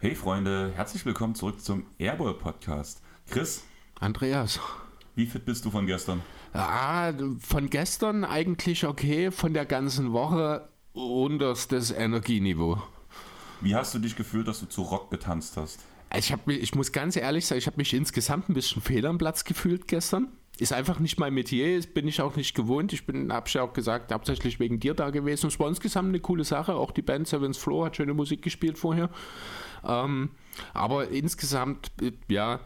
Hey Freunde, herzlich willkommen zurück zum Airball Podcast. Chris, Andreas. wie fit bist du von gestern? Ah, von gestern eigentlich okay, von der ganzen Woche unterstes Energieniveau. Wie hast du dich gefühlt, dass du zu Rock getanzt hast? Ich, hab, ich muss ganz ehrlich sagen, ich habe mich insgesamt ein bisschen fehl am Platz gefühlt gestern. Ist einfach nicht mein Metier, bin ich auch nicht gewohnt. Ich bin, hab ja auch gesagt, hauptsächlich wegen dir da gewesen. Es war insgesamt eine coole Sache. Auch die Band Sevens Floor hat schöne Musik gespielt vorher. Ähm, aber insgesamt, äh, ja,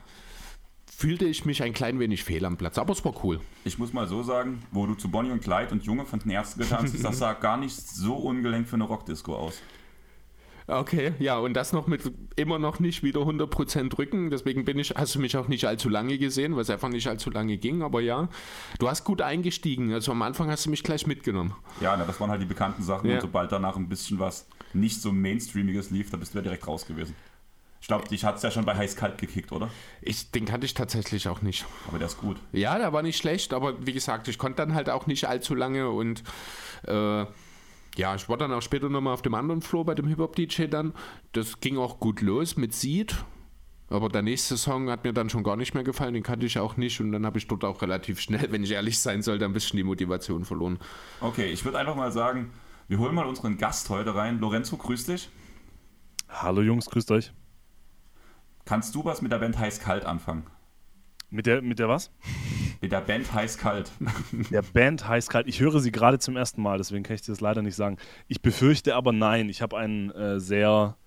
fühlte ich mich ein klein wenig fehl am Platz. Aber es war cool. Ich muss mal so sagen, wo du zu Bonnie und Clyde und Junge von den Ärzten getanzt hast, das sah gar nicht so ungelenkt für eine Rockdisco aus. Okay, ja, und das noch mit immer noch nicht wieder 100% Rücken. Deswegen bin ich, hast du mich auch nicht allzu lange gesehen, weil es einfach nicht allzu lange ging. Aber ja, du hast gut eingestiegen. Also am Anfang hast du mich gleich mitgenommen. Ja, na, das waren halt die bekannten Sachen Ja. und sobald danach ein bisschen was nicht so Mainstreamiges lief, da bist du ja direkt raus gewesen. Ich glaube, dich hat es ja schon bei Heiß Kalt gekickt, oder? Ich, den kannte ich tatsächlich auch nicht. Aber der ist gut. Ja, der war nicht schlecht, aber wie gesagt, ich konnte dann halt auch nicht allzu lange und äh, ja, ich war dann auch später nochmal auf dem anderen Floor bei dem Hip-Hop-DJ dann. Das ging auch gut los mit Seed. Aber der nächste Song hat mir dann schon gar nicht mehr gefallen, den kannte ich auch nicht und dann habe ich dort auch relativ schnell, wenn ich ehrlich sein sollte, ein bisschen die Motivation verloren. Okay, ich würde einfach mal sagen, wir holen mal unseren Gast heute rein. Lorenzo, grüß dich. Hallo Jungs, grüßt euch. Kannst du was mit der Band Heiß Kalt anfangen? Mit der, mit der was? Mit der Band Heiß Kalt. Der Band heißt kalt. Ich höre sie gerade zum ersten Mal, deswegen kann ich dir das leider nicht sagen. Ich befürchte aber nein. Ich habe einen äh, sehr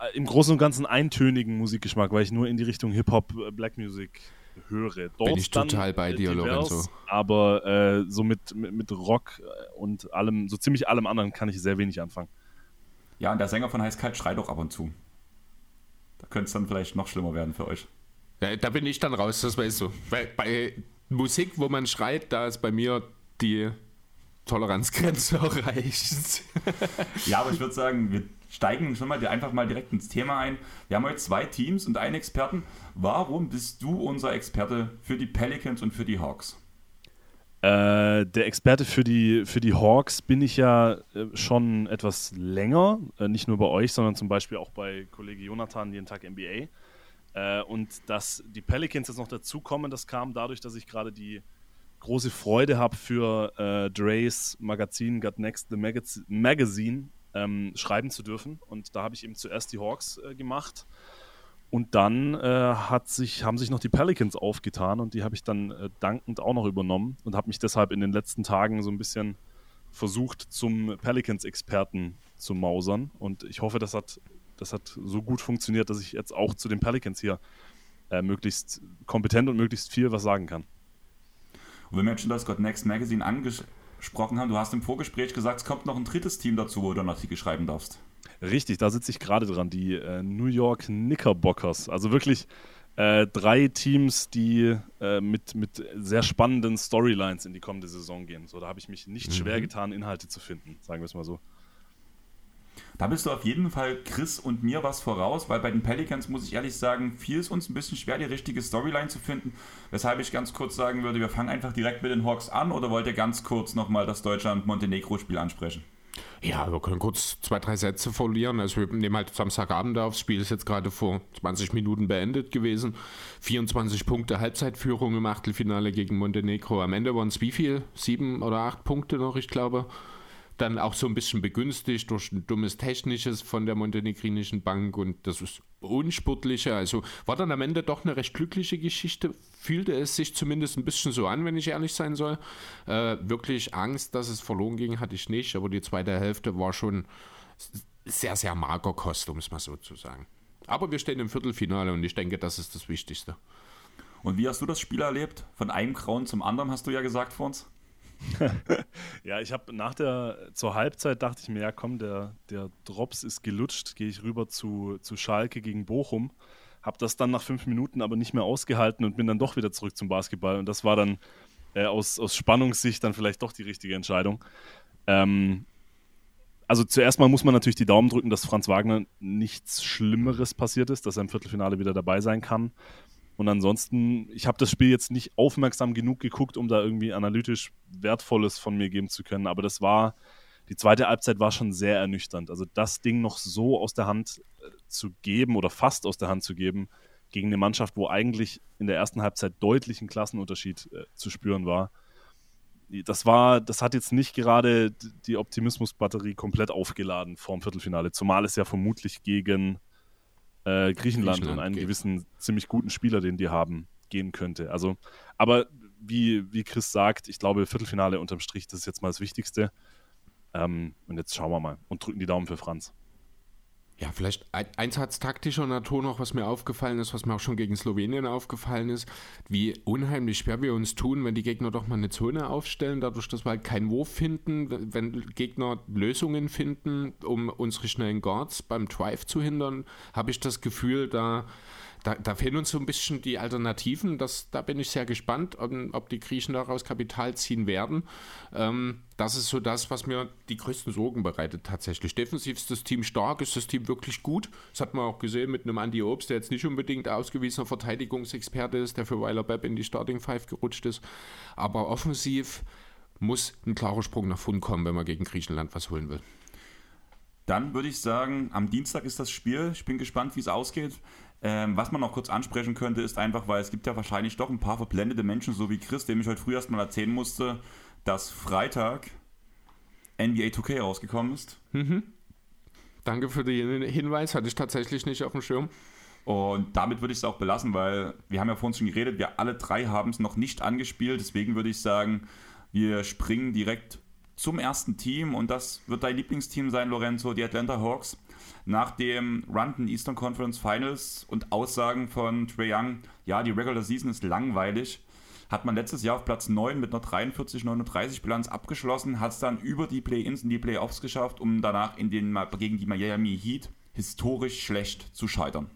äh, im Großen und Ganzen eintönigen Musikgeschmack, weil ich nur in die Richtung Hip-Hop, äh, Black Music höre. Dort Bin ich dann, total bei dir, Lorenzo. Aber äh, so mit, mit, mit Rock äh, und allem, so ziemlich allem anderen kann ich sehr wenig anfangen. Ja, und der Sänger von Heiß Kalt schreit auch ab und zu. Da könnte es dann vielleicht noch schlimmer werden für euch. Ja, da bin ich dann raus, das weißt du. Weil bei Musik, wo man schreit, da ist bei mir die Toleranzgrenze erreicht. Ja, aber ich würde sagen, wir steigen schon mal einfach mal direkt ins Thema ein. Wir haben heute zwei Teams und einen Experten. Warum bist du unser Experte für die Pelicans und für die Hawks? Äh, der Experte für die, für die Hawks bin ich ja äh, schon etwas länger, äh, nicht nur bei euch, sondern zum Beispiel auch bei Kollege Jonathan, jeden Tag NBA. Äh, und dass die Pelicans jetzt noch dazukommen, das kam dadurch, dass ich gerade die große Freude habe für äh, Dre's Magazin Got Next the Magaz Magazine ähm, schreiben zu dürfen. Und da habe ich eben zuerst die Hawks äh, gemacht. Und dann äh, hat sich, haben sich noch die Pelicans aufgetan und die habe ich dann äh, dankend auch noch übernommen und habe mich deshalb in den letzten Tagen so ein bisschen versucht, zum Pelicans-Experten zu mausern. Und ich hoffe, das hat, das hat so gut funktioniert, dass ich jetzt auch zu den Pelicans hier äh, möglichst kompetent und möglichst viel was sagen kann. Und wenn wir jetzt schon das Got Next Magazine angesprochen haben, du hast im Vorgespräch gesagt, es kommt noch ein drittes Team dazu, wo du einen Artikel schreiben darfst. Richtig, da sitze ich gerade dran, die äh, New York Knickerbockers. Also wirklich äh, drei Teams, die äh, mit, mit sehr spannenden Storylines in die kommende Saison gehen. So, da habe ich mich nicht schwer getan, Inhalte zu finden, sagen wir es mal so. Da bist du auf jeden Fall Chris und mir was voraus, weil bei den Pelicans muss ich ehrlich sagen, fiel es uns ein bisschen schwer, die richtige Storyline zu finden. Weshalb ich ganz kurz sagen würde, wir fangen einfach direkt mit den Hawks an oder wollt ihr ganz kurz nochmal das Deutschland-Montenegro-Spiel ansprechen? Ja, wir können kurz zwei, drei Sätze verlieren. Also wir nehmen halt Samstagabend auf. Das Spiel ist jetzt gerade vor 20 Minuten beendet gewesen. 24 Punkte Halbzeitführung im Achtelfinale gegen Montenegro. Am Ende waren es wie viel? Sieben oder acht Punkte noch, ich glaube. Dann auch so ein bisschen begünstigt durch ein dummes Technisches von der montenegrinischen Bank und das ist unsportliche. Also war dann am Ende doch eine recht glückliche Geschichte. Fühlte es sich zumindest ein bisschen so an, wenn ich ehrlich sein soll. Äh, wirklich Angst, dass es verloren ging, hatte ich nicht, aber die zweite Hälfte war schon sehr, sehr mager Kost, um es mal so zu sagen. Aber wir stehen im Viertelfinale und ich denke, das ist das Wichtigste. Und wie hast du das Spiel erlebt? Von einem Grauen zum anderen, hast du ja gesagt vor uns. Ja, ich habe nach der, zur Halbzeit dachte ich mir, ja komm, der, der Drops ist gelutscht, gehe ich rüber zu, zu Schalke gegen Bochum. Habe das dann nach fünf Minuten aber nicht mehr ausgehalten und bin dann doch wieder zurück zum Basketball. Und das war dann äh, aus, aus Spannungssicht dann vielleicht doch die richtige Entscheidung. Ähm, also zuerst mal muss man natürlich die Daumen drücken, dass Franz Wagner nichts Schlimmeres passiert ist, dass er im Viertelfinale wieder dabei sein kann. Und ansonsten, ich habe das Spiel jetzt nicht aufmerksam genug geguckt, um da irgendwie analytisch Wertvolles von mir geben zu können. Aber das war, die zweite Halbzeit war schon sehr ernüchternd. Also das Ding noch so aus der Hand äh, zu geben oder fast aus der Hand zu geben, gegen eine Mannschaft, wo eigentlich in der ersten Halbzeit deutlich ein Klassenunterschied äh, zu spüren war. Das war, das hat jetzt nicht gerade die Optimismusbatterie komplett aufgeladen vorm Viertelfinale, zumal es ja vermutlich gegen äh, Griechenland, Griechenland, und einen geht. gewissen ziemlich guten Spieler, den die haben, gehen könnte. Also, aber wie, wie Chris sagt, ich glaube, Viertelfinale unterm Strich, das ist jetzt mal das Wichtigste. Ähm, und jetzt schauen wir mal und drücken die Daumen für Franz. Ja, vielleicht ein, eins hat taktischer Natur noch, was mir aufgefallen ist, was mir auch schon gegen Slowenien aufgefallen ist, wie unheimlich schwer wir uns tun, wenn die Gegner doch mal eine Zone aufstellen, dadurch, dass wir halt keinen Wurf finden, wenn Gegner Lösungen finden, um unsere schnellen Guards beim Drive zu hindern, habe ich das Gefühl, da da, da, fehlen uns so ein bisschen die Alternativen. Das, da bin ich sehr gespannt, ob, ob die Griechen daraus Kapital ziehen werden. Ähm, das ist so das, was mir die größten Sorgen bereitet tatsächlich. Defensiv ist das Team stark, ist das Team wirklich gut. Das hat man auch gesehen mit einem Andy Obst, der jetzt nicht unbedingt ausgewiesener Verteidigungsexperte ist, der für Weiler Bepp in die Starting Five gerutscht ist. Aber offensiv muss ein klarer Sprung nach vorn kommen, wenn man gegen Griechenland was holen will. Dann würde ich sagen, am Dienstag ist das Spiel. Ich bin gespannt, wie es ausgeht. Ähm, was man noch kurz ansprechen könnte, ist einfach, weil es gibt ja wahrscheinlich doch ein paar verblendete Menschen, so wie Chris, dem ich heute früh erst mal erzählen musste, dass Freitag NBA 2K rausgekommen ist. Mhm. Danke für den Hinweis, hatte ich tatsächlich nicht auf dem Schirm. Und damit würde ich es auch belassen, weil wir haben ja vorhin schon geredet, wir alle drei haben es noch nicht angespielt. Deswegen würde ich sagen, wir springen direkt zum ersten Team und das wird dein Lieblingsteam sein, Lorenzo, die Atlanta Hawks nach dem Run Eastern Conference Finals und Aussagen von Trey Young, ja, die Regular Season ist langweilig, hat man letztes Jahr auf Platz 9 mit einer 43-39 Bilanz abgeschlossen, hat es dann über die Play-Ins in die Playoffs geschafft, um danach in den, gegen die Miami Heat historisch schlecht zu scheitern.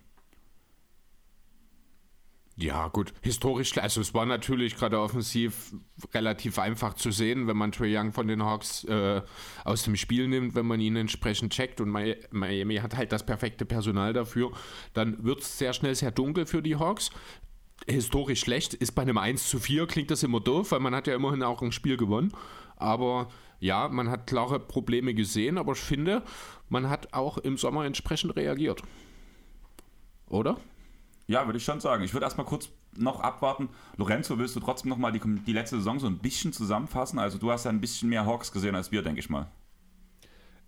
Ja, gut, historisch, also es war natürlich gerade offensiv relativ einfach zu sehen, wenn man Trey Young von den Hawks äh, aus dem Spiel nimmt, wenn man ihn entsprechend checkt und Miami hat halt das perfekte Personal dafür, dann wird es sehr schnell sehr dunkel für die Hawks. Historisch schlecht ist bei einem 1 zu 4, klingt das immer doof, weil man hat ja immerhin auch ein Spiel gewonnen, aber ja, man hat klare Probleme gesehen, aber ich finde, man hat auch im Sommer entsprechend reagiert. Oder? Ja, würde ich schon sagen. Ich würde erstmal kurz noch abwarten. Lorenzo, willst du trotzdem nochmal die, die letzte Saison so ein bisschen zusammenfassen? Also du hast ja ein bisschen mehr Hawks gesehen als wir, denke ich mal.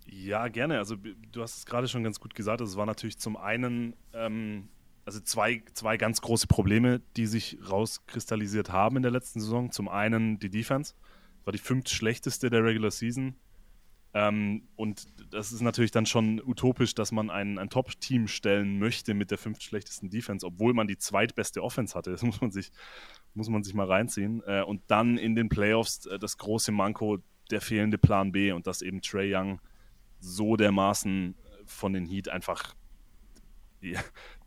Ja, gerne. Also du hast es gerade schon ganz gut gesagt. Es war natürlich zum einen ähm, also zwei, zwei ganz große Probleme, die sich rauskristallisiert haben in der letzten Saison. Zum einen die Defense, war die fünft schlechteste der Regular Season. Ähm, und das ist natürlich dann schon utopisch, dass man ein, ein Top-Team stellen möchte mit der fünftschlechtesten Defense, obwohl man die zweitbeste Offense hatte. Das muss man sich, muss man sich mal reinziehen. Äh, und dann in den Playoffs äh, das große Manko, der fehlende Plan B und dass eben Trey Young so dermaßen von den Heat einfach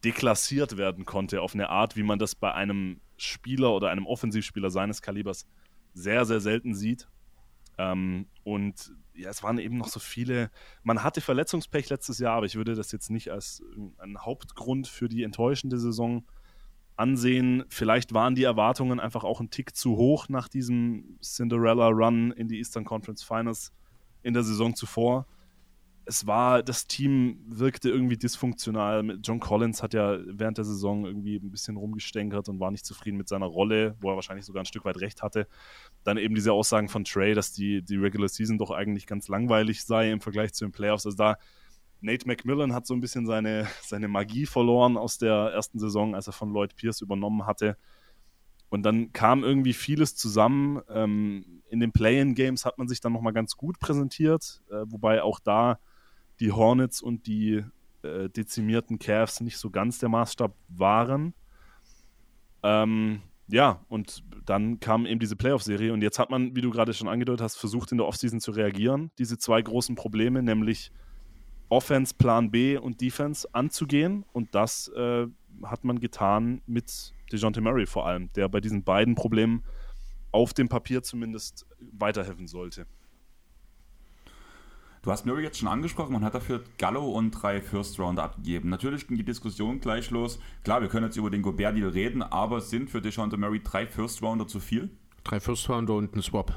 deklassiert werden konnte auf eine Art, wie man das bei einem Spieler oder einem Offensivspieler seines Kalibers sehr, sehr selten sieht. Ähm, und ja, es waren eben noch so viele. Man hatte Verletzungspech letztes Jahr, aber ich würde das jetzt nicht als einen Hauptgrund für die enttäuschende Saison ansehen. Vielleicht waren die Erwartungen einfach auch ein Tick zu hoch nach diesem Cinderella-Run in die Eastern Conference Finals in der Saison zuvor es war, das Team wirkte irgendwie dysfunktional. John Collins hat ja während der Saison irgendwie ein bisschen rumgestänkert und war nicht zufrieden mit seiner Rolle, wo er wahrscheinlich sogar ein Stück weit recht hatte. Dann eben diese Aussagen von Trey, dass die, die Regular Season doch eigentlich ganz langweilig sei im Vergleich zu den Playoffs. Also da, Nate McMillan hat so ein bisschen seine, seine Magie verloren aus der ersten Saison, als er von Lloyd Pierce übernommen hatte. Und dann kam irgendwie vieles zusammen. Ähm, in den Play-in-Games hat man sich dann nochmal ganz gut präsentiert, äh, wobei auch da die Hornets und die äh, dezimierten Cavs nicht so ganz der Maßstab waren. Ähm, ja, und dann kam eben diese Playoff-Serie und jetzt hat man, wie du gerade schon angedeutet hast, versucht in der Offseason zu reagieren, diese zwei großen Probleme, nämlich Offense, Plan B und Defense anzugehen und das äh, hat man getan mit DeJounte Murray vor allem, der bei diesen beiden Problemen auf dem Papier zumindest weiterhelfen sollte. Du hast Murray jetzt schon angesprochen, man hat dafür Gallo und drei First Rounder abgegeben. Natürlich ging die Diskussion gleich los. Klar, wir können jetzt über den Gobert-Deal reden, aber sind für DeJounte Murray drei First Rounder zu viel? Drei First Rounder und ein Swap.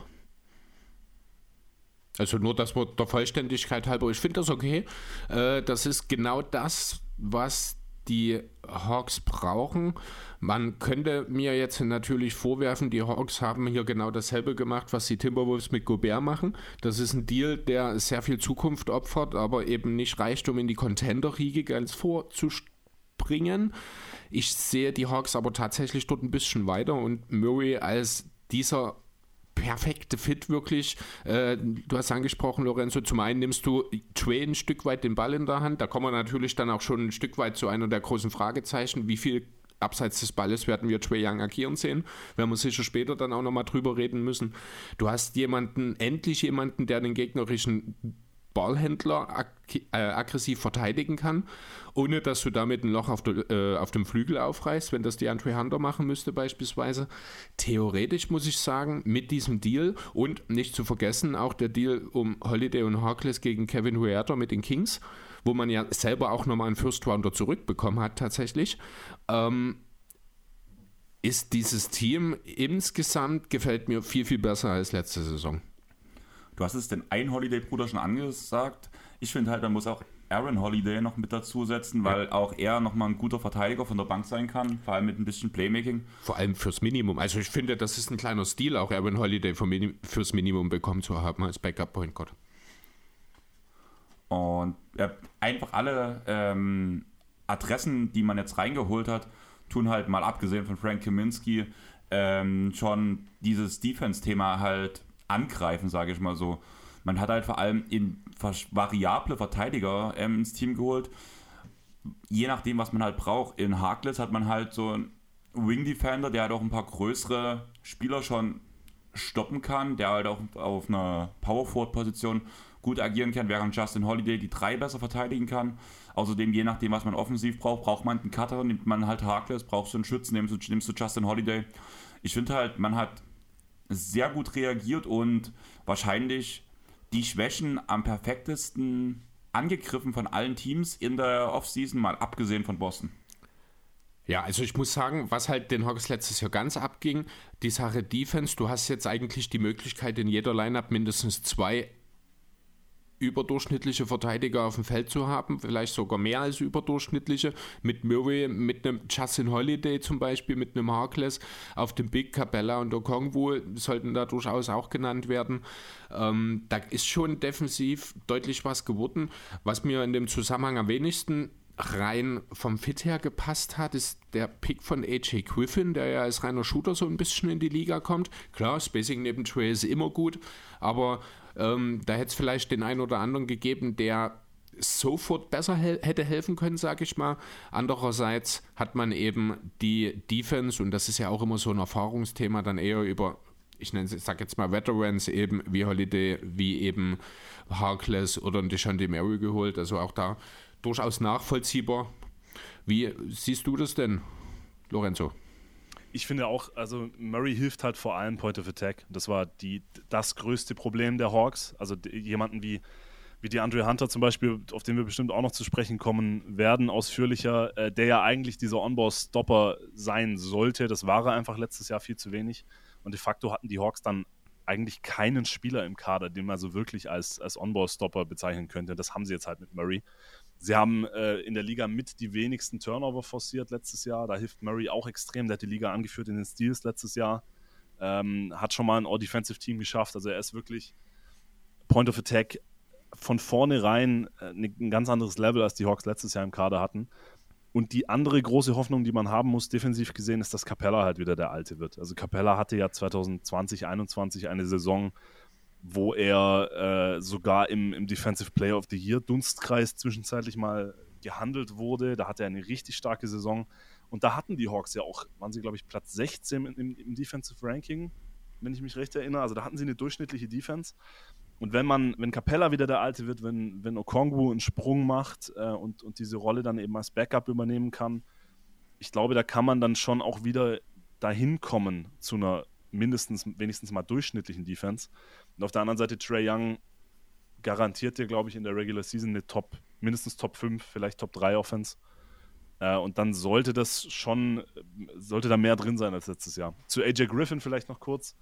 Also nur das Wort der Vollständigkeit halber. Ich finde das okay. Äh, das ist genau das, was die Hawks brauchen. Man könnte mir jetzt natürlich vorwerfen, die Hawks haben hier genau dasselbe gemacht, was die Timberwolves mit Gobert machen. Das ist ein Deal, der sehr viel Zukunft opfert, aber eben nicht reicht, um in die Contender-Riege ganz vorzuspringen. Ich sehe die Hawks aber tatsächlich dort ein bisschen weiter und Murray als dieser perfekte Fit wirklich. Äh, du hast angesprochen, Lorenzo, zum einen nimmst du Trey ein Stück weit den Ball in der Hand. Da kommen wir natürlich dann auch schon ein Stück weit zu einer der großen Fragezeichen. Wie viel abseits des Balles werden wir Trey Young agieren sehen? Werden wir sicher später dann auch nochmal drüber reden müssen. Du hast jemanden, endlich jemanden, der den gegnerischen Ballhändler ag äh, aggressiv verteidigen kann, ohne dass du damit ein Loch auf, de, äh, auf, dem Flügel aufreißt, wenn das die Andre Hunter machen müsste beispielsweise. Theoretisch muss ich sagen, mit diesem Deal und nicht zu vergessen auch der Deal um Holiday und Harkless gegen Kevin Huerta mit den Kings, wo man ja selber auch nochmal einen First Rounder zurückbekommen hat tatsächlich. Ähm, ist dieses Team insgesamt gefällt mir viel, viel besser als letzte Saison. Du hast es den ein Holiday-Bruder schon angesagt. Ich finde halt, man muss auch Aaron Holiday noch mit dazu setzen, weil ja. auch er nochmal ein guter Verteidiger von der Bank sein kann, vor allem mit ein bisschen Playmaking. Vor allem fürs Minimum. Also ich finde, das ist ein kleiner Stil, auch Aaron Holiday fürs Minimum bekommen zu haben als Backup-Point Guard. Und ja, einfach alle ähm, Adressen, die man jetzt reingeholt hat, tun halt mal abgesehen von Frank Kaminski ähm, schon dieses Defense-Thema halt angreifen, sage ich mal so. Man hat halt vor allem in variable Verteidiger ähm, ins Team geholt. Je nachdem, was man halt braucht. In Harkless hat man halt so einen Wing Defender, der halt auch ein paar größere Spieler schon stoppen kann, der halt auch auf einer Power Forward Position gut agieren kann, während Justin Holiday die drei besser verteidigen kann. Außerdem, je nachdem, was man offensiv braucht, braucht man einen Cutter, nimmt man halt Harkless, brauchst du einen Schützen, nimmst du, nimmst du Justin Holiday. Ich finde halt, man hat sehr gut reagiert und wahrscheinlich die Schwächen am perfektesten angegriffen von allen Teams in der Offseason, mal abgesehen von Boston. Ja, also ich muss sagen, was halt den Hawks letztes Jahr ganz abging, die Sache Defense, du hast jetzt eigentlich die Möglichkeit, in jeder Lineup mindestens zwei überdurchschnittliche Verteidiger auf dem Feld zu haben, vielleicht sogar mehr als überdurchschnittliche, mit Murray, mit einem Justin Holiday zum Beispiel, mit einem Harkless, auf dem Big Capella und Okongwu sollten da durchaus auch genannt werden. Ähm, da ist schon defensiv deutlich was geworden. Was mir in dem Zusammenhang am wenigsten rein vom Fit her gepasst hat, ist der Pick von AJ Griffin, der ja als reiner Shooter so ein bisschen in die Liga kommt. Klar, Spacing neben Trey ist immer gut, aber ähm, da hätte es vielleicht den einen oder anderen gegeben, der sofort besser hel hätte helfen können, sage ich mal. Andererseits hat man eben die Defense, und das ist ja auch immer so ein Erfahrungsthema, dann eher über, ich nenne es, sag jetzt mal Veterans, eben wie Holiday, wie eben Harkless oder Deshaunte Mary geholt. Also auch da durchaus nachvollziehbar. Wie siehst du das denn, Lorenzo? Ich finde auch, also Murray hilft halt vor allem Point of Attack. Das war die, das größte Problem der Hawks. Also jemanden wie, wie die Andre Hunter zum Beispiel, auf den wir bestimmt auch noch zu sprechen kommen werden, ausführlicher, äh, der ja eigentlich dieser Onboard-Stopper sein sollte. Das war er einfach letztes Jahr viel zu wenig. Und de facto hatten die Hawks dann eigentlich keinen Spieler im Kader, den man so wirklich als, als Onboard-Stopper bezeichnen könnte. Das haben sie jetzt halt mit Murray. Sie haben äh, in der Liga mit die wenigsten Turnover forciert letztes Jahr. Da hilft Murray auch extrem. Der hat die Liga angeführt in den Steals letztes Jahr. Ähm, hat schon mal ein All-Defensive-Team geschafft. Also er ist wirklich Point of Attack von vornherein äh, ein ganz anderes Level, als die Hawks letztes Jahr im Kader hatten. Und die andere große Hoffnung, die man haben muss, defensiv gesehen, ist, dass Capella halt wieder der Alte wird. Also Capella hatte ja 2020, 2021 eine Saison, wo er äh, sogar im, im Defensive Player of the Year Dunstkreis zwischenzeitlich mal gehandelt wurde. Da hatte er eine richtig starke Saison. Und da hatten die Hawks ja auch, waren sie, glaube ich, Platz 16 im, im Defensive Ranking, wenn ich mich recht erinnere. Also da hatten sie eine durchschnittliche Defense. Und wenn man, wenn Capella wieder der Alte wird, wenn, wenn Okongwu einen Sprung macht äh, und, und diese Rolle dann eben als Backup übernehmen kann, ich glaube, da kann man dann schon auch wieder dahin kommen zu einer mindestens, wenigstens mal durchschnittlichen Defense. Und auf der anderen Seite Trey Young garantiert dir, glaube ich, in der Regular Season eine Top, mindestens Top 5, vielleicht Top 3 Offense. Äh, und dann sollte das schon, sollte da mehr drin sein als letztes Jahr. Zu AJ Griffin vielleicht noch kurz.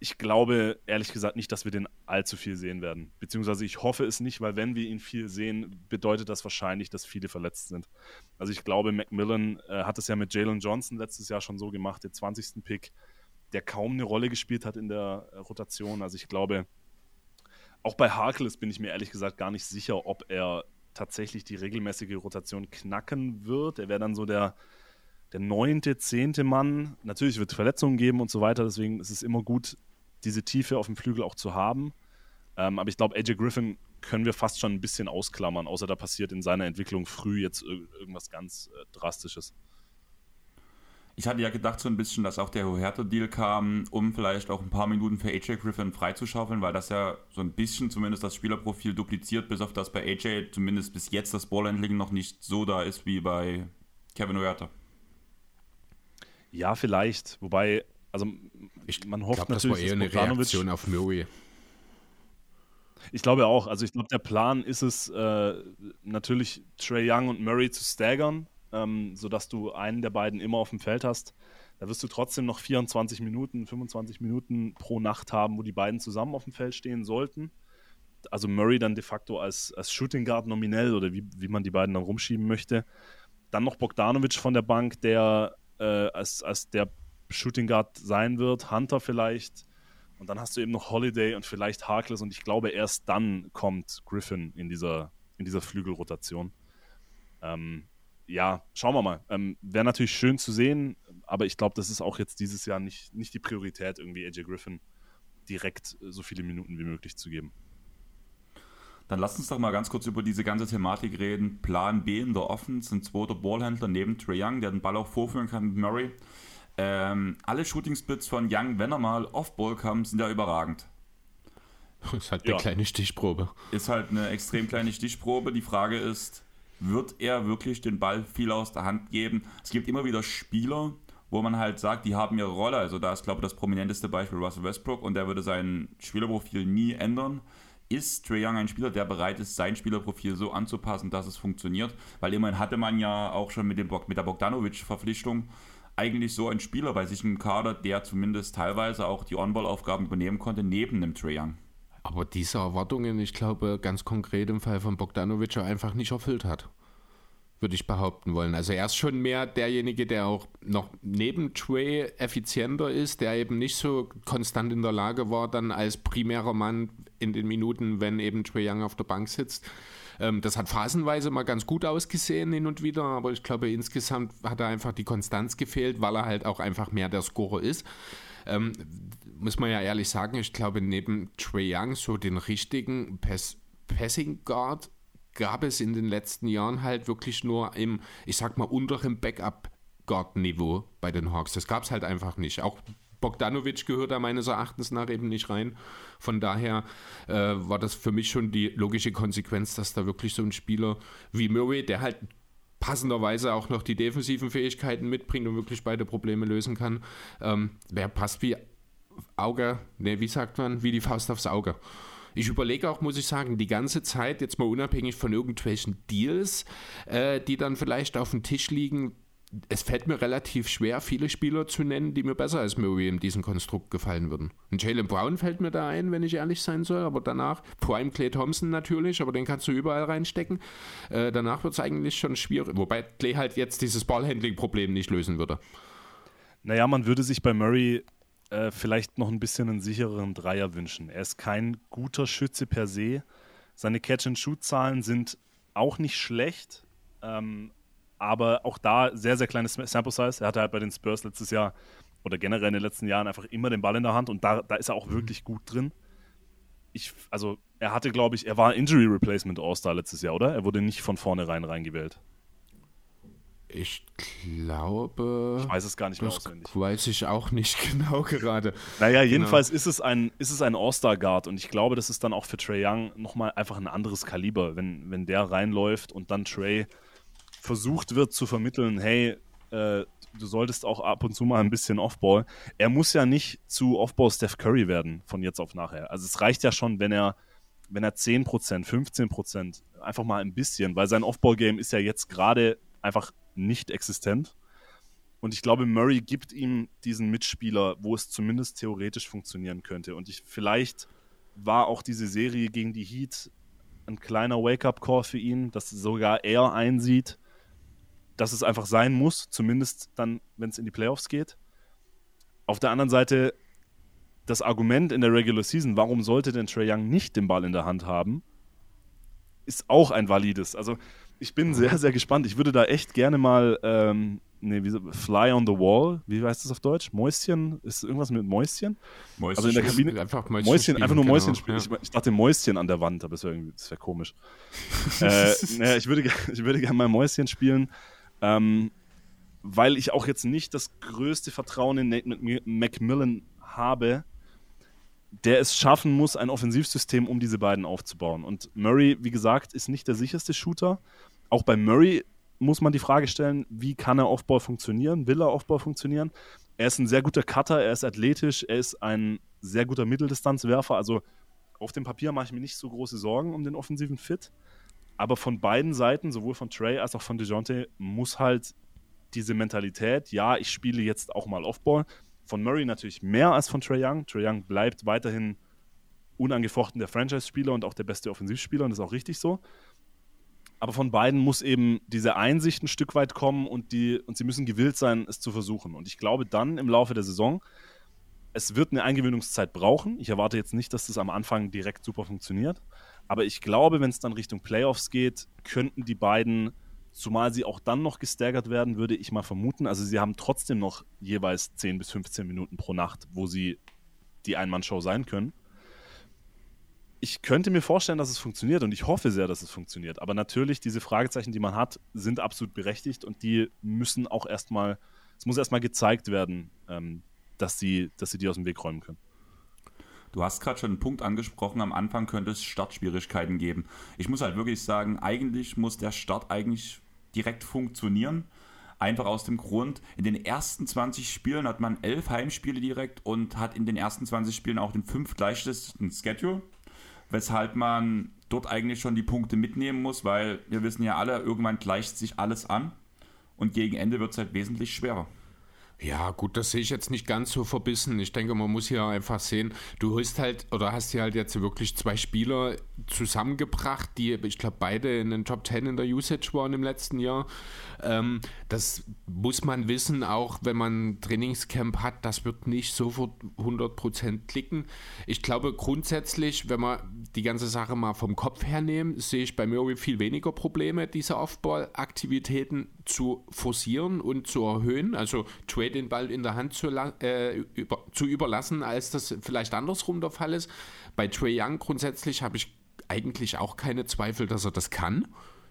Ich glaube ehrlich gesagt nicht, dass wir den allzu viel sehen werden. Beziehungsweise ich hoffe es nicht, weil wenn wir ihn viel sehen, bedeutet das wahrscheinlich, dass viele verletzt sind. Also ich glaube, Macmillan äh, hat es ja mit Jalen Johnson letztes Jahr schon so gemacht, den 20. Pick, der kaum eine Rolle gespielt hat in der äh, Rotation. Also ich glaube, auch bei Harkless bin ich mir ehrlich gesagt gar nicht sicher, ob er tatsächlich die regelmäßige Rotation knacken wird. Er wäre dann so der, der neunte, zehnte Mann. Natürlich wird es Verletzungen geben und so weiter, deswegen ist es immer gut, diese Tiefe auf dem Flügel auch zu haben. Ähm, aber ich glaube, AJ Griffin können wir fast schon ein bisschen ausklammern, außer da passiert in seiner Entwicklung früh jetzt irgendwas ganz äh, Drastisches. Ich hatte ja gedacht so ein bisschen, dass auch der Huerto-Deal kam, um vielleicht auch ein paar Minuten für AJ Griffin freizuschaufeln, weil das ja so ein bisschen zumindest das Spielerprofil dupliziert, bis auf das bei AJ zumindest bis jetzt das Ballhandling noch nicht so da ist wie bei Kevin Huerta. Ja, vielleicht. Wobei, also ich, man hofft glaub, natürlich, das war eher eine Reaktion auf Murray. Ich glaube auch. Also ich glaube, der Plan ist es äh, natürlich Trey Young und Murray zu staggern, ähm, sodass du einen der beiden immer auf dem Feld hast. Da wirst du trotzdem noch 24 Minuten, 25 Minuten pro Nacht haben, wo die beiden zusammen auf dem Feld stehen sollten. Also Murray dann de facto als, als Shooting Guard nominell oder wie, wie man die beiden dann rumschieben möchte. Dann noch Bogdanovic von der Bank, der äh, als, als der Shooting Guard sein wird. Hunter vielleicht. Und dann hast du eben noch Holiday und vielleicht Harkless. Und ich glaube, erst dann kommt Griffin in dieser, in dieser Flügelrotation. Ähm, ja, schauen wir mal. Ähm, Wäre natürlich schön zu sehen, aber ich glaube, das ist auch jetzt dieses Jahr nicht, nicht die Priorität, irgendwie AJ Griffin direkt so viele Minuten wie möglich zu geben. Dann lass uns doch mal ganz kurz über diese ganze Thematik reden. Plan B in der Offense, ein zweiter Ballhändler neben Trey Young, der den Ball auch vorführen kann mit Murray. Ähm, alle Shooting-Splits von Young, wenn er mal Off-Ball kam, sind ja überragend. Das ist halt eine ja. kleine Stichprobe. Ist halt eine extrem kleine Stichprobe. Die Frage ist, wird er wirklich den Ball viel aus der Hand geben. Es gibt immer wieder Spieler, wo man halt sagt, die haben ihre Rolle. Also da ist, glaube ich, das prominenteste Beispiel Russell Westbrook und der würde sein Spielerprofil nie ändern. Ist Trey Young ein Spieler, der bereit ist, sein Spielerprofil so anzupassen, dass es funktioniert? Weil immerhin hatte man ja auch schon mit, dem, mit der Bogdanovic-Verpflichtung eigentlich so einen Spieler bei sich im Kader, der zumindest teilweise auch die On-Ball-Aufgaben übernehmen konnte, neben dem Trey Young. Aber diese Erwartungen, ich glaube, ganz konkret im Fall von Bogdanovic einfach nicht erfüllt hat. Würde ich behaupten wollen. Also er ist schon mehr derjenige, der auch noch neben Trey effizienter ist, der eben nicht so konstant in der Lage war, dann als primärer Mann in den Minuten, wenn eben Trey Young auf der Bank sitzt. Ähm, das hat phasenweise mal ganz gut ausgesehen hin und wieder, aber ich glaube, insgesamt hat er einfach die Konstanz gefehlt, weil er halt auch einfach mehr der Scorer ist. Ähm, muss man ja ehrlich sagen, ich glaube, neben Trey Young so den richtigen Pass Passing Guard gab es in den letzten Jahren halt wirklich nur im, ich sag mal, unteren Backup-Guard-Niveau bei den Hawks. Das gab es halt einfach nicht. Auch Bogdanovic gehört da meines Erachtens nach eben nicht rein. Von daher äh, war das für mich schon die logische Konsequenz, dass da wirklich so ein Spieler wie Murray, der halt passenderweise auch noch die defensiven Fähigkeiten mitbringt und wirklich beide Probleme lösen kann, ähm, der passt wie Auge, ne, wie sagt man, wie die Faust aufs Auge. Ich überlege auch, muss ich sagen, die ganze Zeit, jetzt mal unabhängig von irgendwelchen Deals, äh, die dann vielleicht auf dem Tisch liegen, es fällt mir relativ schwer, viele Spieler zu nennen, die mir besser als Murray in diesem Konstrukt gefallen würden. Und Jalen Brown fällt mir da ein, wenn ich ehrlich sein soll, aber danach, Prime Clay Thompson natürlich, aber den kannst du überall reinstecken. Äh, danach wird es eigentlich schon schwierig, wobei Clay halt jetzt dieses Ballhandling-Problem nicht lösen würde. Naja, man würde sich bei Murray äh, vielleicht noch ein bisschen einen sichereren Dreier wünschen. Er ist kein guter Schütze per se. Seine Catch-and-Shoot-Zahlen sind auch nicht schlecht, ähm, aber auch da sehr, sehr kleines Sample Size. Er hatte halt bei den Spurs letztes Jahr oder generell in den letzten Jahren einfach immer den Ball in der Hand und da, da ist er auch mhm. wirklich gut drin. Ich, also er hatte, glaube ich, er war Injury Replacement All-Star letztes Jahr, oder? Er wurde nicht von vornherein reingewählt. Ich glaube. Ich weiß es gar nicht mehr auswendig. Weiß ich auch nicht genau gerade. Naja, genau. jedenfalls genau. ist es ein, ist es ein All-Star-Guard und ich glaube, das ist dann auch für Trey Young nochmal einfach ein anderes Kaliber, wenn, wenn der reinläuft und dann Trey versucht wird zu vermitteln, hey, äh, du solltest auch ab und zu mal ein bisschen Offball. Er muss ja nicht zu Offball Steph Curry werden von jetzt auf nachher. Also es reicht ja schon, wenn er wenn er 10%, 15%, einfach mal ein bisschen, weil sein Off-Ball-Game ist ja jetzt gerade einfach nicht existent. Und ich glaube, Murray gibt ihm diesen Mitspieler, wo es zumindest theoretisch funktionieren könnte. Und ich, vielleicht war auch diese Serie gegen die Heat ein kleiner Wake-up-Call für ihn, dass sogar er einsieht, dass es einfach sein muss, zumindest dann, wenn es in die Playoffs geht. Auf der anderen Seite, das Argument in der Regular Season, warum sollte denn Trey Young nicht den Ball in der Hand haben, ist auch ein valides. Also ich bin sehr, sehr gespannt. Ich würde da echt gerne mal, ähm, nee, wie, Fly on the Wall, wie heißt das auf Deutsch? Mäuschen? Ist irgendwas mit Mäuschen? Mäuschen also in der Kabine. Einfach Mäuschen, Mäuschen einfach nur genau, Mäuschen spielen. Ja. Ich, ich, dachte Mäuschen an der Wand, aber das wäre wär komisch. äh, naja, ich würde, ich würde gerne mal Mäuschen spielen. Ähm, weil ich auch jetzt nicht das größte Vertrauen in Nate McMillan habe, der es schaffen muss, ein Offensivsystem um diese beiden aufzubauen. Und Murray, wie gesagt, ist nicht der sicherste Shooter. Auch bei Murray muss man die Frage stellen, wie kann er Offball funktionieren? Will er Offball funktionieren? Er ist ein sehr guter Cutter, er ist athletisch, er ist ein sehr guter Mitteldistanzwerfer. Also auf dem Papier mache ich mir nicht so große Sorgen um den offensiven Fit. Aber von beiden Seiten, sowohl von Trey als auch von DeJounte, muss halt diese Mentalität, ja, ich spiele jetzt auch mal Offball. Von Murray natürlich mehr als von Trey Young. Trey Young bleibt weiterhin unangefochten der Franchise-Spieler und auch der beste Offensivspieler und das ist auch richtig so. Aber von beiden muss eben diese Einsicht ein Stück weit kommen und, die, und sie müssen gewillt sein, es zu versuchen. Und ich glaube dann im Laufe der Saison, es wird eine Eingewöhnungszeit brauchen. Ich erwarte jetzt nicht, dass das am Anfang direkt super funktioniert. Aber ich glaube, wenn es dann Richtung Playoffs geht, könnten die beiden, zumal sie auch dann noch gestaggert werden, würde ich mal vermuten. Also sie haben trotzdem noch jeweils 10 bis 15 Minuten pro Nacht, wo sie die Einmannshow sein können. Ich könnte mir vorstellen, dass es funktioniert und ich hoffe sehr, dass es funktioniert. Aber natürlich, diese Fragezeichen, die man hat, sind absolut berechtigt und die müssen auch erstmal, es muss erstmal gezeigt werden, ähm, dass, sie, dass sie die aus dem Weg räumen können. Du hast gerade schon einen Punkt angesprochen, am Anfang könnte es Startschwierigkeiten geben. Ich muss halt wirklich sagen, eigentlich muss der Start eigentlich direkt funktionieren. Einfach aus dem Grund, in den ersten 20 Spielen hat man elf Heimspiele direkt und hat in den ersten 20 Spielen auch den fünf gleichsten Schedule, weshalb man dort eigentlich schon die Punkte mitnehmen muss, weil wir wissen ja alle, irgendwann gleicht sich alles an und gegen Ende wird es halt wesentlich schwerer. Ja, gut, das sehe ich jetzt nicht ganz so verbissen. Ich denke, man muss hier einfach sehen, du hast halt oder hast hier halt jetzt wirklich zwei Spieler zusammengebracht, die, ich glaube, beide in den Top 10 in der Usage waren im letzten Jahr. Ähm, das muss man wissen, auch wenn man Trainingscamp hat, das wird nicht sofort 100% klicken. Ich glaube grundsätzlich, wenn wir die ganze Sache mal vom Kopf her nehmen, sehe ich bei Murray viel weniger Probleme, diese Offball-Aktivitäten zu forcieren und zu erhöhen. Also Trey den Ball in der Hand zu, äh, über, zu überlassen, als das vielleicht andersrum der Fall ist. Bei Trey Young grundsätzlich habe ich eigentlich auch keine Zweifel, dass er das kann.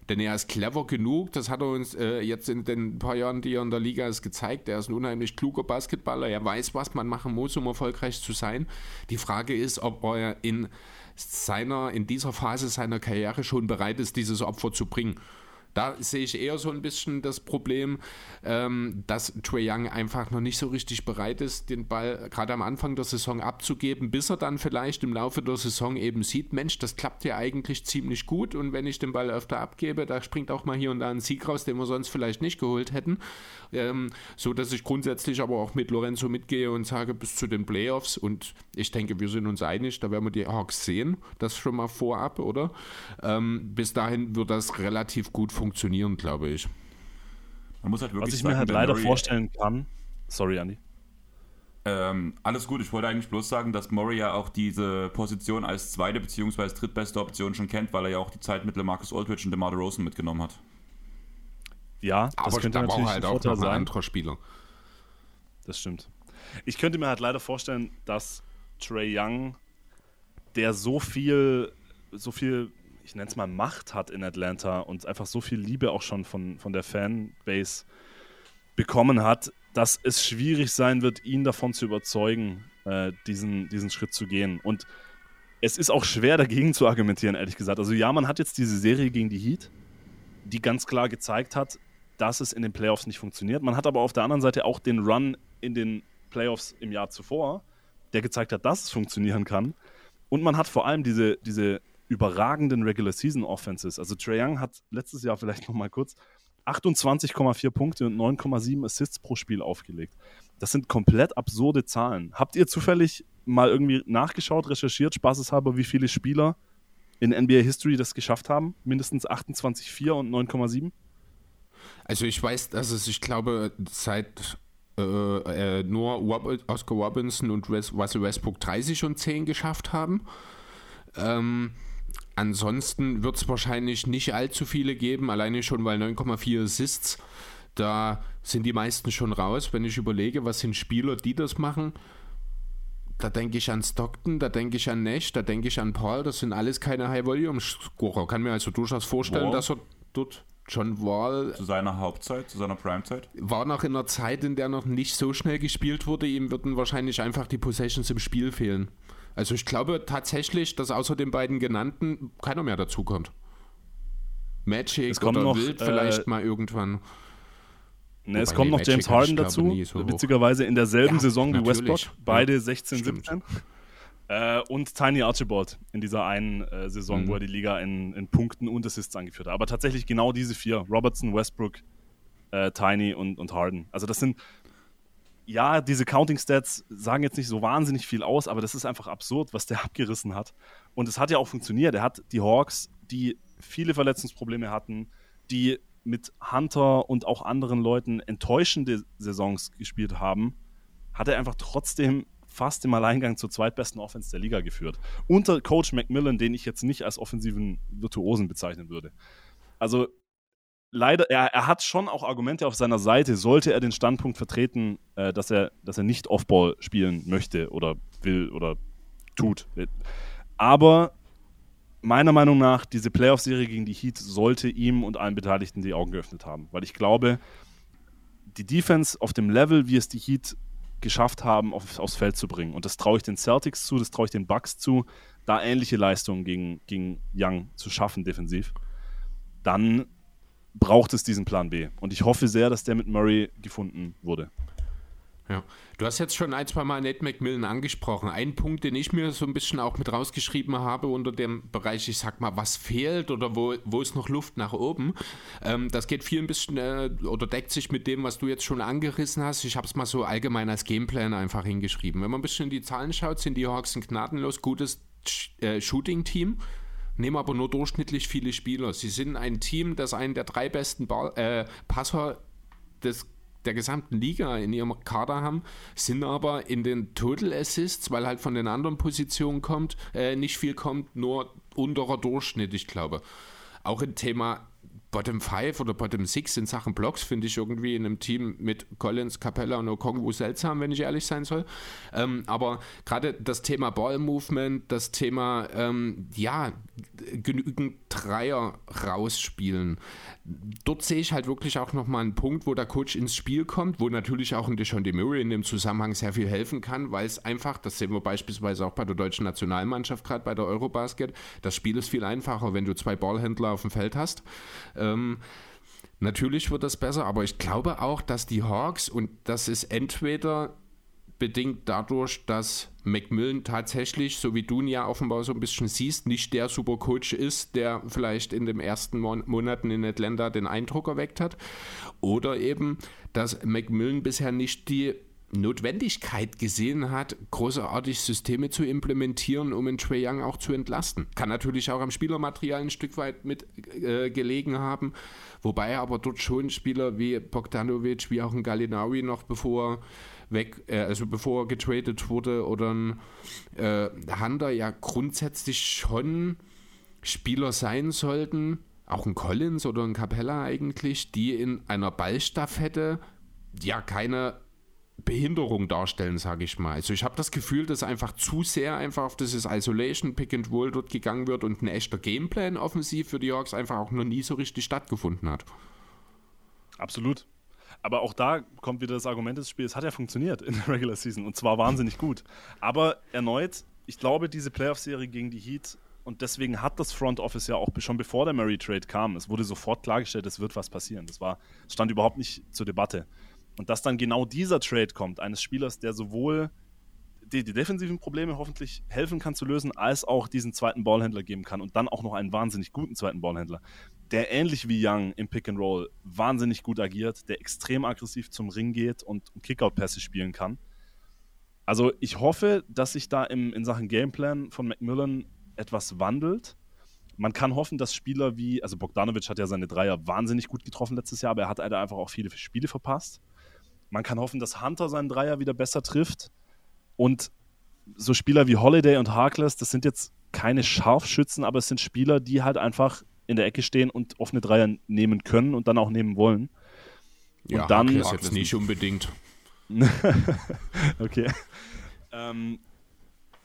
Denn er ist clever genug, das hat er uns äh, jetzt in den paar Jahren, die er in der Liga ist, gezeigt. Er ist ein unheimlich kluger Basketballer, er weiß, was man machen muss, um erfolgreich zu sein. Die Frage ist, ob er in seiner, in dieser Phase seiner Karriere schon bereit ist, dieses Opfer zu bringen. Da sehe ich eher so ein bisschen das Problem, ähm, dass Trey Young einfach noch nicht so richtig bereit ist, den Ball gerade am Anfang der Saison abzugeben, bis er dann vielleicht im Laufe der Saison eben sieht, Mensch, das klappt ja eigentlich ziemlich gut und wenn ich den Ball öfter abgebe, da springt auch mal hier und da ein Sieg raus, den wir sonst vielleicht nicht geholt hätten. Ähm, so dass ich grundsätzlich aber auch mit Lorenzo mitgehe und sage, bis zu den Playoffs und ich denke, wir sind uns einig, da werden wir die Hawks sehen, das schon mal vorab, oder? Ähm, bis dahin wird das relativ gut funktionieren glaube ich. Man muss halt wirklich Was ich sagen, mir halt leider Murray, vorstellen kann. Sorry, Andy. Ähm, alles gut, ich wollte eigentlich bloß sagen, dass Murray ja auch diese Position als zweite bzw. drittbeste Option schon kennt, weil er ja auch die Zeit mit Marcus Aldridge und DeMar DeRozan mitgenommen hat. Ja, das aber könnte natürlich halt auch noch ein anderer Spieler. Das stimmt. Ich könnte mir halt leider vorstellen, dass Trey Young, der so viel, so viel ich nenne es mal, Macht hat in Atlanta und einfach so viel Liebe auch schon von, von der Fanbase bekommen hat, dass es schwierig sein wird, ihn davon zu überzeugen, äh, diesen, diesen Schritt zu gehen. Und es ist auch schwer dagegen zu argumentieren, ehrlich gesagt. Also ja, man hat jetzt diese Serie gegen die Heat, die ganz klar gezeigt hat, dass es in den Playoffs nicht funktioniert. Man hat aber auf der anderen Seite auch den Run in den Playoffs im Jahr zuvor, der gezeigt hat, dass es funktionieren kann. Und man hat vor allem diese, diese überragenden Regular Season Offenses. Also Trae Young hat letztes Jahr vielleicht noch mal kurz 28,4 Punkte und 9,7 Assists pro Spiel aufgelegt. Das sind komplett absurde Zahlen. Habt ihr zufällig mal irgendwie nachgeschaut, recherchiert, spaßeshalber, wie viele Spieler in NBA History das geschafft haben? Mindestens 28,4 und 9,7? Also ich weiß, dass es, ich glaube, seit äh, äh, nur Oscar Robinson und Russell Westbrook 30 und 10 geschafft haben. Ähm, ansonsten wird es wahrscheinlich nicht allzu viele geben, alleine schon, weil 9,4 Assists, da sind die meisten schon raus. Wenn ich überlege, was sind Spieler, die das machen, da denke ich an Stockton, da denke ich an Nash, da denke ich an Paul, das sind alles keine High-Volume-Scorer. Kann mir also durchaus vorstellen, wow. dass er dort John Wall. Zu seiner Hauptzeit, zu seiner Primezeit? War noch in einer Zeit, in der noch nicht so schnell gespielt wurde. Ihm würden wahrscheinlich einfach die Possessions im Spiel fehlen. Also ich glaube tatsächlich, dass außer den beiden genannten keiner mehr dazukommt. Magic oder noch, Wild äh, vielleicht mal irgendwann. Ne, es kommt noch Magic James Harden dazu, so witzigerweise in derselben ja, Saison wie Westbrook, beide ja, 16, stimmt. 17. Äh, und Tiny Archibald in dieser einen äh, Saison, mhm. wo er die Liga in, in, Punkten und Assists angeführt hat. Aber tatsächlich genau diese vier: Robertson, Westbrook, äh, Tiny und, und Harden. Also, das sind, ja, diese Counting Stats sagen jetzt nicht so wahnsinnig viel aus, aber das ist einfach absurd, was der abgerissen hat. Und es hat ja auch funktioniert. Er hat die Hawks, die viele Verletzungsprobleme hatten, die mit Hunter und auch anderen Leuten enttäuschende Saisons gespielt haben, hat er einfach trotzdem fast im Alleingang zur zweitbesten Offense der Liga geführt. Unter Coach McMillan, den ich jetzt nicht als offensiven Virtuosen bezeichnen würde. Also leider, er, er hat schon auch Argumente auf seiner Seite, sollte er den Standpunkt vertreten, äh, dass, er, dass er nicht Offball spielen möchte oder will oder tut. Aber meiner Meinung nach, diese Playoff-Serie gegen die Heat sollte ihm und allen Beteiligten die Augen geöffnet haben. Weil ich glaube, die Defense auf dem Level, wie es die Heat geschafft haben, auf, aufs Feld zu bringen. Und das traue ich den Celtics zu, das traue ich den Bucks zu, da ähnliche Leistungen gegen, gegen Young zu schaffen defensiv. Dann braucht es diesen Plan B. Und ich hoffe sehr, dass der mit Murray gefunden wurde. Ja. Du hast jetzt schon ein, zwei Mal Nate McMillan angesprochen. Ein Punkt, den ich mir so ein bisschen auch mit rausgeschrieben habe unter dem Bereich, ich sag mal, was fehlt oder wo, wo ist noch Luft nach oben. Ähm, das geht viel ein bisschen äh, oder deckt sich mit dem, was du jetzt schon angerissen hast. Ich habe es mal so allgemein als Gameplan einfach hingeschrieben. Wenn man ein bisschen in die Zahlen schaut, sind die Hawks ein gnadenlos gutes äh, Shooting-Team nehmen aber nur durchschnittlich viele Spieler. Sie sind ein Team, das einen der drei besten Ball, äh, Passer des der gesamten Liga in ihrem Kader haben, sind aber in den Total Assists, weil halt von den anderen Positionen kommt, äh, nicht viel kommt, nur unterer Durchschnitt, ich glaube. Auch im Thema Bottom 5 oder Bottom 6 in Sachen Blocks finde ich irgendwie in einem Team mit Collins, Capella und Okongwu seltsam, wenn ich ehrlich sein soll. Ähm, aber gerade das Thema Ball Movement, das Thema, ähm, ja, genügend Dreier rausspielen. Dort sehe ich halt wirklich auch nochmal einen Punkt, wo der Coach ins Spiel kommt, wo natürlich auch ein Deshaun Murray in dem Zusammenhang sehr viel helfen kann, weil es einfach, das sehen wir beispielsweise auch bei der deutschen Nationalmannschaft, gerade bei der Eurobasket, das Spiel ist viel einfacher, wenn du zwei Ballhändler auf dem Feld hast. Ähm, natürlich wird das besser, aber ich glaube auch, dass die Hawks, und das ist entweder bedingt dadurch, dass McMillan tatsächlich, so wie du ihn ja offenbar so ein bisschen siehst, nicht der Supercoach ist, der vielleicht in den ersten Mon Monaten in Atlanta den Eindruck erweckt hat. Oder eben, dass McMillan bisher nicht die Notwendigkeit gesehen hat, großartig Systeme zu implementieren, um in Trey Young auch zu entlasten. Kann natürlich auch am Spielermaterial ein Stück weit mit äh, gelegen haben, wobei aber dort schon Spieler wie Bogdanovic, wie auch ein Gallinari noch bevor weg, äh, also bevor er getradet wurde, oder ein äh, Hunter ja grundsätzlich schon Spieler sein sollten, auch ein Collins oder ein Capella eigentlich, die in einer Ballstaffette ja keine Behinderung darstellen, sage ich mal. Also ich habe das Gefühl, dass einfach zu sehr einfach auf dieses Isolation Pick and Roll dort gegangen wird und ein echter Gameplan offensiv für die Hawks einfach auch noch nie so richtig stattgefunden hat. Absolut. Aber auch da kommt wieder das Argument des Spiels, hat ja funktioniert in der Regular Season und zwar wahnsinnig gut. Aber erneut, ich glaube, diese Playoff-Serie gegen die Heat und deswegen hat das Front Office ja auch schon bevor der Murray Trade kam, es wurde sofort klargestellt, es wird was passieren. Das war, stand überhaupt nicht zur Debatte. Und dass dann genau dieser Trade kommt, eines Spielers, der sowohl die, die, defensiven Probleme hoffentlich helfen kann zu lösen, als auch diesen zweiten Ballhändler geben kann und dann auch noch einen wahnsinnig guten zweiten Ballhändler, der ähnlich wie Young im Pick and Roll wahnsinnig gut agiert, der extrem aggressiv zum Ring geht und Kickout-Pässe spielen kann. Also ich hoffe, dass sich da im, in Sachen Gameplan von Macmillan etwas wandelt. Man kann hoffen, dass Spieler wie, also Bogdanovic hat ja seine Dreier wahnsinnig gut getroffen letztes Jahr, aber er hat einfach auch viele Spiele verpasst. Man kann hoffen, dass Hunter seinen Dreier wieder besser trifft. Und so Spieler wie Holiday und Harkless, das sind jetzt keine Scharfschützen, aber es sind Spieler, die halt einfach in der Ecke stehen und offene Dreier nehmen können und dann auch nehmen wollen. Ja, und dann Harkless jetzt nicht unbedingt. okay. Ähm,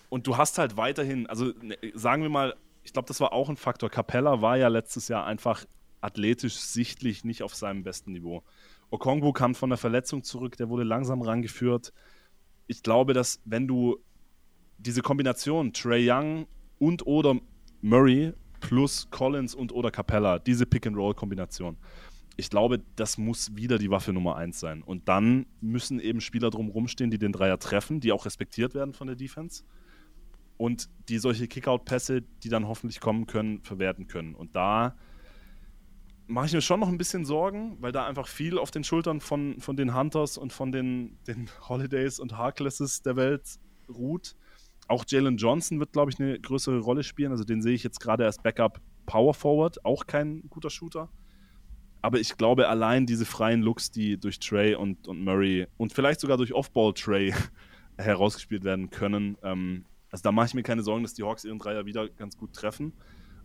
und du hast halt weiterhin, also ne, sagen wir mal, ich glaube, das war auch ein Faktor. Capella war ja letztes Jahr einfach athletisch sichtlich nicht auf seinem besten Niveau. Okongwu kam von der Verletzung zurück, der wurde langsam rangeführt. Ich glaube, dass wenn du diese Kombination Trey Young und oder Murray plus Collins und oder Capella, diese Pick-and-Roll-Kombination, ich glaube, das muss wieder die Waffe Nummer 1 sein. Und dann müssen eben Spieler drumherum stehen, die den Dreier treffen, die auch respektiert werden von der Defense und die solche Kickout-Pässe, die dann hoffentlich kommen können, verwerten können. Und da mache ich mir schon noch ein bisschen Sorgen, weil da einfach viel auf den Schultern von, von den Hunters und von den, den Holidays und Harklesses der Welt ruht. Auch Jalen Johnson wird, glaube ich, eine größere Rolle spielen. Also den sehe ich jetzt gerade als Backup Power Forward, auch kein guter Shooter. Aber ich glaube, allein diese freien Looks, die durch Trey und, und Murray und vielleicht sogar durch Offball Trey herausgespielt werden können, ähm, also da mache ich mir keine Sorgen, dass die Hawks ihren Dreier wieder ganz gut treffen.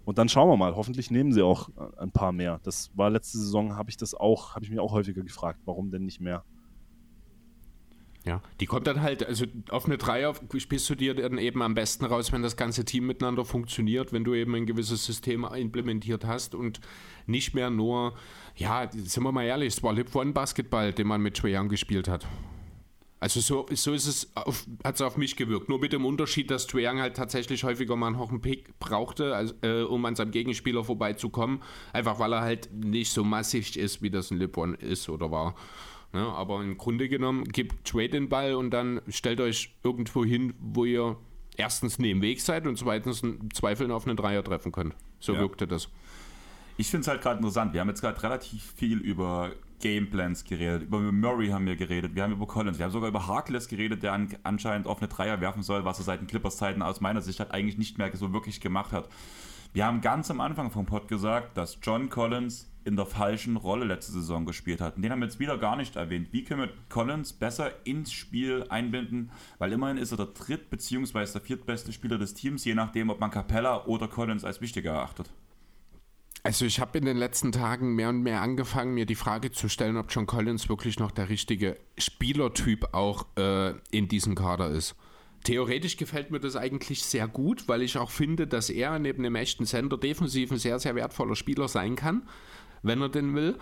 Und dann schauen wir mal. Hoffentlich nehmen sie auch äh, ein paar mehr. Das war letzte Saison, habe ich das auch, habe ich mir auch häufiger gefragt, warum denn nicht mehr? Ja, die kommt dann halt, also auf eine Dreier spielst du dir dann eben am besten raus, wenn das ganze Team miteinander funktioniert, wenn du eben ein gewisses System implementiert hast und nicht mehr nur, ja, sind wir mal ehrlich, es war Lip One Basketball, den man mit Trae gespielt hat. Also so, so ist es hat es auf mich gewirkt. Nur mit dem Unterschied, dass Trae halt tatsächlich häufiger mal einen hohen Pick brauchte, also, äh, um an seinem Gegenspieler vorbeizukommen. Einfach weil er halt nicht so massig ist, wie das ein Lip One ist oder war. Ne? aber im Grunde genommen gibt Trade den Ball und dann stellt euch irgendwo hin, wo ihr erstens neben Weg seid und zweitens Zweifeln auf einen Dreier treffen könnt. So ja. wirkte das. Ich finde es halt gerade interessant. Wir haben jetzt gerade relativ viel über Gameplans geredet, über Murray haben wir geredet, wir haben über Collins, wir haben sogar über Harkless geredet, der an, anscheinend auf eine Dreier werfen soll, was er seit den Clippers-Zeiten aus meiner Sicht halt eigentlich nicht mehr so wirklich gemacht hat. Wir haben ganz am Anfang vom Pod gesagt, dass John Collins in der falschen Rolle letzte Saison gespielt hat. Und den haben wir jetzt wieder gar nicht erwähnt. Wie können wir Collins besser ins Spiel einbinden? Weil immerhin ist er der dritt- bzw. der viertbeste Spieler des Teams, je nachdem, ob man Capella oder Collins als wichtiger erachtet. Also ich habe in den letzten Tagen mehr und mehr angefangen, mir die Frage zu stellen, ob John Collins wirklich noch der richtige Spielertyp auch äh, in diesem Kader ist. Theoretisch gefällt mir das eigentlich sehr gut, weil ich auch finde, dass er neben dem echten Center defensiv ein sehr, sehr wertvoller Spieler sein kann wenn er denn will.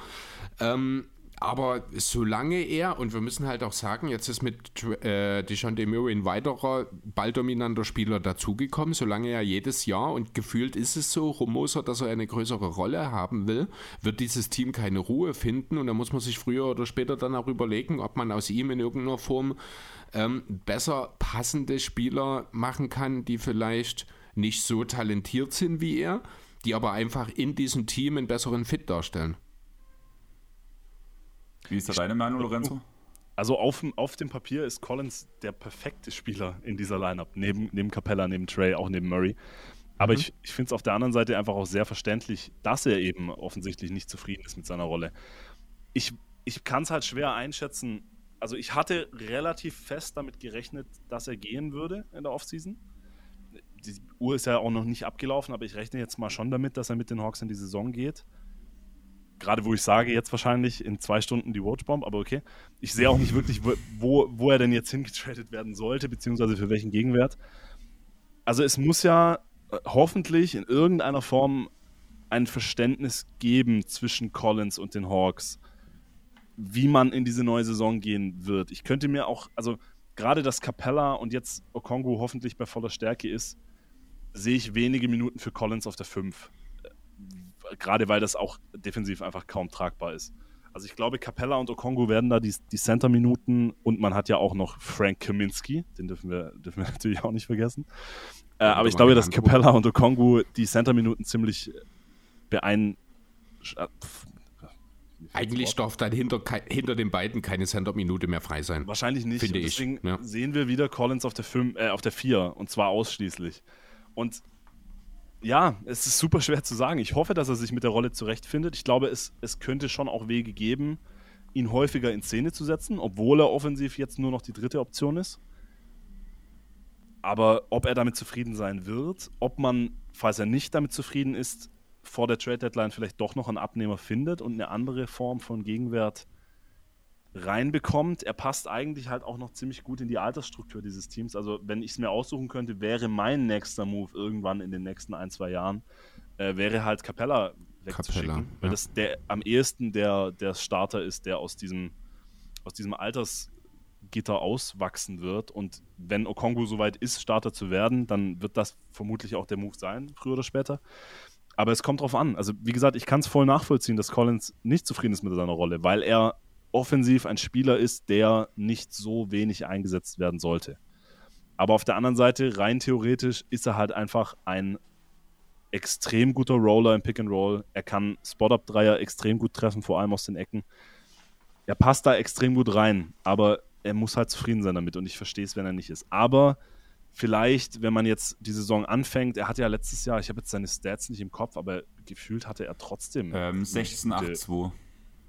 Ähm, aber solange er, und wir müssen halt auch sagen, jetzt ist mit äh, DeJounte Murray ein weiterer balldominanter Spieler dazugekommen, solange er jedes Jahr, und gefühlt ist es so, Rumoser, dass er eine größere Rolle haben will, wird dieses Team keine Ruhe finden und da muss man sich früher oder später dann auch überlegen, ob man aus ihm in irgendeiner Form ähm, besser passende Spieler machen kann, die vielleicht nicht so talentiert sind wie er, die aber einfach in diesem Team einen besseren Fit darstellen. Wie ist da deine Meinung, Lorenzo? Also auf, auf dem Papier ist Collins der perfekte Spieler in dieser Lineup, neben, neben Capella, neben Trey, auch neben Murray. Aber mhm. ich, ich finde es auf der anderen Seite einfach auch sehr verständlich, dass er eben offensichtlich nicht zufrieden ist mit seiner Rolle. Ich, ich kann es halt schwer einschätzen. Also ich hatte relativ fest damit gerechnet, dass er gehen würde in der Offseason die Uhr ist ja auch noch nicht abgelaufen, aber ich rechne jetzt mal schon damit, dass er mit den Hawks in die Saison geht. Gerade wo ich sage, jetzt wahrscheinlich in zwei Stunden die Watchbomb, aber okay. Ich sehe auch nicht wirklich, wo, wo er denn jetzt hingetradet werden sollte, beziehungsweise für welchen Gegenwert. Also es muss ja äh, hoffentlich in irgendeiner Form ein Verständnis geben zwischen Collins und den Hawks, wie man in diese neue Saison gehen wird. Ich könnte mir auch, also gerade dass Capella und jetzt Okongu hoffentlich bei voller Stärke ist, sehe ich wenige Minuten für Collins auf der 5. Gerade weil das auch defensiv einfach kaum tragbar ist. Also ich glaube, Capella und Okongu werden da die, die Center-Minuten und man hat ja auch noch Frank Kaminski, den dürfen wir, dürfen wir natürlich auch nicht vergessen. Äh, aber ich glaube, dass Capella und Okongu die Center-Minuten ziemlich beein... Äh, Eigentlich darf dann hinter, hinter den beiden keine Center-Minute mehr frei sein. Wahrscheinlich nicht. Finde deswegen ich. Ja. sehen wir wieder Collins auf der, 5, äh, auf der 4 und zwar ausschließlich. Und ja, es ist super schwer zu sagen. Ich hoffe, dass er sich mit der Rolle zurechtfindet. Ich glaube, es, es könnte schon auch Wege geben, ihn häufiger in Szene zu setzen, obwohl er offensiv jetzt nur noch die dritte Option ist. Aber ob er damit zufrieden sein wird, ob man, falls er nicht damit zufrieden ist, vor der Trade Deadline vielleicht doch noch einen Abnehmer findet und eine andere Form von Gegenwert reinbekommt. Er passt eigentlich halt auch noch ziemlich gut in die Altersstruktur dieses Teams. Also, wenn ich es mir aussuchen könnte, wäre mein nächster Move irgendwann in den nächsten ein, zwei Jahren, äh, wäre halt Capella wegzuschicken. Capella, weil ja. das der am ehesten der, der Starter ist, der aus diesem, aus diesem Altersgitter auswachsen wird. Und wenn Okongu soweit ist, Starter zu werden, dann wird das vermutlich auch der Move sein, früher oder später. Aber es kommt drauf an. Also, wie gesagt, ich kann es voll nachvollziehen, dass Collins nicht zufrieden ist mit seiner Rolle, weil er offensiv ein Spieler ist, der nicht so wenig eingesetzt werden sollte. Aber auf der anderen Seite, rein theoretisch, ist er halt einfach ein extrem guter Roller im Pick and Roll. Er kann Spot-Up-Dreier extrem gut treffen, vor allem aus den Ecken. Er passt da extrem gut rein, aber er muss halt zufrieden sein damit und ich verstehe es, wenn er nicht ist. Aber vielleicht, wenn man jetzt die Saison anfängt, er hat ja letztes Jahr, ich habe jetzt seine Stats nicht im Kopf, aber gefühlt hatte er trotzdem. Ähm, 16, 8, 2.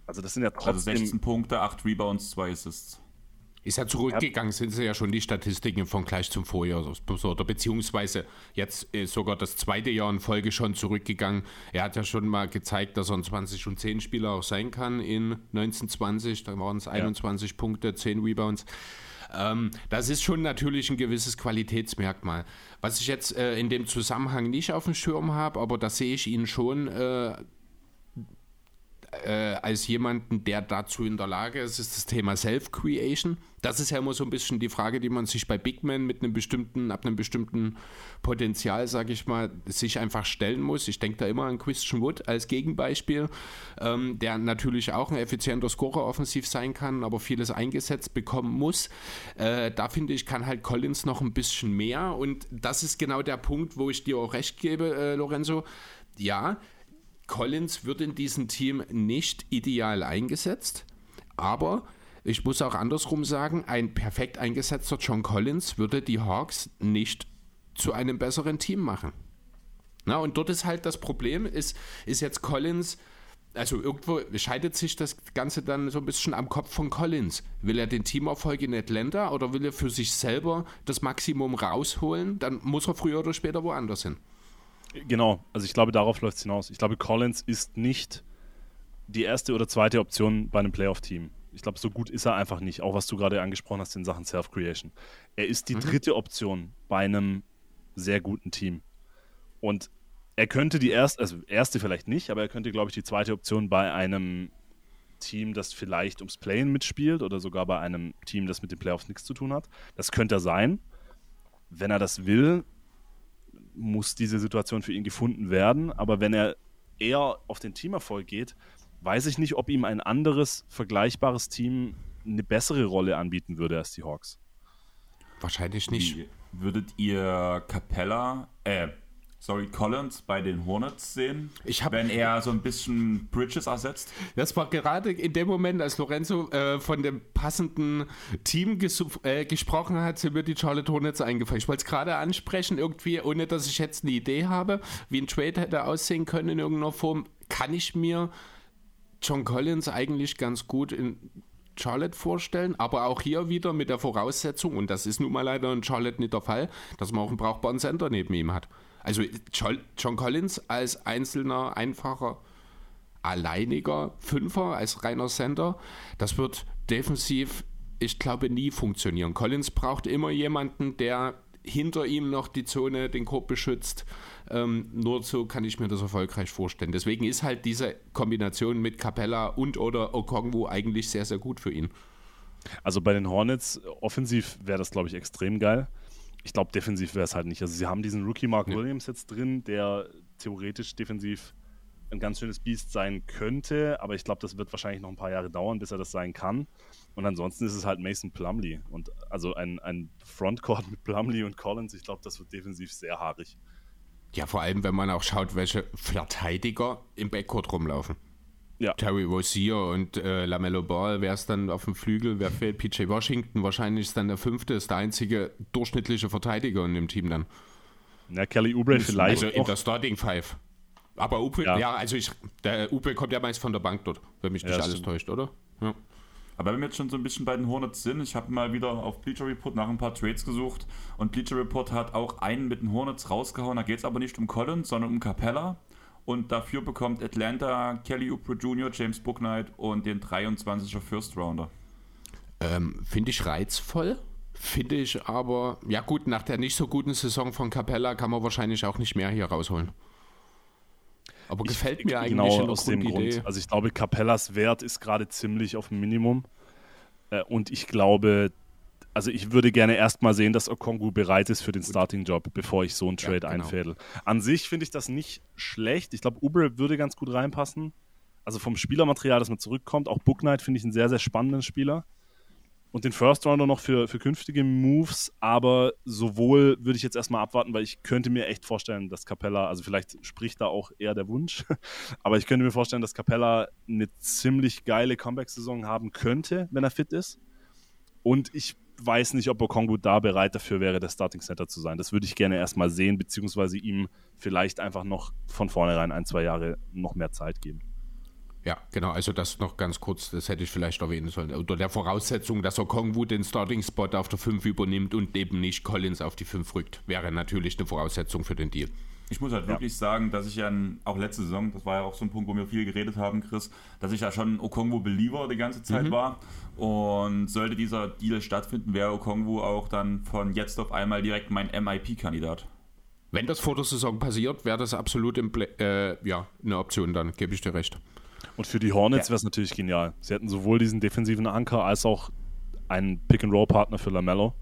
Also das sind ja trotzdem... Also 16 Punkte, 8 Rebounds, 2 Assists. Ist ja zurückgegangen, sind sie ja schon die Statistiken vom Gleich zum Vorjahr. Oder beziehungsweise jetzt sogar das zweite Jahr in Folge schon zurückgegangen. Er hat ja schon mal gezeigt, dass er ein 20 und 10 Spieler auch sein kann in 1920. Da waren es 21 ja. Punkte, 10 Rebounds. Ähm, das ist schon natürlich ein gewisses Qualitätsmerkmal. Was ich jetzt äh, in dem Zusammenhang nicht auf dem Schirm habe, aber da sehe ich ihn schon äh, äh, als jemanden, der dazu in der Lage ist, ist das Thema Self-Creation. Das ist ja immer so ein bisschen die Frage, die man sich bei Big Men mit einem bestimmten, ab einem bestimmten Potenzial, sage ich mal, sich einfach stellen muss. Ich denke da immer an Christian Wood als Gegenbeispiel, ähm, der natürlich auch ein effizienter Scorer offensiv sein kann, aber vieles eingesetzt bekommen muss. Äh, da finde ich, kann halt Collins noch ein bisschen mehr und das ist genau der Punkt, wo ich dir auch recht gebe, äh, Lorenzo. Ja, Collins wird in diesem Team nicht ideal eingesetzt, aber ich muss auch andersrum sagen, ein perfekt eingesetzter John Collins würde die Hawks nicht zu einem besseren Team machen. Na, und dort ist halt das Problem, ist, ist jetzt Collins, also irgendwo scheidet sich das Ganze dann so ein bisschen am Kopf von Collins. Will er den Teamerfolg in Atlanta oder will er für sich selber das Maximum rausholen? Dann muss er früher oder später woanders hin. Genau, also ich glaube, darauf läuft es hinaus. Ich glaube, Collins ist nicht die erste oder zweite Option bei einem Playoff-Team. Ich glaube, so gut ist er einfach nicht, auch was du gerade angesprochen hast in Sachen Self-Creation. Er ist die mhm. dritte Option bei einem sehr guten Team. Und er könnte die erste, also erste vielleicht nicht, aber er könnte, glaube ich, die zweite Option bei einem Team, das vielleicht ums Playen mitspielt oder sogar bei einem Team, das mit den Playoffs nichts zu tun hat. Das könnte er sein. Wenn er das will, muss diese Situation für ihn gefunden werden. Aber wenn er eher auf den Teamerfolg geht, weiß ich nicht, ob ihm ein anderes, vergleichbares Team eine bessere Rolle anbieten würde als die Hawks. Wahrscheinlich nicht. Wie würdet ihr Capella, äh, sorry, Collins bei den Hornets sehen, ich hab, wenn er so ein bisschen Bridges ersetzt? Das war gerade in dem Moment, als Lorenzo äh, von dem passenden Team äh, gesprochen hat, sind mir die Charlotte Hornets eingefallen. Ich wollte es gerade ansprechen, irgendwie, ohne dass ich jetzt eine Idee habe, wie ein Trade hätte aussehen können in irgendeiner Form, kann ich mir John Collins eigentlich ganz gut in Charlotte vorstellen, aber auch hier wieder mit der Voraussetzung, und das ist nun mal leider in Charlotte nicht der Fall, dass man auch einen brauchbaren Center neben ihm hat. Also John Collins als einzelner, einfacher, alleiniger Fünfer, als reiner Center, das wird defensiv, ich glaube, nie funktionieren. Collins braucht immer jemanden, der hinter ihm noch die Zone, den Korb beschützt. Ähm, nur so kann ich mir das erfolgreich vorstellen. Deswegen ist halt diese Kombination mit Capella und oder Okongwu eigentlich sehr, sehr gut für ihn. Also bei den Hornets offensiv wäre das, glaube ich, extrem geil ich glaube, defensiv wäre es halt nicht. Also sie haben diesen Rookie Mark ja. Williams jetzt drin, der theoretisch defensiv ein ganz schönes Biest sein könnte, aber ich glaube, das wird wahrscheinlich noch ein paar Jahre dauern, bis er das sein kann. Und ansonsten ist es halt Mason Plumley. Und also ein, ein Frontcourt mit Plumley und Collins, ich glaube, das wird defensiv sehr haarig. Ja, vor allem, wenn man auch schaut, welche Verteidiger im Backcourt rumlaufen. Ja. Terry Rozier und äh, Lamello Ball, wer ist dann auf dem Flügel, wer fehlt? PJ Washington, wahrscheinlich ist dann der fünfte, ist der einzige durchschnittliche Verteidiger in dem Team dann. Na, Kelly Oubre vielleicht. Also in der Starting Five. Aber Oubre, ja. ja, also ich, der Oubre kommt ja meist von der Bank dort, wenn mich nicht ja, alles stimmt. täuscht, oder? Ja. Aber wenn wir jetzt schon so ein bisschen bei den Hornets sind, ich habe mal wieder auf Bleacher Report nach ein paar Trades gesucht und Bleacher Report hat auch einen mit den Hornets rausgehauen. Da geht es aber nicht um Collins, sondern um Capella. Und dafür bekommt Atlanta Kelly Oubre Jr., James Booknight und den 23er First Rounder. Ähm, Finde ich reizvoll. Finde ich aber, ja gut, nach der nicht so guten Saison von Capella kann man wahrscheinlich auch nicht mehr hier rausholen. Aber gefällt ich, mir eigentlich genau aus dem Grund. Also ich glaube, Capellas Wert ist gerade ziemlich auf dem Minimum. Äh, und ich glaube, also ich würde gerne erstmal sehen, dass Okongu bereit ist für den Starting-Job, bevor ich so einen Trade ja, genau. einfädel. An sich finde ich das nicht schlecht. Ich glaube, Uber würde ganz gut reinpassen. Also vom Spielermaterial, das man zurückkommt. Auch Book Knight finde ich einen sehr, sehr spannenden Spieler und den First Rounder noch für, für künftige Moves, aber sowohl würde ich jetzt erstmal abwarten, weil ich könnte mir echt vorstellen, dass Capella, also vielleicht spricht da auch eher der Wunsch, aber ich könnte mir vorstellen, dass Capella eine ziemlich geile Comeback-Saison haben könnte, wenn er fit ist. Und ich weiß nicht, ob Okongu da bereit dafür wäre, der Starting Center zu sein. Das würde ich gerne erstmal sehen, beziehungsweise ihm vielleicht einfach noch von vornherein ein, zwei Jahre noch mehr Zeit geben. Ja, genau, also das noch ganz kurz, das hätte ich vielleicht erwähnen sollen. Unter der Voraussetzung, dass er Kongwu den Starting-Spot auf der 5 übernimmt und eben nicht Collins auf die 5 rückt, wäre natürlich eine Voraussetzung für den Deal. Ich muss halt ja. wirklich sagen, dass ich ja auch letzte Saison, das war ja auch so ein Punkt, wo wir viel geredet haben, Chris, dass ich ja schon Okongwu-Believer die ganze Zeit mhm. war. Und sollte dieser Deal stattfinden, wäre Okongwu auch dann von jetzt auf einmal direkt mein MIP-Kandidat. Wenn das vor der Saison passiert, wäre das absolut im äh, ja, eine Option, dann gebe ich dir recht. Und für die Hornets ja. wäre es natürlich genial. Sie hätten sowohl diesen defensiven Anker als auch einen Pick-and-Roll-Partner für Lamello.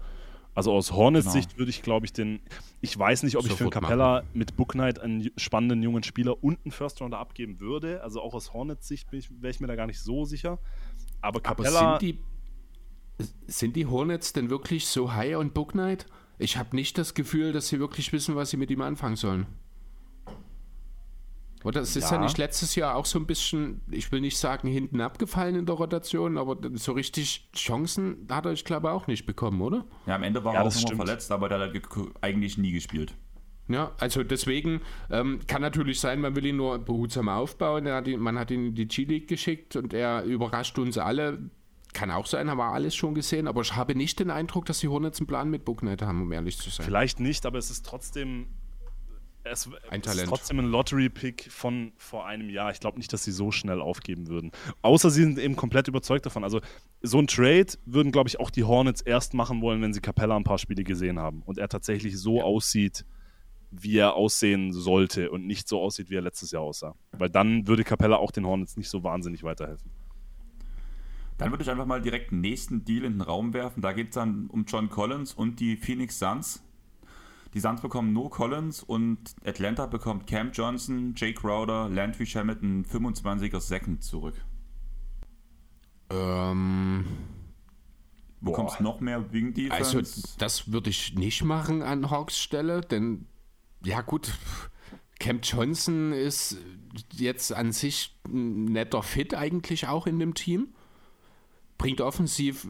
Also aus Hornets genau. Sicht würde ich, glaube ich, den. Ich weiß nicht, ob Sofort ich für Capella machen. mit Book Knight einen spannenden jungen Spieler und einen First Rounder abgeben würde. Also auch aus Hornets Sicht wäre ich mir da gar nicht so sicher. Aber Capella. Aber sind die, sind die Hornets denn wirklich so high on Book Knight? Ich habe nicht das Gefühl, dass sie wirklich wissen, was sie mit ihm anfangen sollen. Oder es ist ja. ja. nicht letztes Jahr auch so ein bisschen, ich will nicht sagen, hinten abgefallen in der Rotation, aber so richtig Chancen hat er, ich glaube, auch nicht bekommen, oder? Ja, am Ende war ja, er auch nochmal verletzt, aber der hat eigentlich nie gespielt. Ja, also deswegen ähm, kann natürlich sein, man will ihn nur behutsam aufbauen. Hat ihn, man hat ihn in die G-League geschickt und er überrascht uns alle. Kann auch sein, haben wir alles schon gesehen, aber ich habe nicht den Eindruck, dass die Hornets einen Plan mit Booknet haben, um ehrlich zu sein. Vielleicht nicht, aber es ist trotzdem es ein Talent. ist trotzdem ein Lottery-Pick von vor einem Jahr. Ich glaube nicht, dass sie so schnell aufgeben würden. Außer sie sind eben komplett überzeugt davon. Also so ein Trade würden, glaube ich, auch die Hornets erst machen wollen, wenn sie Capella ein paar Spiele gesehen haben und er tatsächlich so ja. aussieht, wie er aussehen sollte und nicht so aussieht, wie er letztes Jahr aussah. Weil dann würde Capella auch den Hornets nicht so wahnsinnig weiterhelfen. Dann würde ich einfach mal direkt einen nächsten Deal in den Raum werfen. Da geht es dann um John Collins und die Phoenix Suns. Die Suns bekommen nur Collins und Atlanta bekommt Cam Johnson, Jake Crowder, Landry Shamet, ein 25er Second zurück. Ähm. Wo kommst noch mehr Wing Defense? Also, das würde ich nicht machen an Hawks Stelle, denn, ja, gut, Cam Johnson ist jetzt an sich ein netter Fit eigentlich auch in dem Team. Bringt offensiv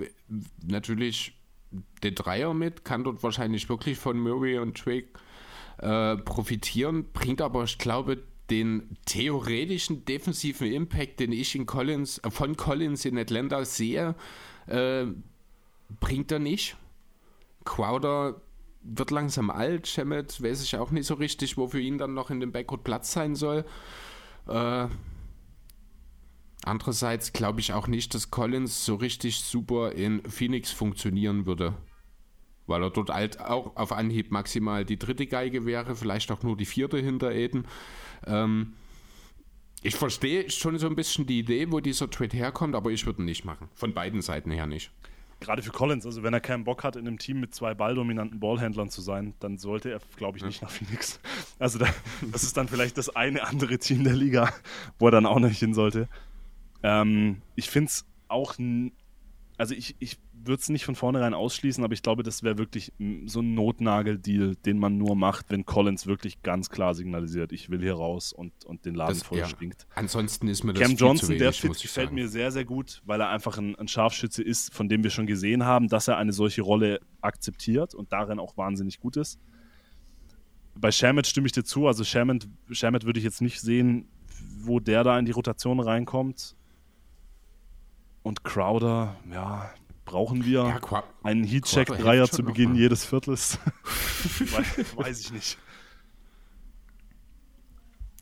natürlich den Dreier mit, kann dort wahrscheinlich wirklich von Murray und Drake äh, profitieren, bringt aber, ich glaube, den theoretischen defensiven Impact, den ich in Collins, äh, von Collins in Atlanta sehe, äh, bringt er nicht. Crowder wird langsam alt, Shemet weiß ich auch nicht so richtig, wo für ihn dann noch in dem Backcourt Platz sein soll. Äh, Andererseits glaube ich auch nicht, dass Collins so richtig super in Phoenix funktionieren würde. Weil er dort halt auch auf Anhieb maximal die dritte Geige wäre, vielleicht auch nur die vierte hinter Aiden. Ähm, ich verstehe schon so ein bisschen die Idee, wo dieser Trade herkommt, aber ich würde ihn nicht machen. Von beiden Seiten her nicht. gerade für Collins, also wenn er keinen Bock hat, in einem Team mit zwei balldominanten Ballhändlern zu sein, dann sollte er, glaube ich, nicht nach Phoenix. Also da, das ist dann vielleicht das eine andere Team der Liga, wo er dann auch nicht hin sollte. Ähm, ich finde es auch, also ich, ich würde es nicht von vornherein ausschließen, aber ich glaube, das wäre wirklich so ein Notnagel-Deal, den man nur macht, wenn Collins wirklich ganz klar signalisiert, ich will hier raus und, und den Laden das, voll ja. stinkt. Ansonsten ist mir das Cam Johnson, wenig, der Fit gefällt sagen. mir sehr, sehr gut, weil er einfach ein, ein, Scharfschütze ist, von dem wir schon gesehen haben, dass er eine solche Rolle akzeptiert und darin auch wahnsinnig gut ist. Bei Shamit stimme ich dir zu, also Shamit, Shamit würde ich jetzt nicht sehen, wo der da in die Rotation reinkommt. Und Crowder, ja, Brauchen wir ja, einen Heatcheck-Dreier zu Beginn jedes Viertels? weiß, weiß ich nicht.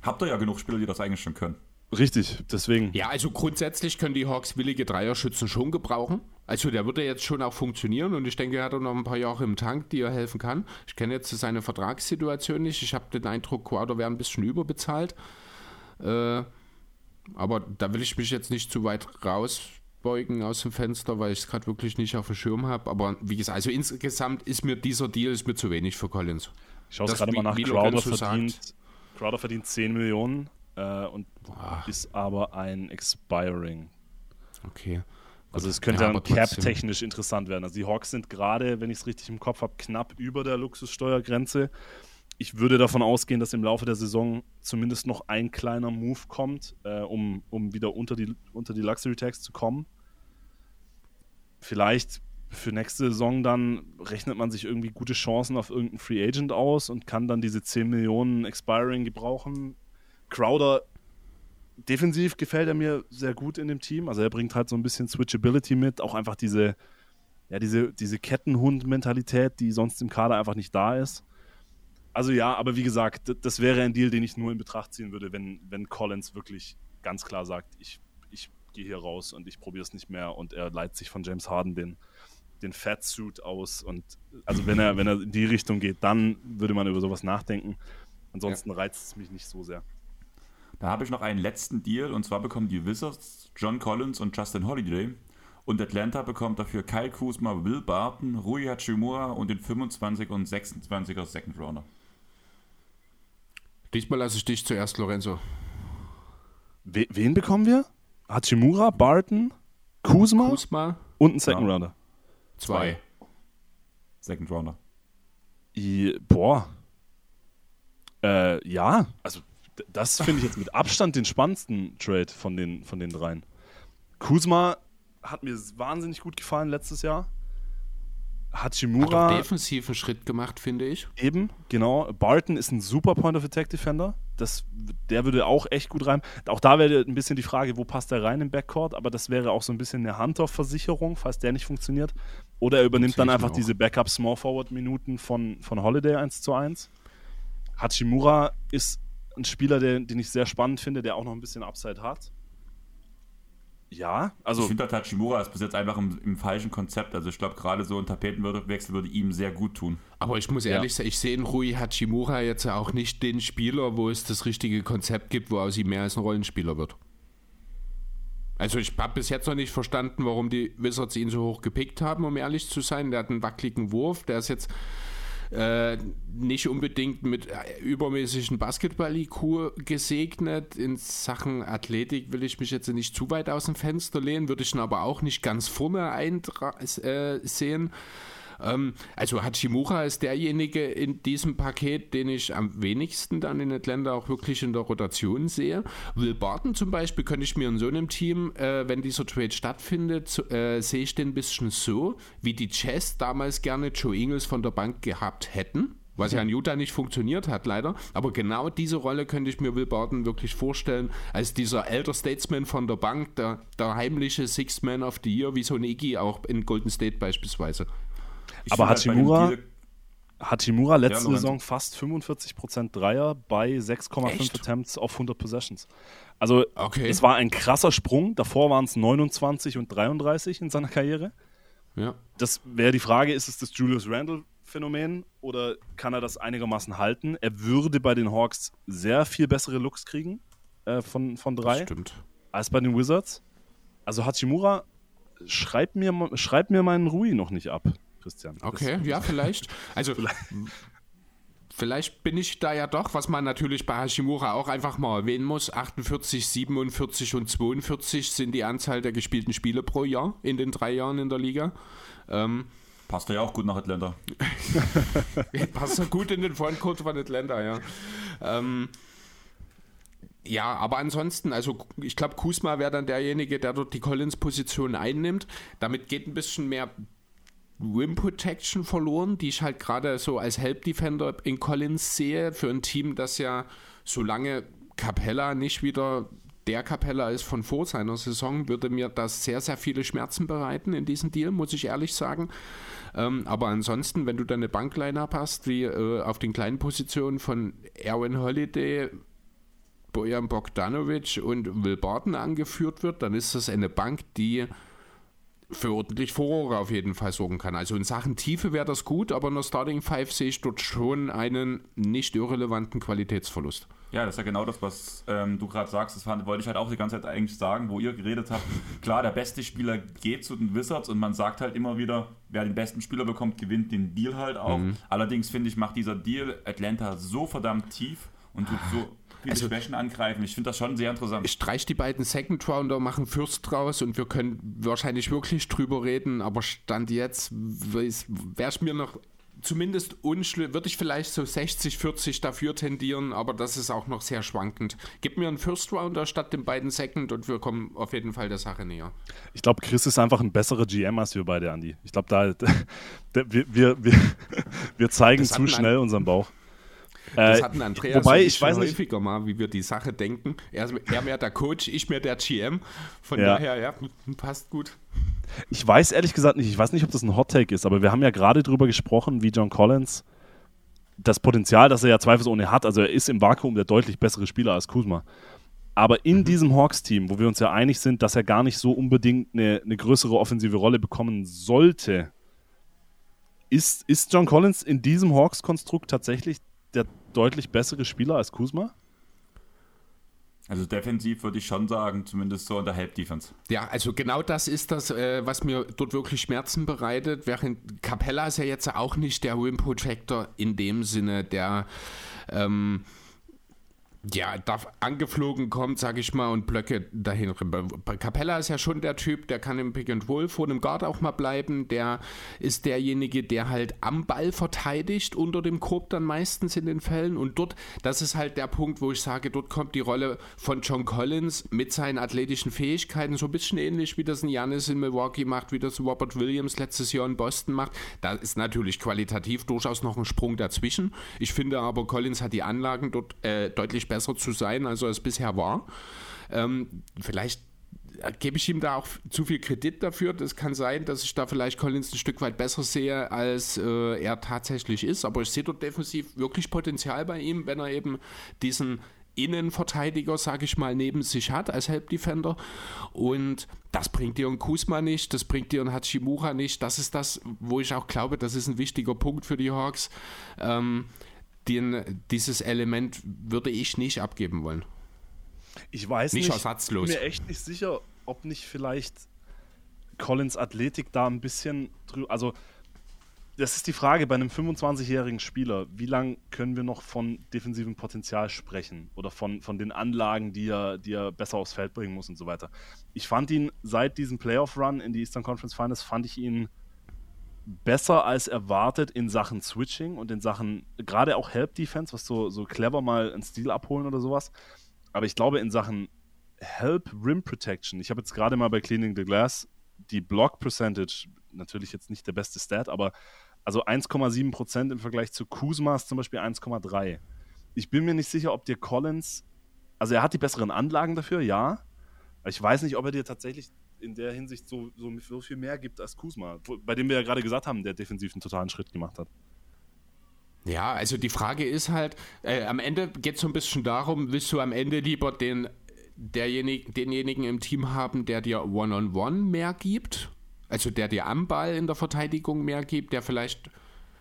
Habt ihr ja genug Spieler, die das eigentlich schon können. Richtig, deswegen. Ja, also grundsätzlich können die Hawks willige Dreierschützen schon gebrauchen. Also der würde jetzt schon auch funktionieren und ich denke, er hat noch ein paar Jahre im Tank, die er helfen kann. Ich kenne jetzt seine Vertragssituation nicht. Ich habe den Eindruck, Quader wäre ein bisschen überbezahlt. Äh, aber da will ich mich jetzt nicht zu weit raus beugen aus dem Fenster, weil ich es gerade wirklich nicht auf dem Schirm habe. Aber wie gesagt, also insgesamt ist mir dieser Deal ist mir zu wenig für Collins. Ich schaue gerade mal nach. Crowder verdient, Crowder verdient 10 Millionen äh, und Boah. ist aber ein Expiring. Okay. Also es könnte ja, dann cap-technisch interessant werden. Also die Hawks sind gerade, wenn ich es richtig im Kopf habe, knapp über der Luxussteuergrenze ich würde davon ausgehen, dass im Laufe der Saison zumindest noch ein kleiner Move kommt, äh, um, um wieder unter die, unter die Luxury Tax zu kommen. Vielleicht für nächste Saison dann rechnet man sich irgendwie gute Chancen auf irgendeinen Free Agent aus und kann dann diese 10 Millionen Expiring gebrauchen. Crowder, defensiv gefällt er mir sehr gut in dem Team. Also er bringt halt so ein bisschen Switchability mit, auch einfach diese, ja, diese, diese Kettenhund-Mentalität, die sonst im Kader einfach nicht da ist. Also ja, aber wie gesagt, das wäre ein Deal, den ich nur in Betracht ziehen würde, wenn, wenn Collins wirklich ganz klar sagt, ich, ich gehe hier raus und ich probiere es nicht mehr und er leiht sich von James Harden den, den Fatsuit aus und also wenn er, wenn er in die Richtung geht, dann würde man über sowas nachdenken. Ansonsten ja. reizt es mich nicht so sehr. Da habe ich noch einen letzten Deal und zwar bekommen die Wizards John Collins und Justin Holiday und Atlanta bekommt dafür Kyle Kuzma, Will Barton, Rui Hachimura und den 25 und 26er Second Rounder. Diesmal lasse ich dich zuerst, Lorenzo. We wen bekommen wir? Hachimura, Barton, Kuzma, Kuzma und ein Second ja. Rounder. Zwei. Second Rounder. I, boah. Äh, ja, also das finde ich jetzt mit Abstand den spannendsten Trade von den, von den dreien. Kuzma hat mir wahnsinnig gut gefallen letztes Jahr. Hachimura. Hat auch einen Schritt gemacht, finde ich. Eben, genau. Barton ist ein super Point of Attack Defender. Das, der würde auch echt gut rein. Auch da wäre ein bisschen die Frage, wo passt er rein im Backcourt, aber das wäre auch so ein bisschen eine Hunter-Versicherung, falls der nicht funktioniert. Oder er übernimmt dann einfach diese Backup Small Forward Minuten von, von Holiday 1 zu 1. Hachimura ist ein Spieler, der, den ich sehr spannend finde, der auch noch ein bisschen Upside hat. Ja, also. Ich finde, Tachimura ist bis jetzt einfach im, im falschen Konzept. Also, ich glaube, gerade so ein Tapetenwechsel würde ihm sehr gut tun. Aber ich muss ehrlich ja. sagen, ich sehe in Rui Hachimura jetzt auch nicht den Spieler, wo es das richtige Konzept gibt, wo aus ihm mehr als ein Rollenspieler wird. Also, ich habe bis jetzt noch nicht verstanden, warum die Wizards ihn so hoch gepickt haben, um ehrlich zu sein. Der hat einen wackeligen Wurf, der ist jetzt äh, nicht unbedingt mit äh, übermäßigen Basketball-IQ gesegnet. In Sachen Athletik will ich mich jetzt nicht zu weit aus dem Fenster lehnen, würde ich ihn aber auch nicht ganz vorne äh, sehen. Ähm, also Hachimura ist derjenige in diesem Paket, den ich am wenigsten dann in Atlanta auch wirklich in der Rotation sehe. Will Barton zum Beispiel könnte ich mir in so einem Team, äh, wenn dieser Trade stattfindet, äh, sehe ich den ein bisschen so, wie die Chess damals gerne Joe Ingles von der Bank gehabt hätten was ja in Utah nicht funktioniert hat, leider. Aber genau diese Rolle könnte ich mir Will Barton wirklich vorstellen, als dieser Elder Statesman von der Bank, der, der heimliche Sixth Man of the Year, wie so ein Iggy auch in Golden State beispielsweise. Ich aber Hachimura, halt Hachimura letzte ja, Saison fast 45% Dreier bei 6,5 Attempts auf 100 Possessions. Also okay. es war ein krasser Sprung. Davor waren es 29 und 33 in seiner Karriere. Ja. Das wäre die Frage, ist es das Julius Randle Phänomen oder kann er das einigermaßen halten? Er würde bei den Hawks sehr viel bessere Looks kriegen äh, von, von drei als bei den Wizards. Also Hachimura schreib mir, schreib mir meinen Rui noch nicht ab, Christian. Okay, das, ja, vielleicht. Also, vielleicht. vielleicht bin ich da ja doch, was man natürlich bei Hashimura auch einfach mal erwähnen muss. 48, 47 und 42 sind die Anzahl der gespielten Spiele pro Jahr in den drei Jahren in der Liga. Ähm, Passt ja auch gut nach Atlanta. Passt ja gut in den Frontcourt von Atlanta, ja. Ähm, ja, aber ansonsten, also ich glaube, Kusma wäre dann derjenige, der dort die Collins-Position einnimmt. Damit geht ein bisschen mehr Rim Protection verloren, die ich halt gerade so als Help Defender in Collins sehe, für ein Team, das ja solange Capella nicht wieder der Capella ist von vor seiner Saison, würde mir das sehr, sehr viele Schmerzen bereiten in diesem Deal, muss ich ehrlich sagen. Ähm, aber ansonsten, wenn du dann eine Bankline-Up hast, wie äh, auf den kleinen Positionen von Erwin Holiday, Bojan Bogdanovic und Will Barton angeführt wird, dann ist das eine Bank, die für ordentlich Furore auf jeden Fall sorgen kann. Also in Sachen Tiefe wäre das gut, aber in der Starting Five sehe ich dort schon einen nicht irrelevanten Qualitätsverlust. Ja, das ist ja genau das, was ähm, du gerade sagst. Das wollte ich halt auch die ganze Zeit eigentlich sagen, wo ihr geredet habt. Klar, der beste Spieler geht zu den Wizards und man sagt halt immer wieder, wer den besten Spieler bekommt, gewinnt den Deal halt auch. Mhm. Allerdings finde ich, macht dieser Deal Atlanta so verdammt tief und tut so viele also, Schwächen angreifen. Ich finde das schon sehr interessant. Ich streich die beiden Second Rounder, machen Fürst draus und wir können wahrscheinlich wirklich drüber reden, aber Stand jetzt wäre es mir noch zumindest würde ich vielleicht so 60, 40 dafür tendieren, aber das ist auch noch sehr schwankend. Gib mir einen First Rounder statt den beiden Second und wir kommen auf jeden Fall der Sache näher. Ich glaube, Chris ist einfach ein besserer GM als wir beide, Andi. Ich glaube, da, da, da, wir, wir, wir, wir zeigen zu schnell unseren Bauch. Das äh, hatten Andreas wobei, ich weiß häufiger nicht, mal, wie wir die Sache denken. Er, er mehr der Coach, ich mehr der GM. Von ja. daher, ja, passt gut. Ich weiß ehrlich gesagt nicht, ich weiß nicht, ob das ein Hot Take ist, aber wir haben ja gerade darüber gesprochen, wie John Collins das Potenzial, das er ja zweifelsohne hat, also er ist im Vakuum der deutlich bessere Spieler als Kuzma. Aber in mhm. diesem Hawks-Team, wo wir uns ja einig sind, dass er gar nicht so unbedingt eine, eine größere offensive Rolle bekommen sollte, ist, ist John Collins in diesem Hawks-Konstrukt tatsächlich der deutlich bessere Spieler als Kuzma? Also defensiv würde ich schon sagen, zumindest so in der Help-Defense. Ja, also genau das ist das, äh, was mir dort wirklich Schmerzen bereitet. Während Capella ist ja jetzt auch nicht der Rim Projector in dem Sinne, der ähm, ja, da angeflogen kommt, sag ich mal, und Blöcke dahin. Capella ist ja schon der Typ, der kann im Pick and Roll vor dem Guard auch mal bleiben. Der ist derjenige, der halt am Ball verteidigt, unter dem Korb dann meistens in den Fällen. Und dort, das ist halt der Punkt, wo ich sage, dort kommt die Rolle von John Collins mit seinen athletischen Fähigkeiten, so ein bisschen ähnlich wie das ein Janis in Milwaukee macht, wie das Robert Williams letztes Jahr in Boston macht. Da ist natürlich qualitativ durchaus noch ein Sprung dazwischen. Ich finde aber, Collins hat die Anlagen dort äh, deutlich besser zu sein, als er es bisher war. Ähm, vielleicht gebe ich ihm da auch zu viel Kredit dafür. Das kann sein, dass ich da vielleicht Collins ein Stück weit besser sehe, als äh, er tatsächlich ist. Aber ich sehe dort defensiv wirklich Potenzial bei ihm, wenn er eben diesen Innenverteidiger, sage ich mal, neben sich hat als Help Defender. Und das bringt dir ein Kusma nicht, das bringt dir ein Hachimura nicht. Das ist das, wo ich auch glaube, das ist ein wichtiger Punkt für die Hawks. Ähm, den, dieses Element würde ich nicht abgeben wollen. Ich weiß nicht, nicht ersatzlos. Ich bin mir echt nicht sicher, ob nicht vielleicht Collins Athletik da ein bisschen drüber. Also, das ist die Frage bei einem 25-jährigen Spieler. Wie lange können wir noch von defensivem Potenzial sprechen? Oder von, von den Anlagen, die er, die er besser aufs Feld bringen muss und so weiter. Ich fand ihn seit diesem Playoff-Run in die Eastern Conference Finals, fand ich ihn besser als erwartet in Sachen Switching und in Sachen gerade auch Help Defense, was so, so clever mal einen Stil abholen oder sowas. Aber ich glaube, in Sachen Help Rim Protection, ich habe jetzt gerade mal bei Cleaning the Glass die Block Percentage, natürlich jetzt nicht der beste Stat, aber also 1,7% im Vergleich zu Kuzmas zum Beispiel 1,3. Ich bin mir nicht sicher, ob dir Collins, also er hat die besseren Anlagen dafür, ja. Ich weiß nicht, ob er dir tatsächlich in der Hinsicht so, so, viel mehr gibt als Kusma, bei dem wir ja gerade gesagt haben, der defensiv einen totalen Schritt gemacht hat. Ja, also die Frage ist halt, äh, am Ende geht es so ein bisschen darum, willst du am Ende lieber den, derjenig, denjenigen im Team haben, der dir One-on-One -on -one mehr gibt? Also der dir am Ball in der Verteidigung mehr gibt, der vielleicht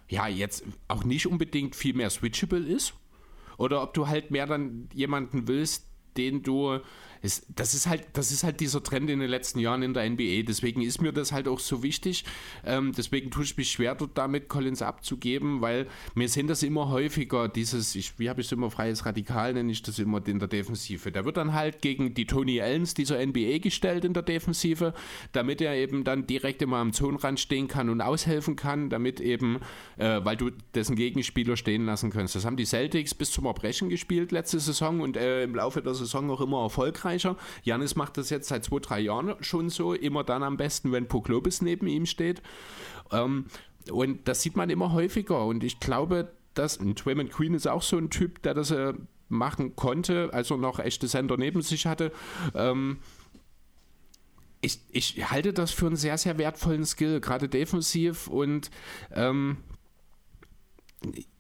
ja jetzt auch nicht unbedingt viel mehr switchable ist? Oder ob du halt mehr dann jemanden willst, den du es, das, ist halt, das ist halt dieser Trend in den letzten Jahren in der NBA. Deswegen ist mir das halt auch so wichtig. Ähm, deswegen tue ich mich schwer, dort damit Collins abzugeben, weil wir sehen das immer häufiger, dieses, ich, wie habe ich es immer, freies Radikal nenne ich das immer in der Defensive. Der wird dann halt gegen die Tony Allens dieser NBA gestellt in der Defensive, damit er eben dann direkt immer am Zonenrand stehen kann und aushelfen kann, damit eben, äh, weil du dessen Gegenspieler stehen lassen kannst. Das haben die Celtics bis zum Erbrechen gespielt letzte Saison und äh, im Laufe der Saison auch immer erfolgreicher. Janis macht das jetzt seit zwei, drei Jahren schon so, immer dann am besten, wenn Poklobis neben ihm steht. Ähm, und das sieht man immer häufiger und ich glaube, dass Draymond Queen ist auch so ein Typ, der das äh, machen konnte, als er noch echte Sender neben sich hatte. Ähm, ich, ich, halte das für einen sehr, sehr wertvollen Skill, gerade defensiv und ähm,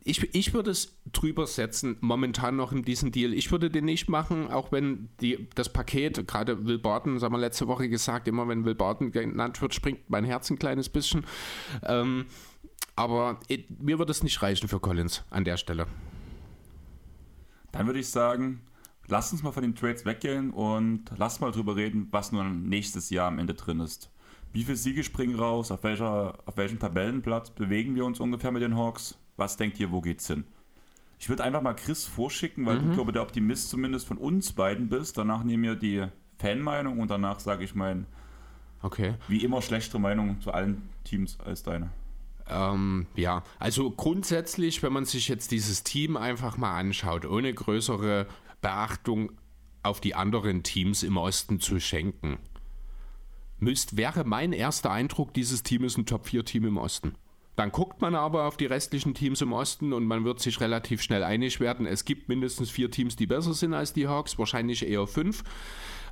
ich, ich würde es drüber setzen, momentan noch in diesem Deal. Ich würde den nicht machen, auch wenn die, das Paket, gerade Will Barton, haben wir letzte Woche gesagt, immer wenn Will Barton genannt wird, springt mein Herz ein kleines bisschen. Ähm, aber it, mir würde es nicht reichen für Collins an der Stelle. Dann würde ich sagen, lass uns mal von den Trades weggehen und lass mal drüber reden, was nun nächstes Jahr am Ende drin ist. Wie viele Siege springen raus? Auf, welcher, auf welchem Tabellenplatz bewegen wir uns ungefähr mit den Hawks? Was denkt ihr, wo geht's hin? Ich würde einfach mal Chris vorschicken, weil mhm. du, glaube der Optimist zumindest von uns beiden bist. Danach nehmen wir die Fanmeinung und danach sage ich mein, okay. wie immer, schlechtere Meinung zu allen Teams als deine. Ähm, ja, also grundsätzlich, wenn man sich jetzt dieses Team einfach mal anschaut, ohne größere Beachtung auf die anderen Teams im Osten zu schenken, müsst, wäre mein erster Eindruck, dieses Team ist ein Top-4-Team im Osten. Dann guckt man aber auf die restlichen Teams im Osten und man wird sich relativ schnell einig werden. Es gibt mindestens vier Teams, die besser sind als die Hawks, wahrscheinlich eher fünf.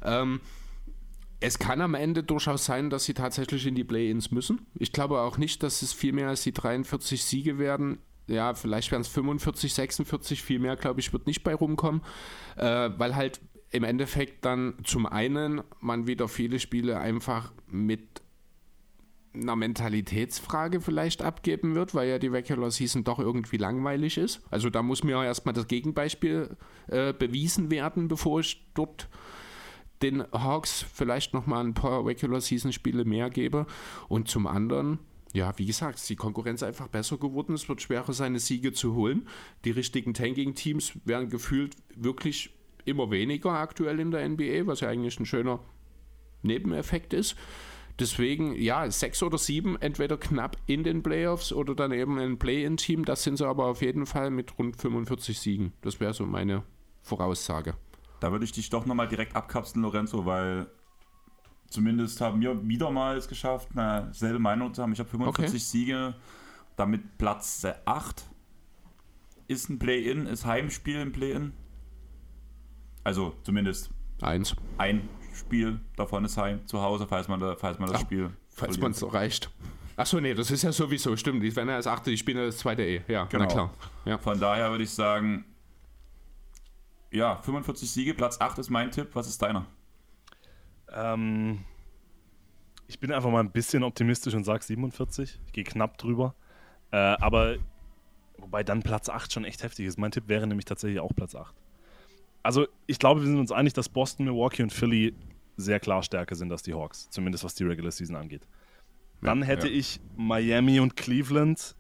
Ähm, es kann am Ende durchaus sein, dass sie tatsächlich in die Play-ins müssen. Ich glaube auch nicht, dass es viel mehr als die 43 Siege werden. Ja, vielleicht werden es 45, 46, viel mehr, glaube ich, wird nicht bei rumkommen, äh, weil halt im Endeffekt dann zum einen man wieder viele Spiele einfach mit einer Mentalitätsfrage vielleicht abgeben wird, weil ja die Regular Season doch irgendwie langweilig ist. Also da muss mir erstmal das Gegenbeispiel äh, bewiesen werden, bevor ich dort den Hawks vielleicht nochmal ein paar Regular Season Spiele mehr gebe. Und zum anderen, ja, wie gesagt, ist die Konkurrenz einfach besser geworden. Es wird schwerer, seine Siege zu holen. Die richtigen Tanking-Teams werden gefühlt wirklich immer weniger aktuell in der NBA, was ja eigentlich ein schöner Nebeneffekt ist. Deswegen, ja, sechs oder sieben, entweder knapp in den Playoffs oder dann eben ein Play-in-Team. Das sind sie aber auf jeden Fall mit rund 45 Siegen. Das wäre so meine Voraussage. Da würde ich dich doch nochmal direkt abkapseln, Lorenzo, weil zumindest haben wir wieder mal es geschafft, eine selbe Meinung zu haben. Ich habe 45 okay. Siege, damit Platz 8 ist ein Play-In, ist Heimspiel im Play-In. Also zumindest eins. Ein Spiel davon ist Heim zu Hause, falls man, da, falls man das Ach, Spiel. Falls man es erreicht. Achso, nee, das ist ja sowieso, stimmt. Wenn er als achte, ich spiele das zweite E. Ja, genau. na klar. Ja. Von daher würde ich sagen, ja, 45 Siege, Platz 8 ist mein Tipp. Was ist deiner? Ähm, ich bin einfach mal ein bisschen optimistisch und sage 47. Ich gehe knapp drüber. Äh, aber wobei dann Platz 8 schon echt heftig ist. Mein Tipp wäre nämlich tatsächlich auch Platz 8. Also ich glaube, wir sind uns einig, dass Boston, Milwaukee und Philly sehr klar stärker sind als die Hawks. Zumindest was die Regular Season angeht. Dann hätte ja. ich Miami und Cleveland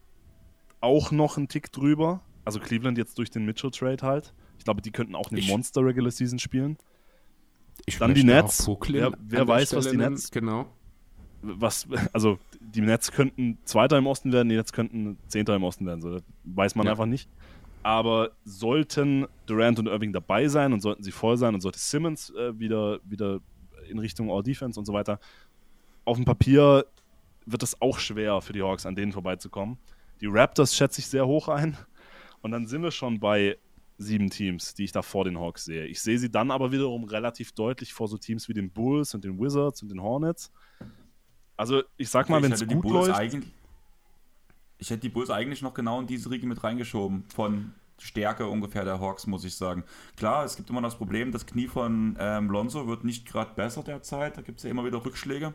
auch noch einen Tick drüber. Also Cleveland jetzt durch den Mitchell-Trade halt glaube, die könnten auch eine ich, Monster Regular Season spielen. Ich Dann die Nets. Wer, wer weiß, was die Nets. Genau. Was, also die Nets könnten Zweiter im Osten werden, die Nets könnten Zehnter im Osten werden. So, das weiß man ja. einfach nicht. Aber sollten Durant und Irving dabei sein und sollten sie voll sein und sollte Simmons äh, wieder, wieder in Richtung All-Defense und so weiter, auf dem Papier wird es auch schwer für die Hawks, an denen vorbeizukommen. Die Raptors schätze ich sehr hoch ein. Und dann sind wir schon bei sieben Teams, die ich da vor den Hawks sehe. Ich sehe sie dann aber wiederum relativ deutlich vor so Teams wie den Bulls und den Wizards und den Hornets. Also ich sag mal, wenn es gut läuft. Ich hätte die Bulls eigentlich noch genau in diese Riege mit reingeschoben. Von Stärke ungefähr der Hawks, muss ich sagen. Klar, es gibt immer das Problem, das Knie von ähm, Lonzo wird nicht gerade besser derzeit. Da gibt es ja immer wieder Rückschläge.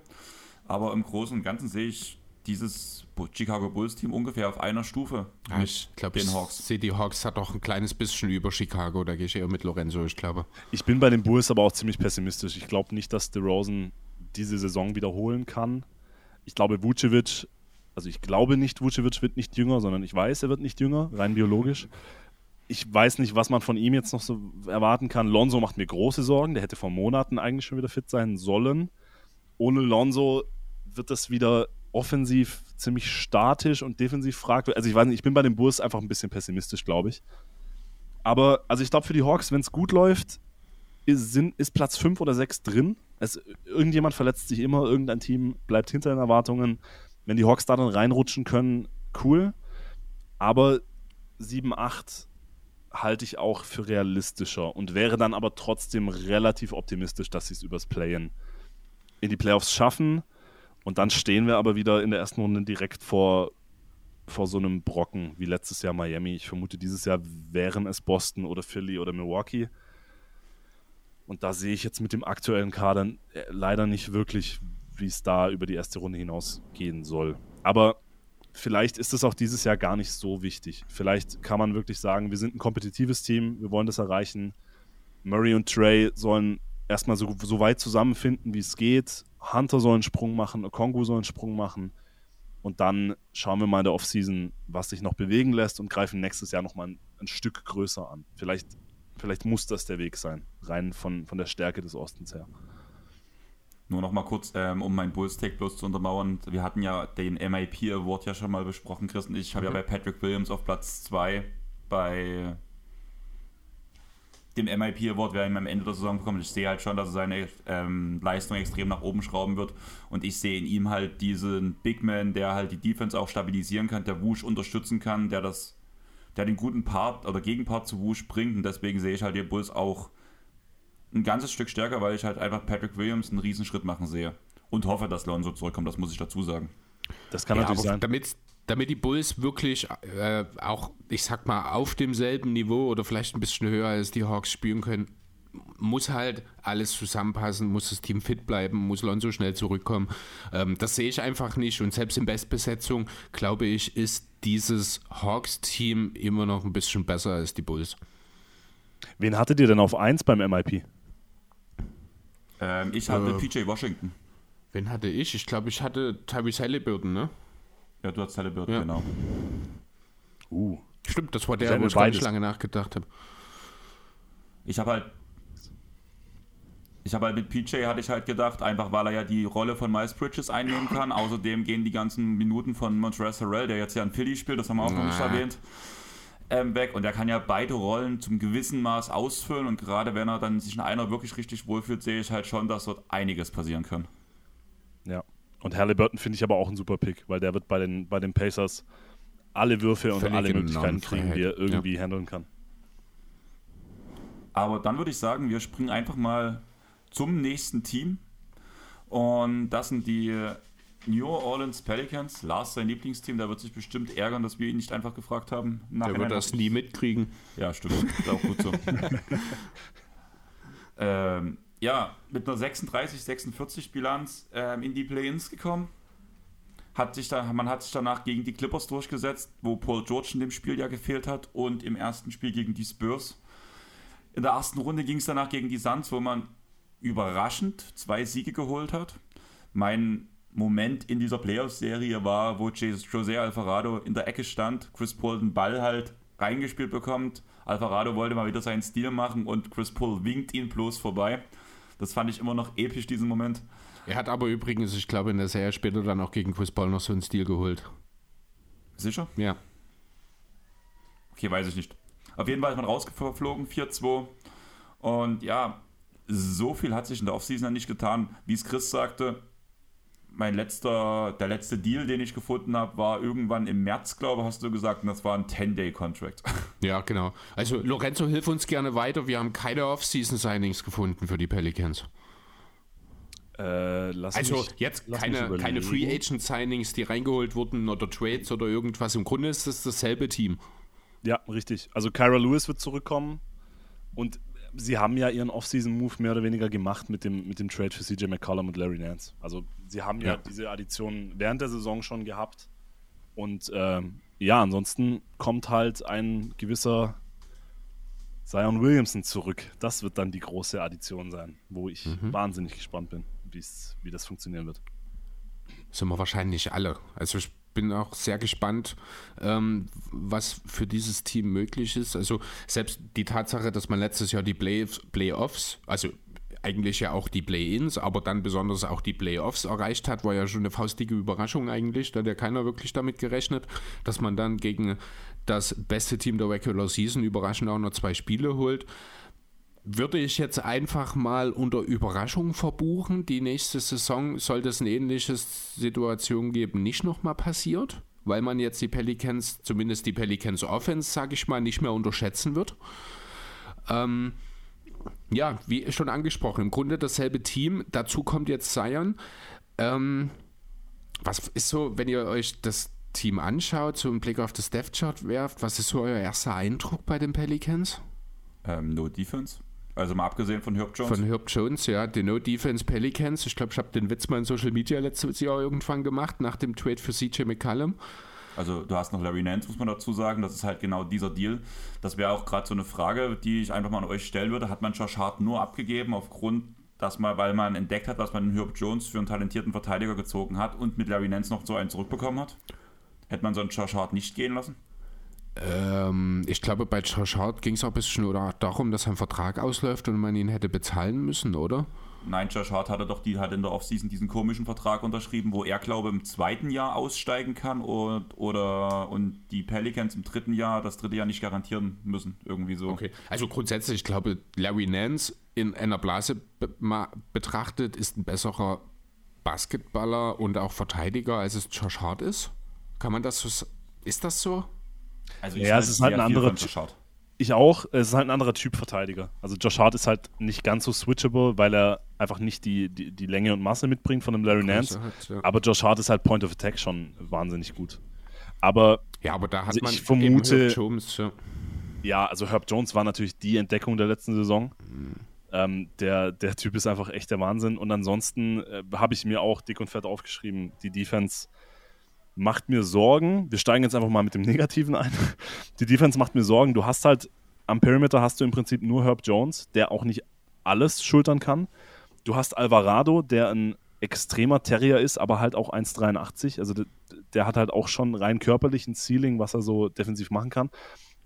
Aber im Großen und Ganzen sehe ich dieses Chicago Bulls Team ungefähr auf einer Stufe. Ja, ich glaube, den Hawks. sehe die Hawks hat auch ein kleines bisschen über Chicago. Da gehe ich eher mit Lorenzo, ich glaube. Ich bin bei den Bulls aber auch ziemlich pessimistisch. Ich glaube nicht, dass DeRozan diese Saison wiederholen kann. Ich glaube, Vucevic, also ich glaube nicht, Vucevic wird nicht jünger, sondern ich weiß, er wird nicht jünger, rein biologisch. Ich weiß nicht, was man von ihm jetzt noch so erwarten kann. Lonzo macht mir große Sorgen. Der hätte vor Monaten eigentlich schon wieder fit sein sollen. Ohne Lonzo wird das wieder offensiv ziemlich statisch und defensiv fragwürdig. Also ich weiß nicht, ich bin bei den Bulls einfach ein bisschen pessimistisch, glaube ich. Aber also ich glaube für die Hawks, wenn es gut läuft, ist, sind, ist Platz 5 oder 6 drin. Es, irgendjemand verletzt sich immer, irgendein Team bleibt hinter den Erwartungen. Wenn die Hawks da dann reinrutschen können, cool. Aber 7, 8 halte ich auch für realistischer und wäre dann aber trotzdem relativ optimistisch, dass sie es übers Playen in die Playoffs schaffen. Und dann stehen wir aber wieder in der ersten Runde direkt vor, vor so einem Brocken wie letztes Jahr Miami. Ich vermute, dieses Jahr wären es Boston oder Philly oder Milwaukee. Und da sehe ich jetzt mit dem aktuellen Kader äh, leider nicht wirklich, wie es da über die erste Runde hinaus gehen soll. Aber vielleicht ist es auch dieses Jahr gar nicht so wichtig. Vielleicht kann man wirklich sagen, wir sind ein kompetitives Team, wir wollen das erreichen. Murray und Trey sollen erstmal so, so weit zusammenfinden, wie es geht. Hunter soll einen Sprung machen, Kongu soll einen Sprung machen. Und dann schauen wir mal in der Offseason, was sich noch bewegen lässt und greifen nächstes Jahr nochmal ein, ein Stück größer an. Vielleicht, vielleicht muss das der Weg sein, rein von, von der Stärke des Ostens her. Nur noch mal kurz, ähm, um meinen Bulls-Take bloß zu untermauern. Wir hatten ja den MIP Award ja schon mal besprochen, Chris und ich. Ich habe mhm. ja bei Patrick Williams auf Platz 2 bei dem MIP Award werden wir am Ende der Saison bekommen. Ich sehe halt schon, dass er seine ähm, Leistung extrem nach oben schrauben wird. Und ich sehe in ihm halt diesen Big Man, der halt die Defense auch stabilisieren kann, der Wusch unterstützen kann, der das, der den guten Part oder Gegenpart zu Wusch bringt. Und deswegen sehe ich halt die Bulls auch ein ganzes Stück stärker, weil ich halt einfach Patrick Williams einen Riesenschritt machen sehe. Und hoffe, dass Lonzo zurückkommt, das muss ich dazu sagen. Das kann ja, natürlich sein. Damit damit die Bulls wirklich äh, auch, ich sag mal, auf demselben Niveau oder vielleicht ein bisschen höher als die Hawks spielen können, muss halt alles zusammenpassen, muss das Team fit bleiben, muss Lonzo schnell zurückkommen. Ähm, das sehe ich einfach nicht. Und selbst in Bestbesetzung, glaube ich, ist dieses Hawks-Team immer noch ein bisschen besser als die Bulls. Wen hattet ihr denn auf 1 beim MIP? Ähm, ich hatte äh, PJ Washington. Wen hatte ich? Ich glaube, ich hatte Tyrese Halliburton, ne? Ja, du hast Halliburton, ja. genau. Uh. Stimmt, das war der, wo ich ganz lange nachgedacht habe. Ich habe halt ich habe halt mit PJ hatte ich halt gedacht, einfach weil er ja die Rolle von Miles Bridges einnehmen kann. Außerdem gehen die ganzen Minuten von Montrezl Harrell, der jetzt ja in Philly spielt, das haben wir auch noch nicht erwähnt, ähm, weg. Und er kann ja beide Rollen zum gewissen Maß ausfüllen. Und gerade wenn er dann sich in einer wirklich richtig wohlfühlt, sehe ich halt schon, dass dort einiges passieren kann. Ja. Und Halliburton finde ich aber auch ein super Pick, weil der wird bei den, bei den Pacers alle Würfe und alle Möglichkeiten kriegen, die er irgendwie ja. handeln kann. Aber dann würde ich sagen, wir springen einfach mal zum nächsten Team. Und das sind die New Orleans Pelicans. Lars, sein Lieblingsteam, der wird sich bestimmt ärgern, dass wir ihn nicht einfach gefragt haben. Der wird das nie mitkriegen. Ja, stimmt. Ist auch gut so. ähm, ja, mit einer 36-46 Bilanz ähm, in die Play-Ins gekommen. Hat sich da, man hat sich danach gegen die Clippers durchgesetzt, wo Paul George in dem Spiel ja gefehlt hat und im ersten Spiel gegen die Spurs. In der ersten Runde ging es danach gegen die Suns, wo man überraschend zwei Siege geholt hat. Mein Moment in dieser Playoff-Serie war, wo José Alvarado in der Ecke stand, Chris Paul den Ball halt reingespielt bekommt. Alvarado wollte mal wieder seinen Stil machen und Chris Paul winkt ihn bloß vorbei. Das fand ich immer noch episch, diesen Moment. Er hat aber übrigens, ich glaube, in der Serie später dann auch gegen Chris Paul noch so einen Stil geholt. Sicher? Ja. Okay, weiß ich nicht. Auf jeden Fall ist man rausgeflogen, 4-2. Und ja, so viel hat sich in der Offseason nicht getan. Wie es Chris sagte, mein letzter, der letzte Deal, den ich gefunden habe, war irgendwann im März, glaube ich, hast du gesagt, und das war ein 10-Day-Contract. Ja, genau. Also Lorenzo, hilf uns gerne weiter. Wir haben keine Off-Season-Signings gefunden für die Pelicans. Äh, also mich, jetzt keine, keine Free Agent Signings, die reingeholt wurden oder Trades oder irgendwas. Im Grunde ist es dasselbe Team. Ja, richtig. Also Kyra Lewis wird zurückkommen und sie haben ja ihren Off-Season-Move mehr oder weniger gemacht mit dem, mit dem Trade für CJ McCollum und Larry Nance. Also sie haben ja, ja diese Addition während der Saison schon gehabt. Und ähm, ja, ansonsten kommt halt ein gewisser Zion Williamson zurück. Das wird dann die große Addition sein, wo ich mhm. wahnsinnig gespannt bin, wie das funktionieren wird. Sind wir wahrscheinlich alle. Also ich bin auch sehr gespannt, ähm, was für dieses Team möglich ist. Also selbst die Tatsache, dass man letztes Jahr die Play Playoffs, also eigentlich ja auch die Play-ins, aber dann besonders auch die Playoffs erreicht hat, war ja schon eine faustige Überraschung eigentlich. Da hat ja keiner wirklich damit gerechnet, dass man dann gegen das beste Team der Regular Season überraschend auch noch zwei Spiele holt würde ich jetzt einfach mal unter Überraschung verbuchen. Die nächste Saison sollte es eine ähnliche Situation geben, nicht nochmal passiert, weil man jetzt die Pelicans, zumindest die Pelicans Offense, sage ich mal, nicht mehr unterschätzen wird. Ähm, ja, wie schon angesprochen, im Grunde dasselbe Team. Dazu kommt jetzt Zion. Ähm, was ist so, wenn ihr euch das Team anschaut, so einen Blick auf das Death Chart werft, was ist so euer erster Eindruck bei den Pelicans? Ähm, no Defense. Also mal abgesehen von Herb Jones. Von Herb Jones, ja. Die No Defense Pelicans. Ich glaube, ich habe den Witz mal in Social Media letztes Jahr irgendwann gemacht, nach dem Trade für CJ McCallum. Also du hast noch Larry Nance, muss man dazu sagen. Das ist halt genau dieser Deal. Das wäre auch gerade so eine Frage, die ich einfach mal an euch stellen würde. Hat man Josh Hart nur abgegeben aufgrund, dass man, weil man entdeckt hat, was man in Herb Jones für einen talentierten Verteidiger gezogen hat und mit Larry Nance noch so einen zurückbekommen hat? Hätte man so einen Josh Hart nicht gehen lassen? Ähm, ich glaube, bei Josh Hart ging es auch ein bisschen oder darum, dass sein Vertrag ausläuft und man ihn hätte bezahlen müssen, oder? Nein, Josh Hart hatte doch die halt in der Offseason diesen komischen Vertrag unterschrieben, wo er, glaube ich, im zweiten Jahr aussteigen kann und, oder und die Pelicans im dritten Jahr das dritte Jahr nicht garantieren müssen. Irgendwie so. Okay. Also grundsätzlich, ich glaube, Larry Nance in einer Blase be betrachtet ist ein besserer Basketballer und auch Verteidiger, als es Josh Hart ist. Kann man das so. Ist das so? Also ja, es ist halt ein anderer Typ. Ich auch. Es ist halt ein anderer Typ Verteidiger. Also Josh Hart ist halt nicht ganz so switchable, weil er einfach nicht die, die, die Länge und Masse mitbringt von einem Larry Nance. Hat, ja. Aber Josh Hart ist halt Point of Attack schon wahnsinnig gut. Aber, ja, aber da hat also man ich vermute, Jones, ja. ja. also Herb Jones war natürlich die Entdeckung der letzten Saison. Mhm. Ähm, der, der Typ ist einfach echt der Wahnsinn. Und ansonsten äh, habe ich mir auch dick und fett aufgeschrieben, die Defense macht mir Sorgen. Wir steigen jetzt einfach mal mit dem Negativen ein. Die Defense macht mir Sorgen. Du hast halt am Perimeter hast du im Prinzip nur Herb Jones, der auch nicht alles schultern kann. Du hast Alvarado, der ein extremer Terrier ist, aber halt auch 1,83. Also der, der, hat halt auch schon rein körperlich ein Ceiling, was er so defensiv machen kann.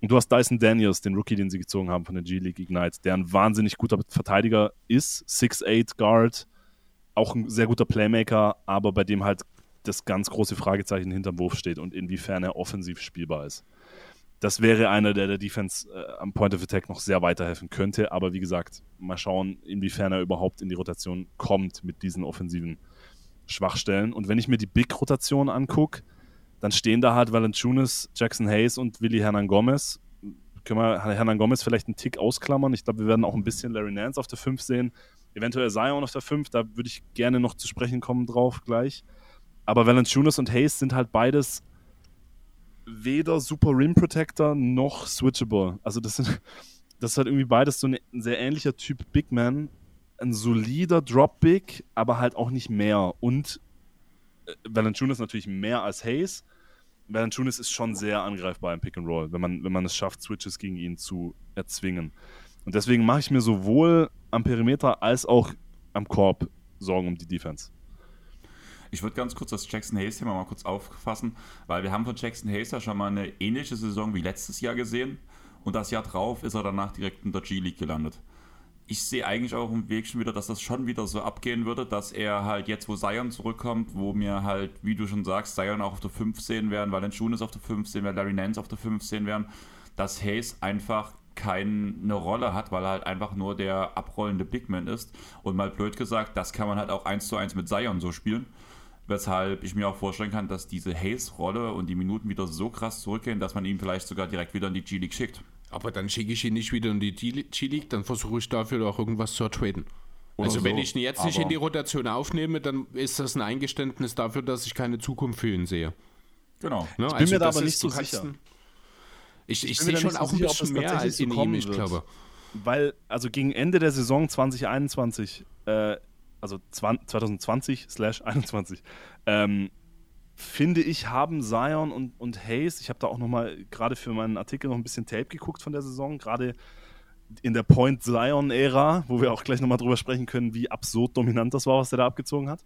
Und du hast Dyson Daniels, den Rookie, den sie gezogen haben von der G-League Ignite, der ein wahnsinnig guter Verteidiger ist, 6'8 Guard, auch ein sehr guter Playmaker, aber bei dem halt das ganz große Fragezeichen hinterm Wurf steht und inwiefern er offensiv spielbar ist. Das wäre einer, der der Defense äh, am Point of Attack noch sehr weiterhelfen könnte, aber wie gesagt, mal schauen, inwiefern er überhaupt in die Rotation kommt mit diesen offensiven Schwachstellen. Und wenn ich mir die Big-Rotation angucke, dann stehen da halt Valanciunas, Jackson Hayes und Willi Hernan Gomez. Können wir Hernan Gomez vielleicht einen Tick ausklammern? Ich glaube, wir werden auch ein bisschen Larry Nance auf der 5 sehen. Eventuell Zion auf der 5, da würde ich gerne noch zu sprechen kommen drauf gleich. Aber Valanciunas und Hayes sind halt beides weder super Rim Protector noch switchable. Also das sind das ist halt irgendwie beides so ein sehr ähnlicher Typ Big Man, ein solider Drop Big, aber halt auch nicht mehr. Und äh, Valanciunas natürlich mehr als Hayes. Valanciunas ist schon sehr angreifbar im Pick and Roll, wenn man wenn man es schafft, Switches gegen ihn zu erzwingen. Und deswegen mache ich mir sowohl am Perimeter als auch am Korb Sorgen um die Defense. Ich würde ganz kurz das Jackson Hayes-Thema mal kurz auffassen, weil wir haben von Jackson Hayes ja schon mal eine ähnliche Saison wie letztes Jahr gesehen und das Jahr drauf ist er danach direkt in der G-League gelandet. Ich sehe eigentlich auch im Weg schon wieder, dass das schon wieder so abgehen würde, dass er halt jetzt, wo Zion zurückkommt, wo mir halt, wie du schon sagst, Zion auch auf der 5 sehen werden, weil Schunes auf der 5 sehen Larry Nance auf der 5 sehen werden, dass Hayes einfach keine Rolle hat, weil er halt einfach nur der abrollende Bigman ist. Und mal blöd gesagt, das kann man halt auch eins zu eins mit Zion so spielen. Weshalb ich mir auch vorstellen kann, dass diese Hayes-Rolle und die Minuten wieder so krass zurückgehen, dass man ihn vielleicht sogar direkt wieder in die G-League schickt. Aber dann schicke ich ihn nicht wieder in die G-League, dann versuche ich dafür auch irgendwas zu ertraden. also so. wenn ich ihn jetzt nicht in die Rotation aufnehme, dann ist das ein Eingeständnis dafür, dass ich keine Zukunft für ihn sehe. Genau. Ne? Ich bin also mir da aber nicht so sicher. Ich, ich, ich sehe schon auch ein bisschen mehr als in ihm, ich glaube. weil, also gegen Ende der Saison 2021, äh, also 2020 slash 21, ähm, finde ich, haben Zion und, und Hayes, ich habe da auch nochmal gerade für meinen Artikel noch ein bisschen Tape geguckt von der Saison, gerade in der Point Zion-Ära, wo wir auch gleich nochmal drüber sprechen können, wie absurd dominant das war, was er da abgezogen hat.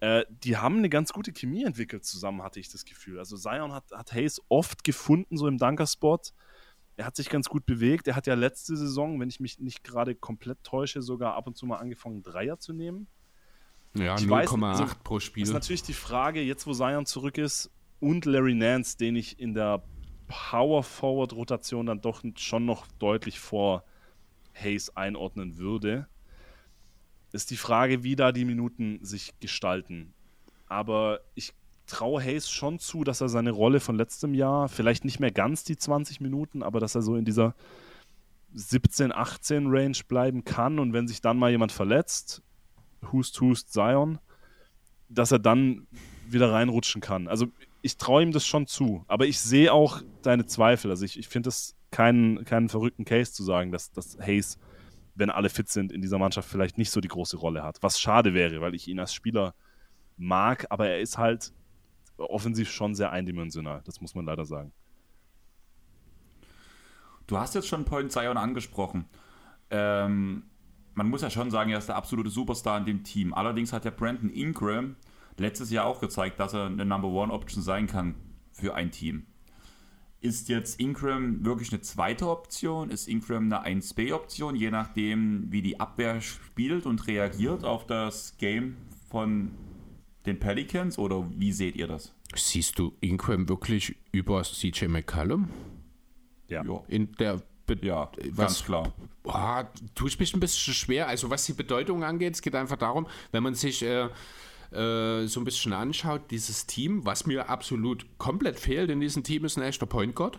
Äh, die haben eine ganz gute Chemie entwickelt zusammen, hatte ich das Gefühl. Also Zion hat, hat Hayes oft gefunden, so im Dunkerspot. Er hat sich ganz gut bewegt. Er hat ja letzte Saison, wenn ich mich nicht gerade komplett täusche, sogar ab und zu mal angefangen, Dreier zu nehmen. Ja, 0,8 also, pro Spiel. Ist natürlich die Frage, jetzt wo Zion zurück ist und Larry Nance, den ich in der Power Forward Rotation dann doch schon noch deutlich vor Hayes einordnen würde, ist die Frage, wie da die Minuten sich gestalten. Aber ich traue Hayes schon zu, dass er seine Rolle von letztem Jahr, vielleicht nicht mehr ganz die 20 Minuten, aber dass er so in dieser 17, 18 Range bleiben kann und wenn sich dann mal jemand verletzt, Hust, Hust, Zion, dass er dann wieder reinrutschen kann. Also ich traue ihm das schon zu, aber ich sehe auch deine Zweifel. Also ich, ich finde es keinen, keinen verrückten Case zu sagen, dass, dass Hayes, wenn alle fit sind, in dieser Mannschaft vielleicht nicht so die große Rolle hat. Was schade wäre, weil ich ihn als Spieler mag, aber er ist halt offensiv schon sehr eindimensional. Das muss man leider sagen. Du hast jetzt schon Point Zion angesprochen. Ähm, man muss ja schon sagen, er ist der absolute Superstar in dem Team. Allerdings hat der Brandon Ingram letztes Jahr auch gezeigt, dass er eine Number One Option sein kann für ein Team. Ist jetzt Ingram wirklich eine zweite Option? Ist Ingram eine 1B-Option, je nachdem, wie die Abwehr spielt und reagiert auf das Game von den Pelicans? Oder wie seht ihr das? Siehst du Ingram wirklich über CJ McCallum? Ja. In der ja, was, ganz klar. Boah, tue ich mich ein bisschen schwer. Also was die Bedeutung angeht, es geht einfach darum, wenn man sich äh, äh, so ein bisschen anschaut, dieses Team, was mir absolut komplett fehlt in diesem Team, ist ein echter Point Guard.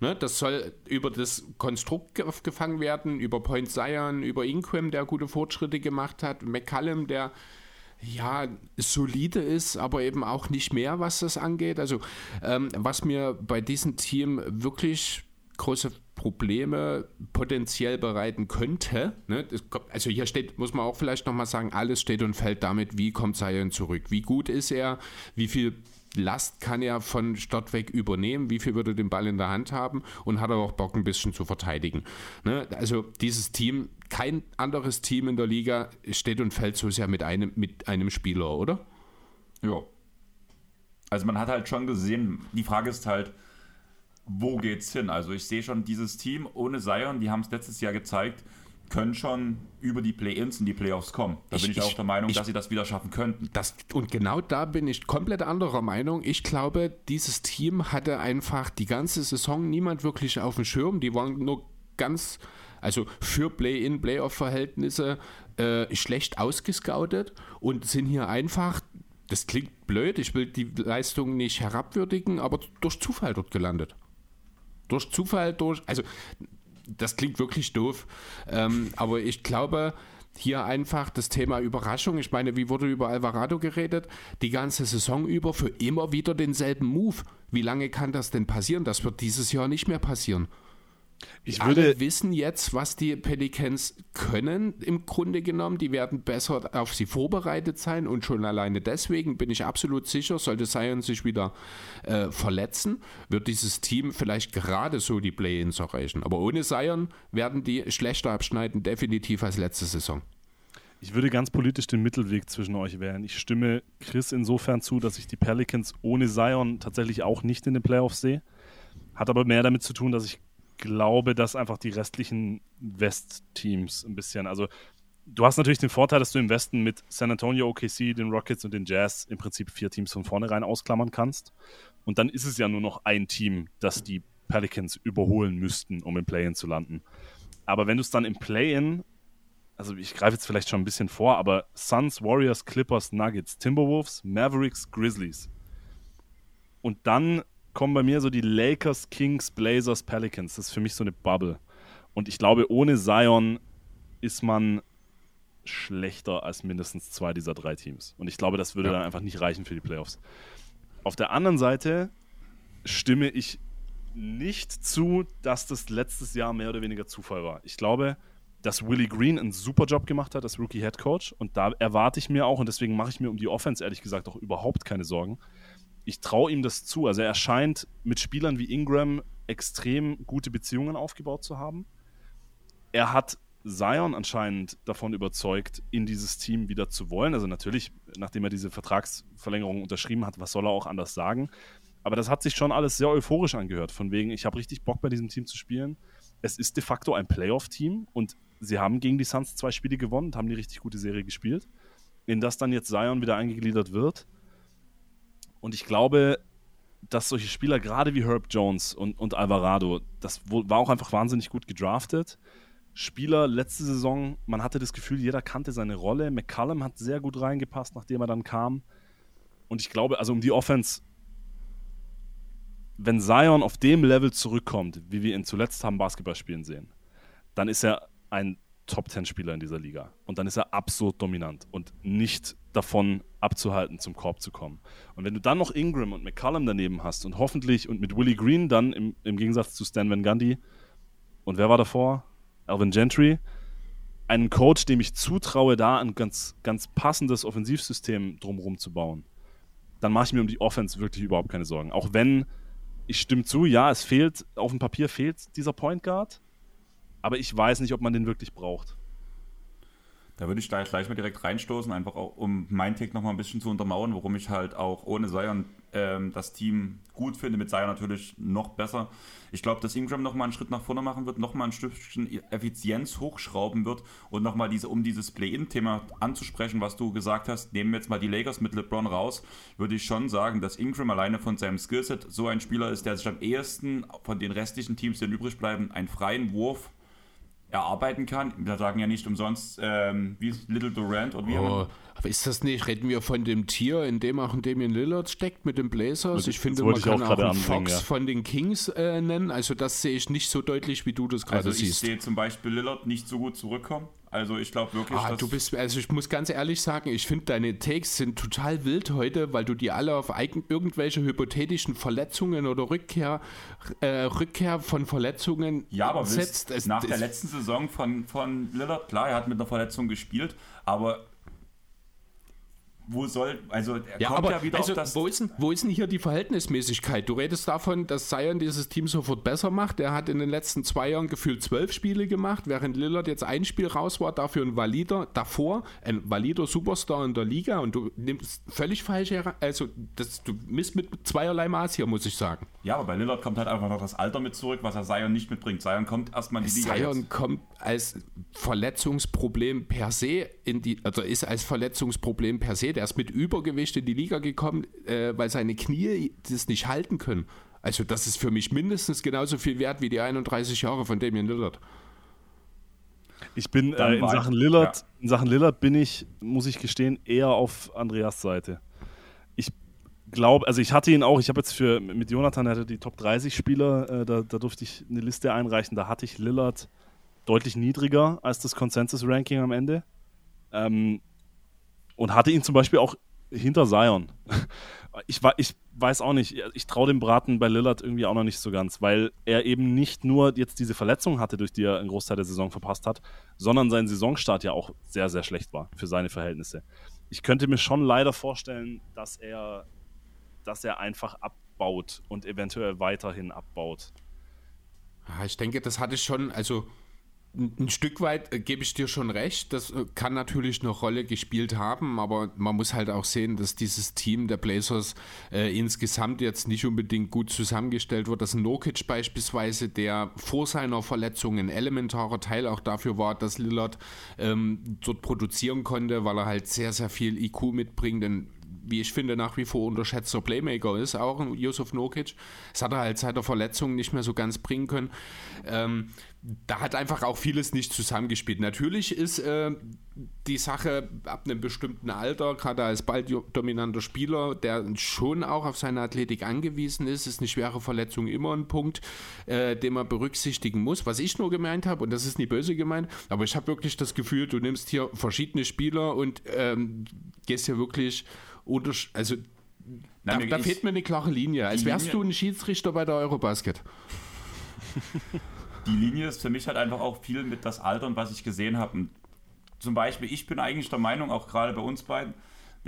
Ne, das soll über das Konstrukt aufgefangen werden, über Point Zion, über Inquim, der gute Fortschritte gemacht hat, McCallum, der ja solide ist, aber eben auch nicht mehr, was das angeht. Also ähm, was mir bei diesem Team wirklich große Probleme potenziell bereiten könnte. Ne? also hier steht, muss man auch vielleicht nochmal sagen, alles steht und fällt damit, wie kommt Zion zurück. Wie gut ist er, wie viel Last kann er von Start weg übernehmen, wie viel würde den Ball in der Hand haben und hat er auch Bock ein bisschen zu verteidigen. Ne? Also dieses Team, kein anderes Team in der Liga steht und fällt so sehr mit einem, mit einem Spieler, oder? Ja. Also man hat halt schon gesehen, die Frage ist halt, wo geht's hin? Also ich sehe schon dieses Team ohne Zion, die haben es letztes Jahr gezeigt, können schon über die Play-ins in die Playoffs kommen. Da ich, bin ich, ich, auch der Meinung, ich, dass sie das wieder schaffen könnten. Das, und genau da bin ich komplett anderer Meinung. Ich glaube, dieses Team hatte einfach die ganze Saison niemand wirklich auf dem Schirm. Die waren nur ganz, also für Play-in, Playoff-Verhältnisse äh, schlecht ausgescoutet und sind hier einfach das klingt blöd, ich will die Leistung nicht herabwürdigen, aber durch Zufall dort gelandet durch Zufall, durch. Also, das klingt wirklich doof. Ähm, aber ich glaube, hier einfach das Thema Überraschung. Ich meine, wie wurde über Alvarado geredet? Die ganze Saison über für immer wieder denselben Move. Wie lange kann das denn passieren? Das wird dieses Jahr nicht mehr passieren. Ich würde Alle wissen jetzt, was die Pelicans können, im Grunde genommen. Die werden besser auf sie vorbereitet sein und schon alleine deswegen bin ich absolut sicher, sollte Zion sich wieder äh, verletzen, wird dieses Team vielleicht gerade so die Play-Ins erreichen. Aber ohne Zion werden die schlechter abschneiden, definitiv als letzte Saison. Ich würde ganz politisch den Mittelweg zwischen euch wählen. Ich stimme Chris insofern zu, dass ich die Pelicans ohne Zion tatsächlich auch nicht in den Playoffs sehe. Hat aber mehr damit zu tun, dass ich glaube, dass einfach die restlichen West-Teams ein bisschen, also du hast natürlich den Vorteil, dass du im Westen mit San Antonio, OKC, den Rockets und den Jazz im Prinzip vier Teams von vornherein ausklammern kannst. Und dann ist es ja nur noch ein Team, das die Pelicans überholen müssten, um im Play-In zu landen. Aber wenn du es dann im Play-In, also ich greife jetzt vielleicht schon ein bisschen vor, aber Suns, Warriors, Clippers, Nuggets, Timberwolves, Mavericks, Grizzlies und dann kommen bei mir so die Lakers, Kings, Blazers, Pelicans. Das ist für mich so eine Bubble. Und ich glaube, ohne Zion ist man schlechter als mindestens zwei dieser drei Teams. Und ich glaube, das würde ja. dann einfach nicht reichen für die Playoffs. Auf der anderen Seite stimme ich nicht zu, dass das letztes Jahr mehr oder weniger Zufall war. Ich glaube, dass Willie Green einen super Job gemacht hat als Rookie Head Coach und da erwarte ich mir auch und deswegen mache ich mir um die Offense ehrlich gesagt auch überhaupt keine Sorgen. Ich traue ihm das zu. Also er scheint mit Spielern wie Ingram extrem gute Beziehungen aufgebaut zu haben. Er hat Zion anscheinend davon überzeugt, in dieses Team wieder zu wollen. Also natürlich, nachdem er diese Vertragsverlängerung unterschrieben hat, was soll er auch anders sagen? Aber das hat sich schon alles sehr euphorisch angehört. Von wegen, ich habe richtig Bock bei diesem Team zu spielen. Es ist de facto ein Playoff-Team und sie haben gegen die Suns zwei Spiele gewonnen und haben die richtig gute Serie gespielt, in das dann jetzt Zion wieder eingegliedert wird. Und ich glaube, dass solche Spieler, gerade wie Herb Jones und, und Alvarado, das war auch einfach wahnsinnig gut gedraftet. Spieler letzte Saison, man hatte das Gefühl, jeder kannte seine Rolle. McCallum hat sehr gut reingepasst, nachdem er dann kam. Und ich glaube, also um die Offense, wenn Zion auf dem Level zurückkommt, wie wir ihn zuletzt haben Basketball spielen sehen, dann ist er ein Top-10-Spieler in dieser Liga. Und dann ist er absurd dominant und nicht davon abzuhalten, zum Korb zu kommen. Und wenn du dann noch Ingram und McCallum daneben hast und hoffentlich und mit Willie Green dann im, im Gegensatz zu Stan Van Gundy und wer war davor? Alvin Gentry, einen Coach, dem ich zutraue, da ein ganz, ganz passendes Offensivsystem drumherum zu bauen, dann mache ich mir um die Offense wirklich überhaupt keine Sorgen. Auch wenn ich stimme zu, ja, es fehlt, auf dem Papier fehlt dieser Point Guard, aber ich weiß nicht, ob man den wirklich braucht. Da würde ich gleich, gleich mal direkt reinstoßen, einfach auch, um mein Take nochmal ein bisschen zu untermauern, warum ich halt auch ohne Zion ähm, das Team gut finde, mit Zion natürlich noch besser. Ich glaube, dass Ingram nochmal einen Schritt nach vorne machen wird, nochmal ein Stückchen Effizienz hochschrauben wird und nochmal diese, um dieses Play-In-Thema anzusprechen, was du gesagt hast, nehmen wir jetzt mal die Lakers mit LeBron raus, würde ich schon sagen, dass Ingram alleine von seinem Skillset so ein Spieler ist, der sich am ehesten von den restlichen Teams, die übrig bleiben, einen freien Wurf erarbeiten kann. Wir sagen ja nicht umsonst, ähm, wie Little Durant oder wie oh, aber ist das nicht, reden wir von dem Tier, in dem auch ein Damien Lillard steckt mit den Blazers? Ich finde, man kann auch, auch einen Fox ja. von den Kings äh, nennen. Also das sehe ich nicht so deutlich, wie du das gerade also siehst. Ich sehe zum Beispiel Lillard nicht so gut zurückkommen. Also ich glaube wirklich, ah, du bist, also ich muss ganz ehrlich sagen, ich finde deine Takes sind total wild heute, weil du die alle auf irgendwelche hypothetischen Verletzungen oder Rückkehr, äh, Rückkehr von Verletzungen ja, aber setzt. Es, nach der letzten Saison von, von Lillard, klar, er hat mit einer Verletzung gespielt, aber wo soll, also er ja, kommt aber, ja wieder also, auf das. Wo ist, denn, wo ist denn hier die Verhältnismäßigkeit? Du redest davon, dass Zion dieses Team sofort besser macht. Er hat in den letzten zwei Jahren gefühlt zwölf Spiele gemacht, während Lillard jetzt ein Spiel raus war, dafür ein valider, davor ein valider Superstar in der Liga und du nimmst völlig falsch, also das, du misst mit zweierlei Maß hier, muss ich sagen. Ja, aber bei Lillard kommt halt einfach noch das Alter mit zurück, was er Zion nicht mitbringt. Zion kommt erstmal in die Liga. Zion kommt als Verletzungsproblem per se in die, also ist als Verletzungsproblem per se der ist mit Übergewicht in die Liga gekommen, äh, weil seine Knie das nicht halten können. Also das ist für mich mindestens genauso viel wert wie die 31 Jahre von Damien Lillard. Ich bin äh, in Sachen Lillard, ja. in Sachen Lillard bin ich, muss ich gestehen, eher auf Andreas Seite. Ich glaube, also ich hatte ihn auch, ich habe jetzt für mit Jonathan hatte die Top 30 Spieler, äh, da, da durfte ich eine Liste einreichen, da hatte ich Lillard deutlich niedriger als das Consensus-Ranking am Ende. Ähm, und hatte ihn zum Beispiel auch hinter Zion. Ich, ich weiß auch nicht, ich traue dem Braten bei Lillard irgendwie auch noch nicht so ganz, weil er eben nicht nur jetzt diese Verletzung hatte, durch die er einen Großteil der Saison verpasst hat, sondern sein Saisonstart ja auch sehr, sehr schlecht war für seine Verhältnisse. Ich könnte mir schon leider vorstellen, dass er, dass er einfach abbaut und eventuell weiterhin abbaut. Ich denke, das hatte ich schon, also ein Stück weit äh, gebe ich dir schon recht. Das äh, kann natürlich eine Rolle gespielt haben, aber man muss halt auch sehen, dass dieses Team der Blazers äh, insgesamt jetzt nicht unbedingt gut zusammengestellt wird. Dass Nokic beispielsweise, der vor seiner Verletzung ein elementarer Teil auch dafür war, dass Lillard ähm, dort produzieren konnte, weil er halt sehr, sehr viel IQ mitbringt. Denn wie ich finde, nach wie vor unterschätzter Playmaker ist, auch Yusuf Nokic. Das hat er halt seit der Verletzung nicht mehr so ganz bringen können. Ähm, da hat einfach auch vieles nicht zusammengespielt. Natürlich ist äh, die Sache ab einem bestimmten Alter, gerade als balldominanter Spieler, der schon auch auf seine Athletik angewiesen ist, ist eine schwere Verletzung immer ein Punkt, äh, den man berücksichtigen muss. Was ich nur gemeint habe, und das ist nicht böse gemeint, aber ich habe wirklich das Gefühl, du nimmst hier verschiedene Spieler und ähm, gehst hier wirklich unter, also Da, mir- da ich- fehlt mir eine klare Linie. Als wärst Linie- du ein Schiedsrichter bei der Eurobasket. die Linie ist für mich halt einfach auch viel mit das Alter und was ich gesehen habe. Zum Beispiel, ich bin eigentlich der Meinung, auch gerade bei uns beiden,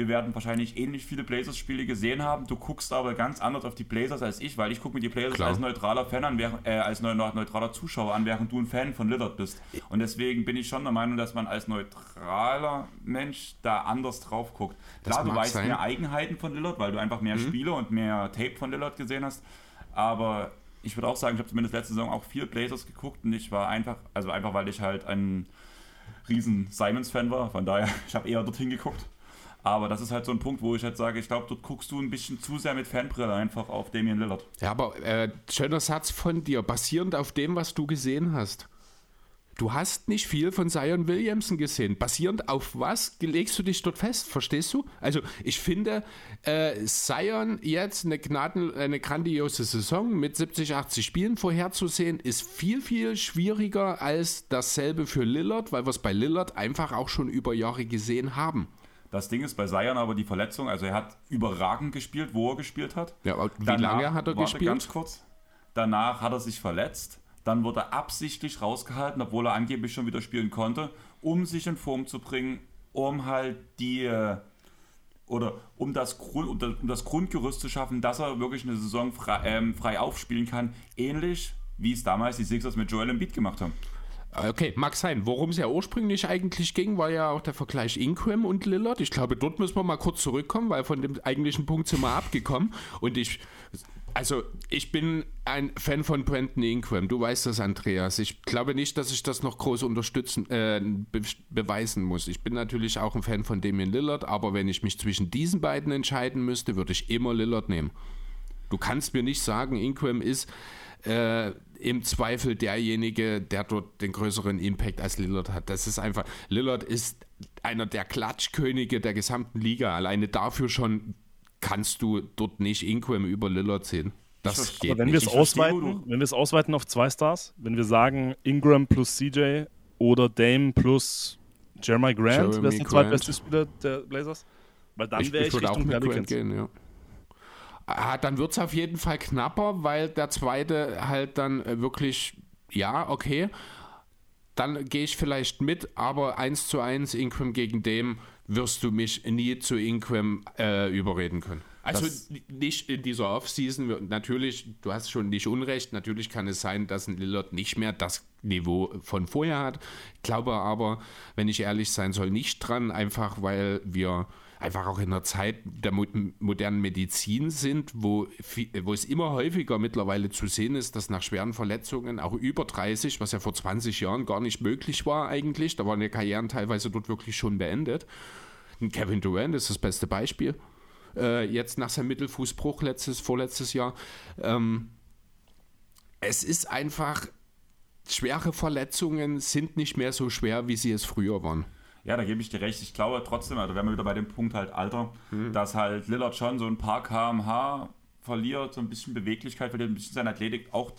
wir werden wahrscheinlich ähnlich viele Blazers-Spiele gesehen haben. Du guckst aber ganz anders auf die Blazers als ich, weil ich gucke mir die Blazers Klar. als neutraler Fan an, während, äh, als neu, neutraler Zuschauer an, während du ein Fan von Lillard bist. Und deswegen bin ich schon der Meinung, dass man als neutraler Mensch da anders drauf guckt. Das Klar, du weißt sein. mehr Eigenheiten von Lillard, weil du einfach mehr Spiele und mehr Tape von Lillard gesehen hast. Aber ich würde auch sagen, ich habe zumindest letzte Saison auch viel Blazers geguckt und ich war einfach, also einfach weil ich halt ein riesen Simons-Fan war, von daher, ich habe eher dorthin geguckt. Aber das ist halt so ein Punkt, wo ich halt sage, ich glaube, dort guckst du ein bisschen zu sehr mit Fanbrille einfach auf Damian Lillard. Ja, aber äh, schöner Satz von dir, basierend auf dem, was du gesehen hast. Du hast nicht viel von Zion Williamson gesehen. Basierend auf was legst du dich dort fest? Verstehst du? Also, ich finde, äh, Zion jetzt eine, Gnaden, eine grandiose Saison mit 70, 80 Spielen vorherzusehen, ist viel, viel schwieriger als dasselbe für Lillard, weil wir es bei Lillard einfach auch schon über Jahre gesehen haben. Das Ding ist bei Zion aber die Verletzung, also er hat überragend gespielt, wo er gespielt hat. Ja, aber wie Danach- lange hat er warte, gespielt? Ganz kurz. Danach hat er sich verletzt. Dann wurde er absichtlich rausgehalten, obwohl er angeblich schon wieder spielen konnte, um sich in Form zu bringen, um halt die äh, oder um das, Grund, um das Grundgerüst zu schaffen, dass er wirklich eine Saison frei, ähm, frei aufspielen kann. Ähnlich wie es damals die Sixers mit Joel Embiid gemacht haben. Okay, mag sein. Worum es ja ursprünglich eigentlich ging, war ja auch der Vergleich Ingram und Lillard. Ich glaube, dort müssen wir mal kurz zurückkommen, weil von dem eigentlichen Punkt sind wir abgekommen. Und ich, also ich bin ein Fan von Brandon Ingram. Du weißt das, Andreas. Ich glaube nicht, dass ich das noch groß unterstützen, äh, be beweisen muss. Ich bin natürlich auch ein Fan von Damian Lillard, aber wenn ich mich zwischen diesen beiden entscheiden müsste, würde ich immer Lillard nehmen. Du kannst mir nicht sagen, Ingram ist äh, im Zweifel derjenige, der dort den größeren Impact als Lillard hat. Das ist einfach, Lillard ist einer der Klatschkönige der gesamten Liga. Alleine dafür schon kannst du dort nicht Ingram über Lillard sehen. Das geht Aber wenn wir nicht. es Ich ausweiten, du- wenn wir es ausweiten auf zwei Stars, wenn wir sagen Ingram plus CJ oder Dame plus Jeremy Grant, Jeremy wer ist der zweitbeste Spieler der Blazers? Weil dann wäre ich, würde Richtung mit Pelicans. Gehen, ja. Ah, dann wird es auf jeden Fall knapper, weil der zweite halt dann äh, wirklich, ja, okay, dann gehe ich vielleicht mit, aber 1 zu 1 Ingram gegen dem wirst du mich nie zu Ingram äh, überreden können. Also Das- nicht in dieser Offseason, natürlich, du hast schon nicht unrecht, natürlich kann es sein, dass ein Lillard nicht mehr das Niveau von vorher hat. Glaube aber, wenn ich ehrlich sein soll, nicht dran, einfach weil wir einfach auch in der Zeit der mo modernen Medizin sind, wo, wo es immer häufiger mittlerweile zu sehen ist, dass nach schweren Verletzungen, auch über 30, was ja vor 20 Jahren gar nicht möglich war eigentlich, da waren die Karrieren teilweise dort wirklich schon beendet. Kevin Durant ist das beste Beispiel. Äh, jetzt nach seinem Mittelfußbruch letztes, vorletztes Jahr. Ähm, es ist einfach, schwere Verletzungen sind nicht mehr so schwer, wie sie es früher waren. Ja, da gebe ich dir recht. Ich glaube trotzdem, also wären wir wieder bei dem Punkt halt Alter, dass halt Lillard schon so ein paar kmh verliert, so ein bisschen Beweglichkeit verliert, ein bisschen seine Athletik auch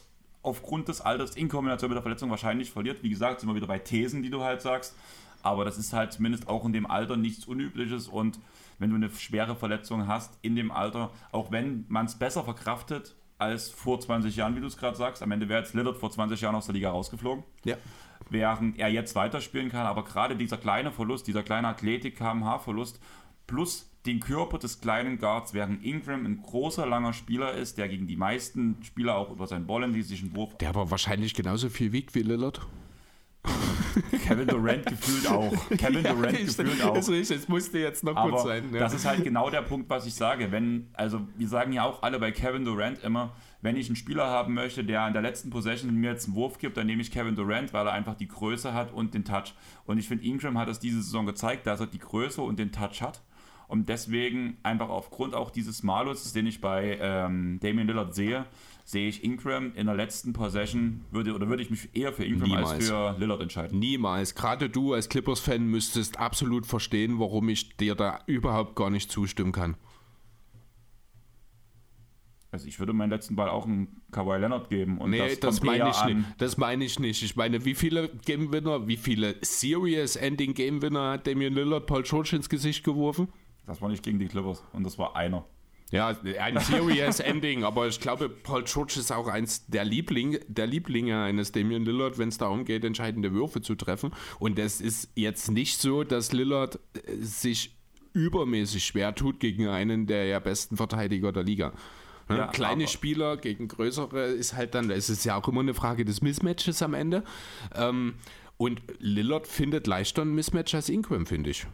aufgrund des Alters in Kombination mit der Verletzung wahrscheinlich verliert. Wie gesagt, sind wir wieder bei Thesen, die du halt sagst. Aber das ist halt zumindest auch in dem Alter nichts Unübliches und wenn du eine schwere Verletzung hast in dem Alter, auch wenn man es besser verkraftet als vor 20 Jahren, wie du es gerade sagst, am Ende wäre jetzt Lillard vor 20 Jahren aus der Liga rausgeflogen Ja. Während er jetzt weiterspielen kann. Aber gerade dieser kleine Verlust, dieser kleine Athletik-KMH-Verlust plus den Körper des kleinen Guards, während Ingram ein großer, langer Spieler ist, der gegen die meisten Spieler auch über seinen Bollen, die sich einen Wurf. Der aber wahrscheinlich genauso viel wiegt wie Lillard. Kevin Durant gefühlt auch. Kevin Durant gefühlt auch. Das ist richtig, es musste jetzt noch Aber kurz sein. Ja. das ist halt genau der Punkt, was ich sage. Wenn, also wir sagen ja auch alle bei Kevin Durant immer, wenn ich einen Spieler haben möchte, der in der letzten Possession mir jetzt einen Wurf gibt, dann nehme ich Kevin Durant, weil er einfach die Größe hat und den Touch. Und ich finde, Ingram hat es diese Saison gezeigt, dass er die Größe und den Touch hat. Und deswegen einfach aufgrund auch dieses Malus, den ich bei ähm, Damian Lillard sehe, sehe ich Ingram in der letzten Possession, würde, oder würde ich mich eher für Ingram als Niemals. für Lillard entscheiden. Niemals. Gerade du als Clippers-Fan müsstest absolut verstehen, warum ich dir da überhaupt gar nicht zustimmen kann. Also ich würde meinen letzten Ball auch einen Kawhi Leonard geben. Und Nee, das, kommt meine ich an- nicht. Das meine ich nicht. Ich meine, wie viele Game Winner, wie viele Serious Ending Game Winner hat Damian Lillard Paul George ins Gesicht geworfen? Das war nicht gegen die Clippers und das war einer. Ja, ein Serious Ending, aber ich glaube, Paul George ist auch eins der, Liebling, der Lieblinge eines Damian Lillard, wenn es darum geht, entscheidende Würfe zu treffen. Und es ist jetzt nicht so, dass Lillard äh, sich übermäßig schwer tut gegen einen der ja besten Verteidiger der Liga. Ne? Ja, Kleine Spieler gegen größere ist halt dann, es ist ja auch immer eine Frage des Mismatches am Ende. Ähm, und Lillard findet leichter ein Mismatch als Ingram, finde ich.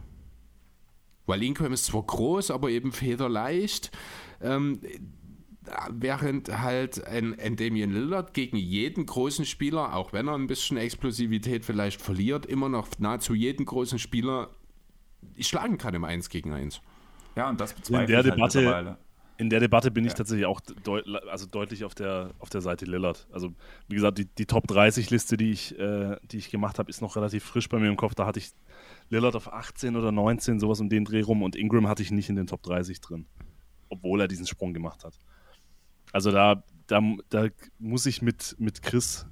Weil Ingram ist zwar groß, aber eben federleicht. Ähm, während halt ein, ein Damian Lillard gegen jeden großen Spieler, auch wenn er ein bisschen Explosivität vielleicht verliert, immer noch nahezu jeden großen Spieler schlagen kann im 1 gegen 1. Ja, und das bezweifle in der ich halt Debatte, In der Debatte bin ich tatsächlich auch deut also deutlich auf der, auf der Seite Lillard. Also, wie gesagt, die, die Top 30-Liste, die, ich, äh, die ich gemacht habe, ist noch relativ frisch bei mir im Kopf. Da hatte ich Lillard auf 18 oder 19, sowas um den Dreh rum und Ingram hatte ich nicht in den Top 30 drin, obwohl er diesen Sprung gemacht hat. Also da, da, da muss ich mit, mit Chris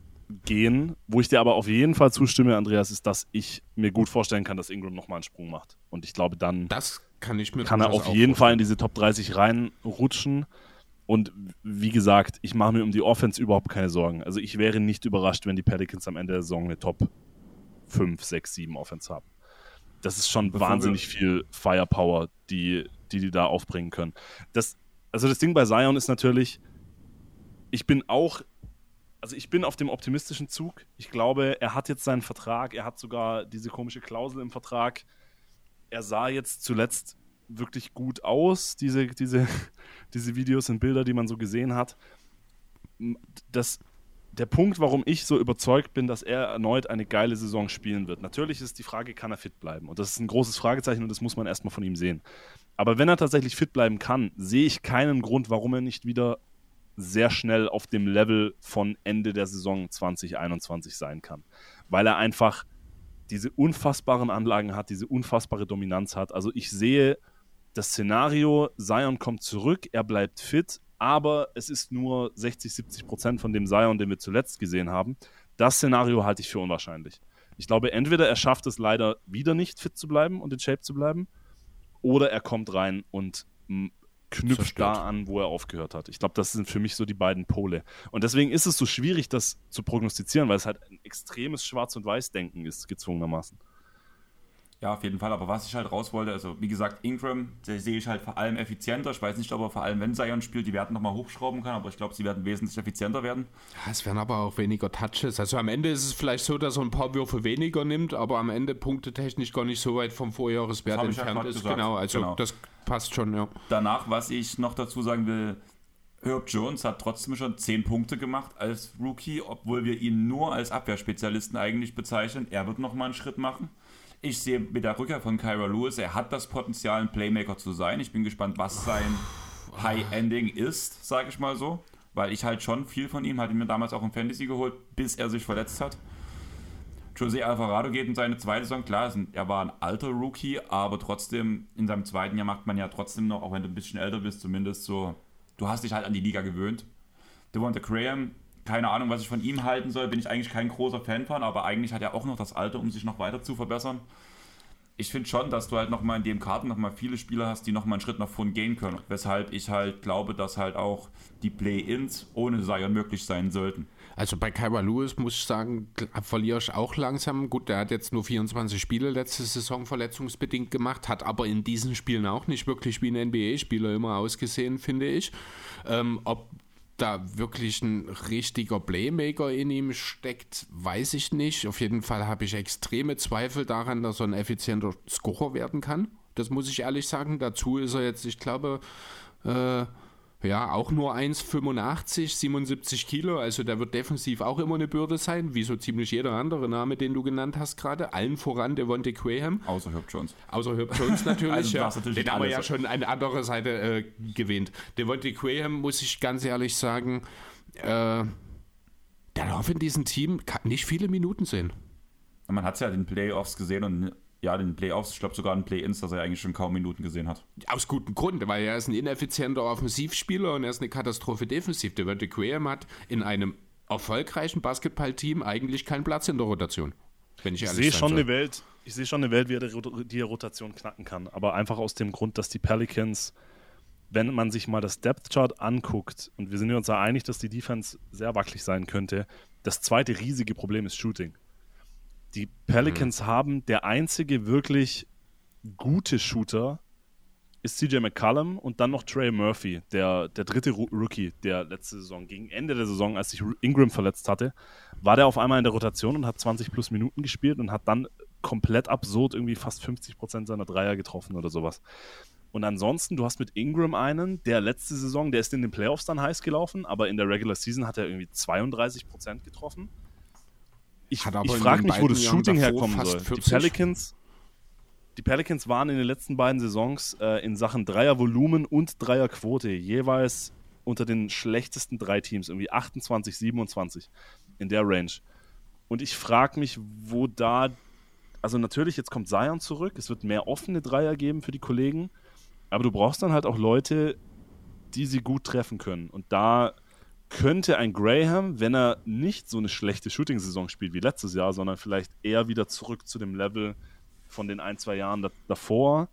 gehen. Wo ich dir aber auf jeden Fall zustimme, Andreas, ist, dass ich mir gut vorstellen kann, dass Ingram nochmal einen Sprung macht. Und ich glaube, dann das kann, ich mir kann er auf jeden Fall in diese Top 30 reinrutschen. Und wie gesagt, ich mache mir um die Offense überhaupt keine Sorgen. Also ich wäre nicht überrascht, wenn die Pelicans am Ende der Saison eine Top 5, 6, 7 Offense haben das ist schon Bevor wahnsinnig viel Firepower, die, die die da aufbringen können. Das, also das Ding bei Zion ist natürlich, ich bin auch, also ich bin auf dem optimistischen Zug. Ich glaube, er hat jetzt seinen Vertrag, er hat sogar diese komische Klausel im Vertrag. Er sah jetzt zuletzt wirklich gut aus, diese, diese, diese Videos und Bilder, die man so gesehen hat. Das der Punkt, warum ich so überzeugt bin, dass er erneut eine geile Saison spielen wird. Natürlich ist die Frage, kann er fit bleiben? Und das ist ein großes Fragezeichen und das muss man erstmal von ihm sehen. Aber wenn er tatsächlich fit bleiben kann, sehe ich keinen Grund, warum er nicht wieder sehr schnell auf dem Level von Ende der Saison 2021 sein kann. Weil er einfach diese unfassbaren Anlagen hat, diese unfassbare Dominanz hat. Also ich sehe das Szenario, Zion kommt zurück, er bleibt fit, aber es ist nur 60, 70 Prozent von dem Zion, den wir zuletzt gesehen haben. Das Szenario halte ich für unwahrscheinlich. Ich glaube, entweder er schafft es leider wieder nicht fit zu bleiben und in Shape zu bleiben, oder er kommt rein und knüpft Zerstört. da an, wo er aufgehört hat. Ich glaube, das sind für mich so die beiden Pole. Und deswegen ist es so schwierig, das zu prognostizieren, weil es halt ein extremes Schwarz- und Weiß-Denken ist, gezwungenermaßen. Ja, auf jeden Fall. Aber was ich halt raus wollte, also wie gesagt, Ingram, sehe ich halt vor allem effizienter. Ich weiß nicht, ob er vor allem, wenn Zion spielt, die Werten nochmal hochschrauben kann, aber ich glaube, sie werden wesentlich effizienter werden. Ja, es werden aber auch weniger Touches. Also am Ende ist es vielleicht so, dass er ein paar Würfe weniger nimmt, aber am Ende punktetechnisch gar nicht so weit vom Vorjahreswert entfernt ja ist. Gesagt. Genau, also genau. das passt schon, ja. Danach, was ich noch dazu sagen will, Herb Jones hat trotzdem schon 10 Punkte gemacht als Rookie, obwohl wir ihn nur als Abwehrspezialisten eigentlich bezeichnen. Er wird nochmal einen Schritt machen. Ich sehe mit der Rückkehr von Kyra Lewis, er hat das Potenzial, ein Playmaker zu sein. Ich bin gespannt, was sein High-Ending ist, sage ich mal so. Weil ich halt schon viel von ihm, hatte mir damals auch im Fantasy geholt, bis er sich verletzt hat. Jose Alvarado geht in seine zweite Saison. Klar, er war ein alter Rookie, aber trotzdem, in seinem zweiten Jahr macht man ja trotzdem noch, auch wenn du ein bisschen älter bist, zumindest so, du hast dich halt an die Liga gewöhnt. Devonta Graham keine Ahnung, was ich von ihm halten soll. Bin ich eigentlich kein großer Fan von, aber eigentlich hat er auch noch das Alter, um sich noch weiter zu verbessern. Ich finde schon, dass du halt nochmal in dem Karten nochmal viele Spieler hast, die nochmal einen Schritt nach vorn gehen können. Weshalb ich halt glaube, dass halt auch die Play-Ins ohne Zion möglich sein sollten. Also bei Kyra Lewis muss ich sagen, verliere ich auch langsam. Gut, der hat jetzt nur 24 Spiele letzte Saison verletzungsbedingt gemacht, hat aber in diesen Spielen auch nicht wirklich wie ein NBA-Spieler immer ausgesehen, finde ich. Ähm, ob da wirklich ein richtiger Playmaker in ihm steckt, weiß ich nicht. Auf jeden Fall habe ich extreme Zweifel daran, dass er ein effizienter Scorer werden kann. Das muss ich ehrlich sagen. Dazu ist er jetzt, ich glaube, äh, ja, auch nur 1,85, 77 Kilo. Also der wird defensiv auch immer eine Bürde sein, wie so ziemlich jeder andere Name, den du genannt hast gerade. Allen voran Devontae Graham. Außer Herb Jones. Außer Herb Jones natürlich, also, ja. Natürlich den haben wir ja schon eine andere Seite äh, gewähnt. Devontae Graham, muss ich ganz ehrlich sagen, äh, der darf in diesem Team nicht viele Minuten sehen. Man hat es ja in den Playoffs gesehen und ja, den Playoffs, ich glaube sogar in Play-Ins, dass er eigentlich schon kaum Minuten gesehen hat. Aus gutem Grund, weil er ist ein ineffizienter Offensivspieler und er ist eine Katastrophe defensiv. Der Devontae Graham hat in einem erfolgreichen Basketballteam eigentlich keinen Platz in der Rotation. Wenn ich, ich sehe schon soll. eine Welt, ich sehe schon eine Welt, wie er die Rotation knacken kann, aber einfach aus dem Grund, dass die Pelicans wenn man sich mal das Depth Chart anguckt, und wir sind uns ja einig, dass die Defense sehr wackelig sein könnte, das zweite riesige Problem ist Shooting. Die Pelicans mhm. haben der einzige wirklich gute Shooter ist CJ McCallum und dann noch Trey Murphy, der, der dritte Rookie der letzte Saison. Gegen Ende der Saison, als sich Ingram verletzt hatte, war der auf einmal in der Rotation und hat 20 plus Minuten gespielt und hat dann komplett absurd irgendwie fast 50 Prozent seiner Dreier getroffen oder sowas. Und ansonsten, du hast mit Ingram einen, der letzte Saison, der ist in den Playoffs dann heiß gelaufen, aber in der Regular Season hat er irgendwie 32 Prozent getroffen. Ich, ich frage mich, wo das Shooting herkommen soll. 40. Die Pelicans, die Pelicans waren in den letzten beiden Saisons äh, in Sachen Dreiervolumen und Dreierquote jeweils unter den schlechtesten drei Teams, irgendwie 28, 27 in der Range. Und ich frage mich, wo da, also natürlich, jetzt kommt Zion zurück, es wird mehr offene Dreier geben für die Kollegen, aber du brauchst dann halt auch Leute, die sie gut treffen können. Und da könnte ein Graham, wenn er nicht so eine schlechte Shooting-Saison spielt wie letztes Jahr, sondern vielleicht eher wieder zurück zu dem Level von den ein, zwei Jahren da, davor,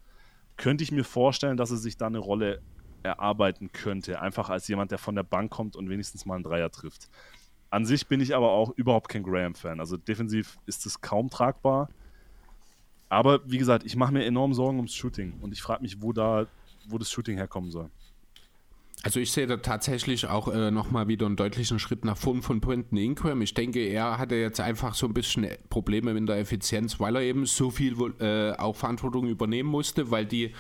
könnte ich mir vorstellen, dass er sich da eine Rolle erarbeiten könnte. Einfach als jemand, der von der Bank kommt und wenigstens mal einen Dreier trifft. An sich bin ich aber auch überhaupt kein Graham-Fan. Also defensiv ist es kaum tragbar. Aber wie gesagt, ich mache mir enorm Sorgen ums Shooting und ich frage mich, wo da, wo das Shooting herkommen soll. Also ich sehe da tatsächlich auch äh, nochmal wieder einen deutlichen Schritt nach vorn von Brenton Ingram. Ich denke, er hatte jetzt einfach so ein bisschen Probleme mit der Effizienz, weil er eben so viel äh, auch Verantwortung übernehmen musste, weil die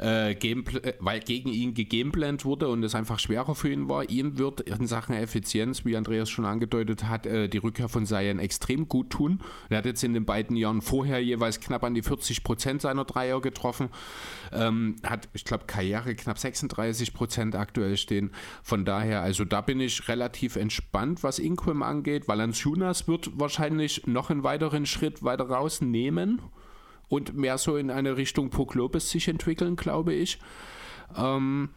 äh, äh, weil gegen ihn gegameplant wurde und es einfach schwerer für ihn war. Ihm wird in Sachen Effizienz, wie Andreas schon angedeutet hat, äh, die Rückkehr von Sayan extrem gut tun. Er hat jetzt in den beiden Jahren vorher jeweils knapp an die 40 Prozent seiner Dreier getroffen. Ähm, hat, ich glaube, Karriere knapp 36 Prozent aktuell stehen. Von daher, also da bin ich relativ entspannt, was Inquim angeht. Valanciunas wird wahrscheinlich noch einen weiteren Schritt weiter rausnehmen und mehr so in eine Richtung Poklopes sich entwickeln, glaube ich. Ähm,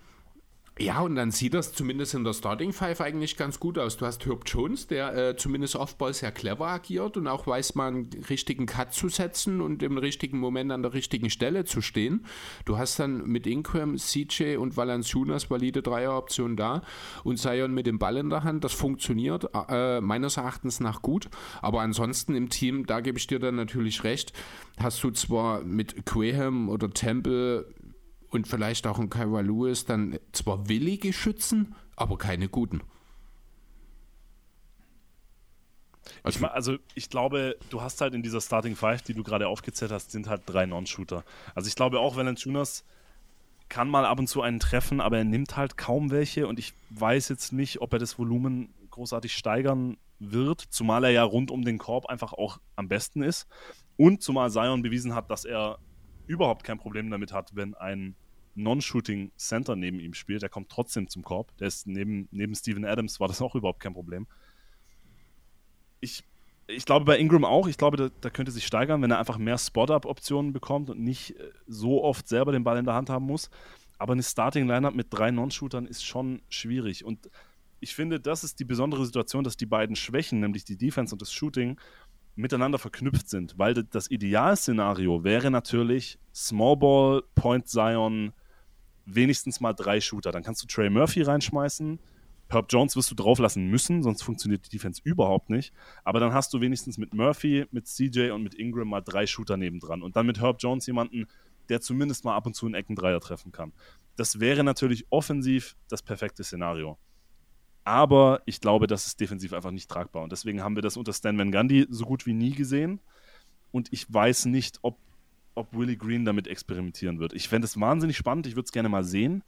ja, und dann sieht das zumindest in der Starting Five eigentlich ganz gut aus. Du hast Herb Jones, der äh, zumindest Offball sehr clever agiert und auch weiß, mal einen richtigen Cut zu setzen und im richtigen Moment an der richtigen Stelle zu stehen. Du hast dann mit Ingram, CJ und Valanciunas valide Dreieroptionen da und Zion mit dem Ball in der Hand. Das funktioniert äh, meines Erachtens nach gut. Aber ansonsten im Team, da gebe ich dir dann natürlich recht, hast du zwar mit Graham oder Temple und vielleicht auch ein Kyra Lewis dann zwar willige Schützen, aber keine guten. Also ich, also ich glaube, du hast halt in dieser Starting Five, die du gerade aufgezählt hast, sind halt drei Non-Shooter. Also ich glaube auch, Valanciunas kann mal ab und zu einen treffen, aber er nimmt halt kaum welche und ich weiß jetzt nicht, ob er das Volumen großartig steigern wird, zumal er ja rund um den Korb einfach auch am besten ist und zumal Zion bewiesen hat, dass er überhaupt kein Problem damit hat, wenn ein Non-Shooting Center neben ihm spielt. Der kommt trotzdem zum Korb. Der ist neben, neben Steven Adams war das auch überhaupt kein Problem. Ich, ich glaube bei Ingram auch. Ich glaube, da, da könnte sich steigern, wenn er einfach mehr Spot-Up-Optionen bekommt und nicht äh, so oft selber den Ball in der Hand haben muss. Aber eine Starting-Lineup mit drei Non-Shootern ist schon schwierig. Und ich finde, das ist die besondere Situation, dass die beiden Schwächen, nämlich die Defense und das Shooting, miteinander verknüpft sind, weil das Idealszenario wäre natürlich Small Ball, Point Zion, wenigstens mal drei Shooter. Dann kannst du Trey Murphy reinschmeißen. Herb Jones wirst du drauflassen müssen, sonst funktioniert die Defense überhaupt nicht. Aber dann hast du wenigstens mit Murphy, mit CJ und mit Ingram mal drei Shooter nebendran. Und dann mit Herb Jones jemanden, der zumindest mal ab und zu einen Eckendreier treffen kann. Das wäre natürlich offensiv das perfekte Szenario. Aber ich glaube, das ist defensiv einfach nicht tragbar. Und deswegen haben wir das unter Stan Van Gundy so gut wie nie gesehen. Und ich weiß nicht, ob, ob Willie Green damit experimentieren wird. Ich fände es wahnsinnig spannend. Ich würde es gerne mal sehen.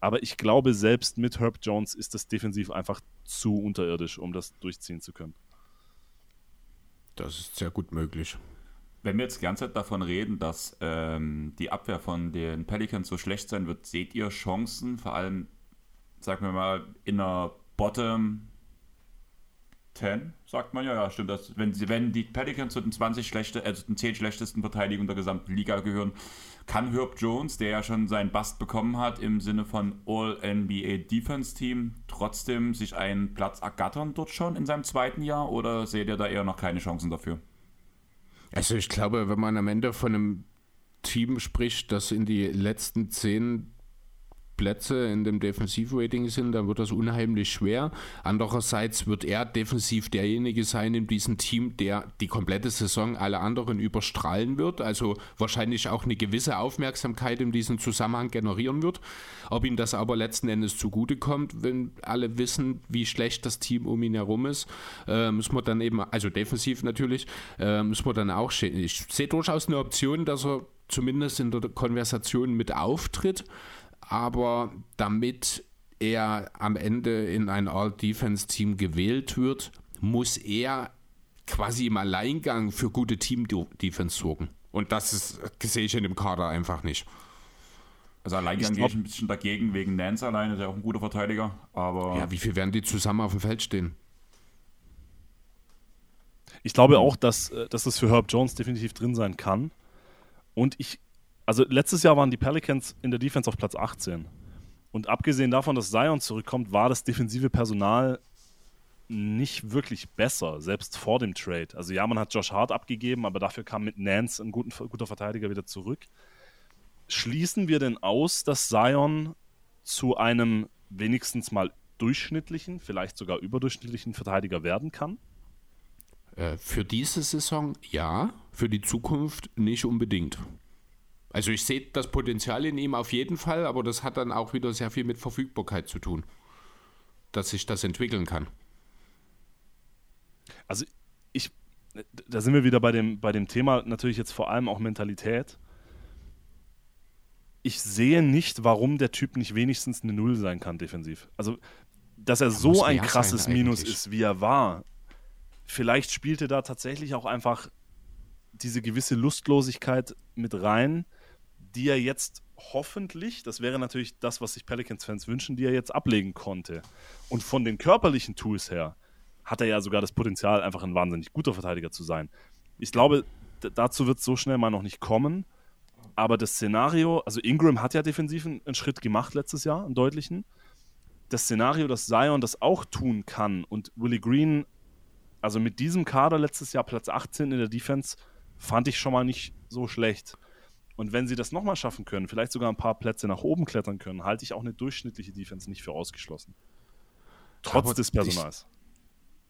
Aber ich glaube, selbst mit Herb Jones ist das defensiv einfach zu unterirdisch, um das durchziehen zu können. Das ist sehr gut möglich. Wenn wir jetzt die ganze Zeit davon reden, dass ähm, die Abwehr von den Pelicans so schlecht sein wird, seht ihr Chancen, vor allem, sagen wir mal, in einer Bottom 10, sagt man ja, ja, stimmt. Das, wenn, wenn die Pelicans zu den 20 schlechte, also den 10 schlechtesten Verteidigungen der gesamten Liga gehören, kann Herb Jones, der ja schon seinen Bast bekommen hat im Sinne von All-NBA Defense Team, trotzdem sich einen Platz ergattern dort schon in seinem zweiten Jahr oder seht ihr da eher noch keine Chancen dafür? Also ich glaube, wenn man am Ende von einem Team spricht, das in die letzten 10 Plätze in dem Defensivrating sind, dann wird das unheimlich schwer. Andererseits wird er defensiv derjenige sein in diesem Team, der die komplette Saison alle anderen überstrahlen wird, also wahrscheinlich auch eine gewisse Aufmerksamkeit in diesem Zusammenhang generieren wird. Ob ihm das aber letzten Endes zugutekommt, wenn alle wissen, wie schlecht das Team um ihn herum ist, äh, muss man dann eben, also defensiv natürlich, äh, muss man dann auch, ich sehe durchaus eine Option, dass er zumindest in der Konversation mit auftritt, aber damit er am Ende in ein All-Defense-Team gewählt wird, muss er quasi im Alleingang für gute Team-Defense sorgen. Und das ist, sehe ich in dem Kader einfach nicht. Also Alleingang gehe ich ein bisschen dagegen, wegen Nance alleine, der auch ein guter Verteidiger. Aber ja, wie viel werden die zusammen auf dem Feld stehen? Ich glaube auch, dass, äh, dass das für Herb Jones definitiv drin sein kann. Und ich, also letztes Jahr waren die Pelicans in der Defense auf Platz 18. Und abgesehen davon, dass Zion zurückkommt, war das defensive Personal nicht wirklich besser, selbst vor dem Trade. Also ja, man hat Josh Hart abgegeben, aber dafür kam mit Nance ein guten, guter Verteidiger wieder zurück. Schließen wir denn aus, dass Zion zu einem wenigstens mal durchschnittlichen, vielleicht sogar überdurchschnittlichen Verteidiger werden kann? Äh, für diese Saison ja, für die Zukunft nicht unbedingt. Also ich sehe das Potenzial in ihm auf jeden Fall, aber das hat dann auch wieder sehr viel mit Verfügbarkeit zu tun, dass sich das entwickeln kann. Also ich, da sind wir wieder bei dem, bei dem Thema natürlich jetzt vor allem auch Mentalität. Ich sehe nicht, warum der Typ nicht wenigstens eine Null sein kann defensiv. Also, dass er ja, so ein krasses Minus ist, wie er war, vielleicht spielte da tatsächlich auch einfach diese gewisse Lustlosigkeit mit rein, die er jetzt hoffentlich, das wäre natürlich das, was sich Pelicans-Fans wünschen, die er jetzt ablegen konnte. Und von den körperlichen Tools her hat er ja sogar das Potenzial, einfach ein wahnsinnig guter Verteidiger zu sein. Ich glaube, dazu wird es so schnell mal noch nicht kommen. Aber das Szenario, also Ingram hat ja defensiv einen, Schritt gemacht letztes Jahr, einen deutlichen. Das Szenario, dass Zion das auch tun kann und Willie Green also mit diesem Kader letztes Jahr Platz 18 in der Defense fand ich schon mal nicht so schlecht. Und wenn sie das nochmal schaffen können, vielleicht sogar ein paar Plätze nach oben klettern können, halte ich auch eine durchschnittliche Defense nicht für ausgeschlossen. Trotz aber des Personals.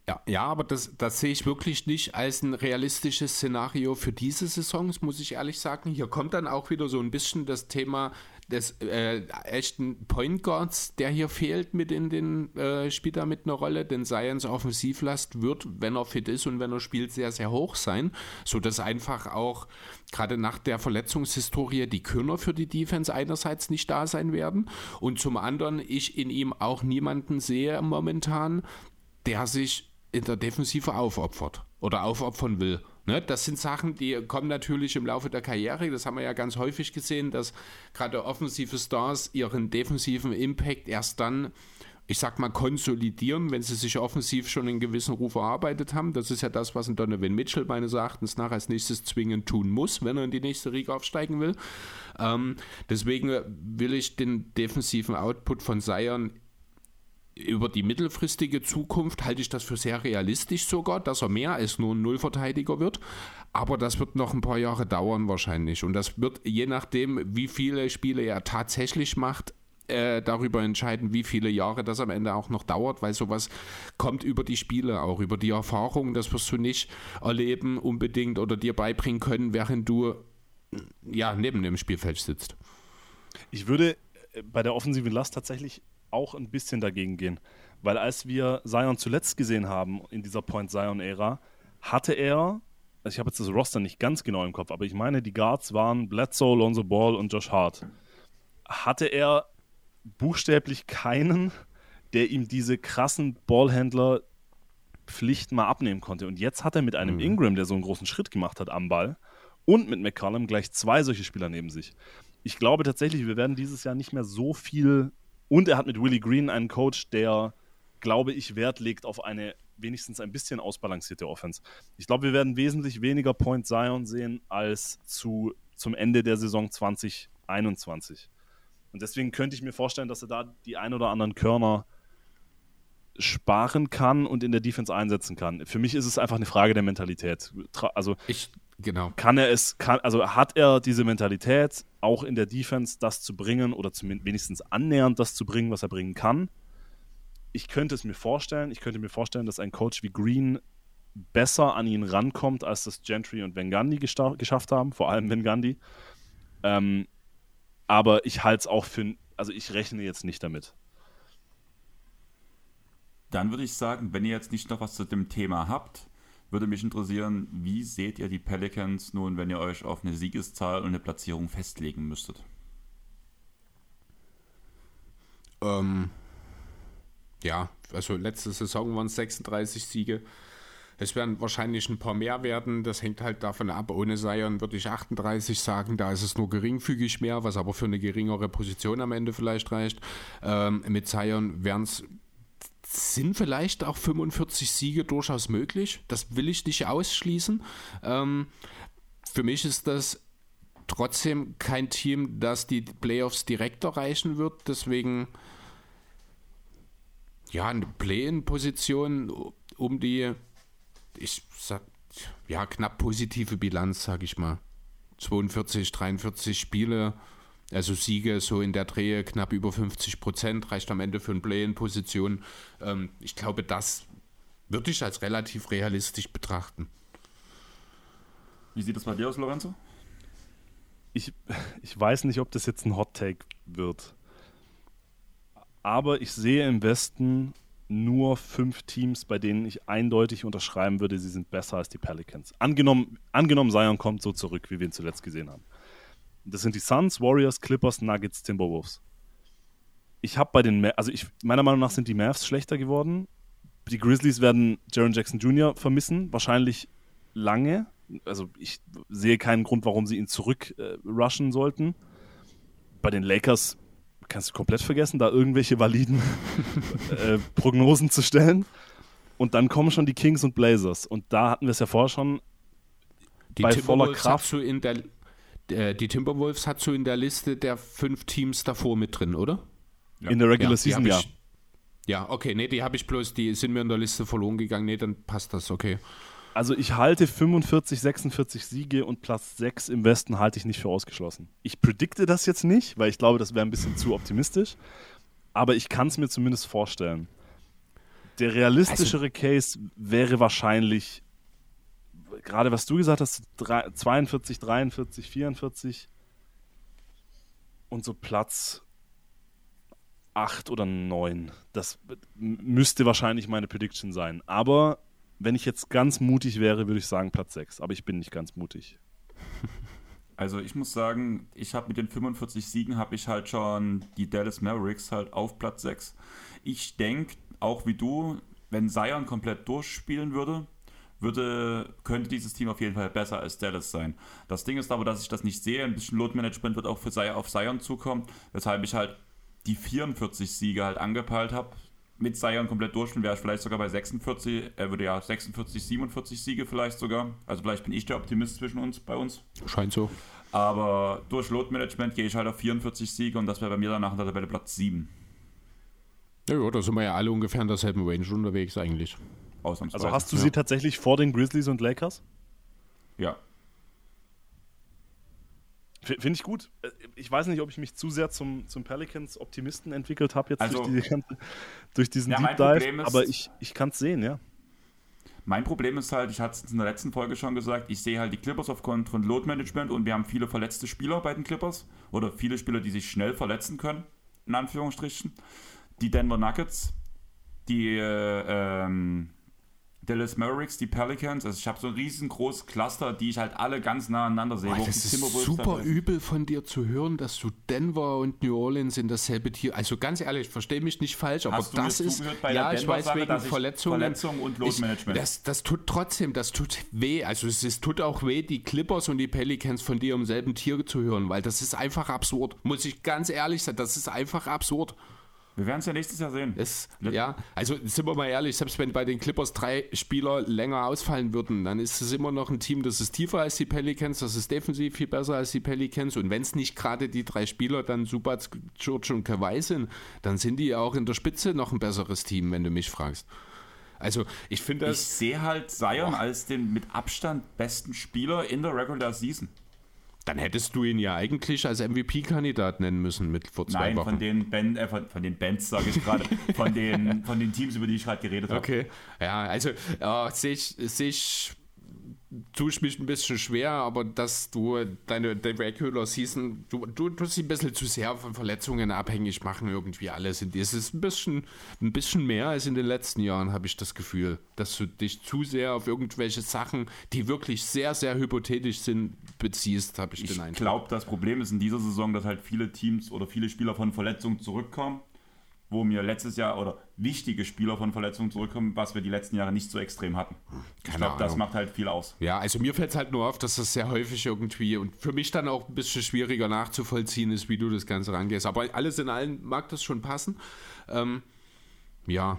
Ja, ja, aber das, das sehe ich wirklich nicht als ein realistisches Szenario für diese Saisons, muss ich ehrlich sagen. Hier kommt dann auch wieder so ein bisschen das Thema des äh, echten Point Guards, der hier fehlt mit in den äh, spielt da mit einer Rolle, denn Science Offensivlast wird, wenn er fit ist und wenn er spielt, sehr, sehr hoch sein, sodass einfach auch gerade nach der Verletzungshistorie die Körner für die Defense einerseits nicht da sein werden und zum anderen ich in ihm auch niemanden sehe momentan, der sich in der Defensive aufopfert oder aufopfern will. Ne, das sind Sachen, die kommen natürlich im Laufe der Karriere. Das haben wir ja ganz häufig gesehen, dass gerade offensive Stars ihren defensiven Impact erst dann, ich sag mal, konsolidieren, wenn sie sich offensiv schon einen gewissen Ruf erarbeitet haben. Das ist ja das, was ein Donovan Mitchell meines Erachtens nach als nächstes zwingend tun muss, wenn er in die nächste Riege aufsteigen will. Ähm, deswegen will ich den defensiven Output von Zion über die mittelfristige Zukunft halte ich das für sehr realistisch sogar, dass er mehr als nur ein Nullverteidiger wird. Aber das wird noch ein paar Jahre dauern wahrscheinlich. Und das wird je nachdem, wie viele Spiele er tatsächlich macht, äh, darüber entscheiden, wie viele Jahre das am Ende auch noch dauert, weil sowas kommt über die Spiele auch, über die Erfahrung. Das wirst du nicht erleben unbedingt oder dir beibringen können, während du ja neben dem Spielfeld sitzt. Ich würde äh, bei der offensiven Last tatsächlich auch ein bisschen dagegen gehen. Weil als wir Zion zuletzt gesehen haben in dieser Point Zion-Ära, hatte er, also ich habe jetzt das Roster nicht ganz genau im Kopf, aber ich meine, die Guards waren Bledsoe, Lonzo Ball und Josh Hart. Hatte er buchstäblich keinen, der ihm diese krassen Ballhändler Pflichten mal abnehmen konnte. Und jetzt hat er mit einem mhm. Ingram, der so einen großen Schritt gemacht hat am Ball, und mit McCollum gleich zwei solche Spieler neben sich. Ich glaube tatsächlich, wir werden dieses Jahr nicht mehr so viel und er hat mit Willie Green einen Coach, der, glaube ich, Wert legt auf eine wenigstens ein bisschen ausbalancierte Offense. Ich glaube, wir werden wesentlich weniger Point Zion sehen als zu, zum Ende der Saison 2021. Und deswegen könnte ich mir vorstellen, dass er da die ein oder anderen Körner sparen kann und in der Defense einsetzen kann. Für mich ist es einfach eine Frage der Mentalität. Also ich Genau. Kann er es, kann, also hat er diese Mentalität, auch in der Defense das zu bringen oder zumindest wenigstens annähernd das zu bringen, was er bringen kann? Ich könnte es mir vorstellen, ich könnte mir vorstellen, dass ein Coach wie Green besser an ihn rankommt, als das Gentry und Van Gundy geschafft haben, vor allem Van Gundy. Ähm, aber ich halte es auch für, also ich rechne jetzt nicht damit. Dann würde ich sagen, wenn ihr jetzt nicht noch was zu dem Thema habt, würde mich interessieren, wie seht ihr die Pelicans nun, wenn ihr euch auf eine Siegeszahl und eine Platzierung festlegen müsstet? Ähm, ja, also letzte Saison waren es 36 Siege. Es werden wahrscheinlich ein paar mehr werden. Das hängt halt davon ab. Ohne Sion würde ich 38 sagen. Da ist es nur geringfügig mehr, was aber für eine geringere Position am Ende vielleicht reicht. Ähm, mit Sion wären es sind vielleicht auch 45 Siege durchaus möglich. Das will ich nicht ausschließen. Ähm, für mich ist das trotzdem kein Team, das die Playoffs direkt erreichen wird. Deswegen ja, eine Play-in-Position um die, ich sag, ja, knapp positive Bilanz, sag ich mal. 42, 43 Spiele also Siege so in der Drehe knapp über 50 Prozent, reicht am Ende für eine Play-in-Position. Ähm, ich glaube, das würde ich als relativ realistisch betrachten. Wie sieht das bei dir aus, Lorenzo? Ich, ich weiß nicht, ob das jetzt ein Hot-Take wird. Aber ich sehe im Westen nur fünf Teams, bei denen ich eindeutig unterschreiben würde, sie sind besser als die Pelicans. Angenommen, angenommen Zion kommt so zurück, wie wir ihn zuletzt gesehen haben. Das sind die Suns, Warriors, Clippers, Nuggets, Timberwolves. Ich habe bei den, Ma also ich, meiner Meinung nach sind die Mavs schlechter geworden. Die Grizzlies werden Jaron Jackson Jr. vermissen, wahrscheinlich lange. Also ich sehe keinen Grund, warum sie ihn zurück äh, rushen sollten. Bei den Lakers kannst du komplett vergessen, da irgendwelche validen äh, Prognosen zu stellen. Und dann kommen schon die Kings und Blazers. Und da hatten wir es ja vorher schon. Die bei voller Kraft. Hast du in der die Timberwolves hat so in der Liste der fünf Teams davor mit drin, oder? Ja. In der Regular ja, Season, ja. Ich, ja, okay, nee, die habe ich bloß, die sind mir in der Liste verloren gegangen. Nee, dann passt das, okay. Also ich halte 45, 46 Siege und Platz 6 im Westen halte ich nicht für ausgeschlossen. Ich predikte das jetzt nicht, weil ich glaube, das wäre ein bisschen zu optimistisch. Aber ich kann es mir zumindest vorstellen. Der realistischere also, Case wäre wahrscheinlich gerade was du gesagt hast, 42, 43, 44 und so Platz 8 oder 9. Das müsste wahrscheinlich meine Prediction sein. Aber wenn ich jetzt ganz mutig wäre, würde ich sagen Platz 6. Aber ich bin nicht ganz mutig. Also ich muss sagen, ich habe mit den 45 Siegen habe ich halt schon die Dallas Mavericks halt auf Platz 6. Ich denke, auch wie du, wenn Zion komplett durchspielen würde, würde, könnte dieses Team auf jeden Fall besser als Dallas sein. Das Ding ist aber, dass ich das nicht sehe. Ein bisschen Load-Management wird auch für Zion, auf Zion zukommen, weshalb ich halt die 44 Siege halt angepeilt habe. Mit Zion komplett durchspielen wäre ich vielleicht sogar bei 46, er würde ja 46, 47 Siege vielleicht sogar. Also vielleicht bin ich der Optimist zwischen uns, bei uns. Scheint so. Aber durch Load-Management gehe ich halt auf 44 Siege und das wäre bei mir danach in der Tabelle Platz 7. Ja, ja, da sind wir ja alle ungefähr in derselben Range unterwegs eigentlich. Ausnahmsweise. Also hast du ja. sie tatsächlich vor den Grizzlies und Lakers? Ja. Finde ich gut. Äh, ich weiß nicht, ob ich mich zu sehr zum, zum Pelicans-Optimisten entwickelt habe jetzt also, durch, die, durch, diesen ja, Deep Dive, ist, aber ich, ich kann es sehen, ja. Mein Problem ist halt, ich hatte es in der letzten Folge schon gesagt, ich sehe halt die Clippers aufgrund von Load Management und wir haben viele verletzte Spieler bei den Clippers oder viele Spieler, die sich schnell verletzen können, in Anführungsstrichen. Die Denver Nuggets, die äh, ähm, Dallas Mavericks, die Pelicans. Also ich habe so ein riesengroßes Cluster, die ich halt alle ganz nah aneinander sehe. Boah, das ist super übel von dir zu hören, dass du Denver und New Orleans in dasselbe Tier. Also ganz ehrlich, verstehe mich nicht falsch, aber Hast das ist ja, ich weiß wegen Verletzungen, Verletzungen und Loadmanagement. Das, das tut trotzdem, das tut weh. Also es, es tut auch weh, die Clippers und die Pelicans von dir im selben Tier zu hören, weil das ist einfach absurd. Muss ich ganz ehrlich sagen, das ist einfach absurd. Wir werden es ja nächstes Jahr sehen. Es, ja, also sind wir mal ehrlich, selbst wenn bei den Clippers drei Spieler länger ausfallen würden, dann ist es immer noch ein Team, das ist tiefer als die Pelicans, das ist defensiv viel besser als die Pelicans. Und wenn es nicht gerade die drei Spieler dann Subac, George und Kawhi sind, dann sind die auch in der Spitze noch ein besseres Team, wenn du mich fragst. Also ich finde das. Ich sehe halt Zion boah. als den mit Abstand besten Spieler in der Regular Season. Dann hättest du ihn ja eigentlich als MVP-Kandidat nennen müssen mit vor zwei Nein, Wochen. von den, Band, äh, von, von, den Bands sage ich gerade, von den, von den Teams, über die ich gerade geredet habe. Okay, ja, also äh, sehe ich, seh ich tue ich mich ein bisschen schwer, aber dass du deine, deine Regular Season, du, du tust sie ein bisschen zu sehr von Verletzungen abhängig machen, irgendwie alles. Es ist ein bisschen, ein bisschen mehr als in den letzten Jahren, habe ich das Gefühl, dass du dich zu sehr auf irgendwelche Sachen, die wirklich sehr, sehr hypothetisch sind, beziehst, habe ich, ich den Eindruck. Ich glaube, das Problem ist in dieser Saison, dass halt viele Teams oder viele Spieler von Verletzungen zurückkommen wo mir letztes Jahr oder wichtige Spieler von Verletzungen zurückkommen, was wir die letzten Jahre nicht so extrem hatten. ich glaube, das macht halt viel aus. Ja, also mir fällt es halt nur auf, dass das sehr häufig irgendwie und für mich dann auch ein bisschen schwieriger nachzuvollziehen ist, wie du das Ganze rangehst. Aber alles in allem mag das schon passen. Ähm, ja.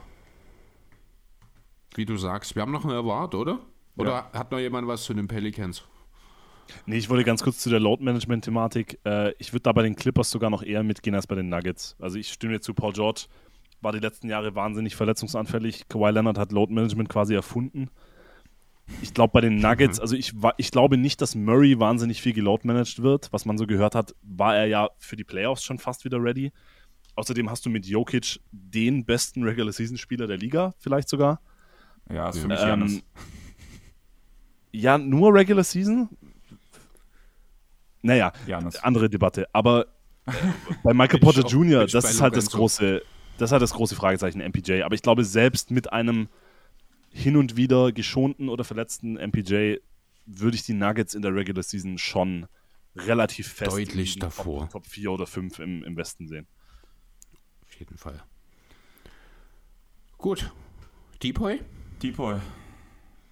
Wie du sagst, wir haben noch einen Award, oder? Oder ja. hat noch jemand was zu den Pelicans? Nee, ich wollte ganz kurz zu der Load-Management-Thematik. Äh, ich würde da bei den Clippers sogar noch eher mitgehen als bei den Nuggets. Also ich stimme dir zu, Paul George war die letzten Jahre wahnsinnig verletzungsanfällig. Kawhi Leonard hat Load-Management quasi erfunden. Ich glaube bei den Nuggets, mhm. also ich, ich glaube nicht, dass Murray wahnsinnig viel geload-managed wird. Was man so gehört hat, war er ja für die Playoffs schon fast wieder ready. Außerdem hast du mit Jokic den besten Regular-Season-Spieler der Liga, vielleicht sogar. Ja, ist für mich ähm, Ja, nur Regular Season? Naja, Janis. andere Debatte. Aber äh, bei Michael Porter Jr., das ist halt das große, das ist halt das große Fragezeichen MPJ. Aber ich glaube, selbst mit einem hin und wieder geschonten oder verletzten MPJ würde ich die Nuggets in der Regular Season schon relativ fest deutlich davor Top, Top 4 oder 5 im, im Westen sehen. Auf jeden Fall. Gut. Deepoy? Deepoy.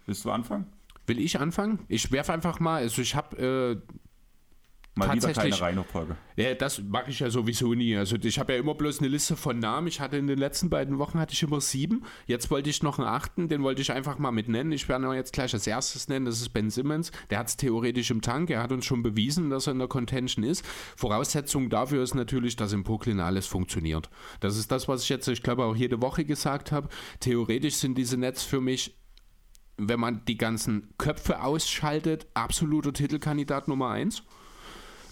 Willst du anfangen? Will ich anfangen? Ich werfe einfach mal, also ich habe äh, Mal wieder keine. Ja, das mache ich ja sowieso nie. Also ich habe ja immer bloß eine Liste von Namen. Ich hatte in den letzten beiden Wochen hatte ich immer sieben. Jetzt wollte ich noch einen achten, den wollte ich einfach mal mit nennen. Ich werde ihn jetzt gleich als erstes nennen. Das ist Ben Simmons. Der hat es theoretisch im Tank. Er hat uns schon bewiesen, dass er in der Contention ist. Voraussetzung dafür ist natürlich, dass im Brooklyn alles funktioniert. Das ist das, was ich jetzt, ich glaube, auch jede Woche gesagt habe. Theoretisch sind diese Nets für mich wenn man die ganzen Köpfe ausschaltet, absoluter Titelkandidat Nummer 1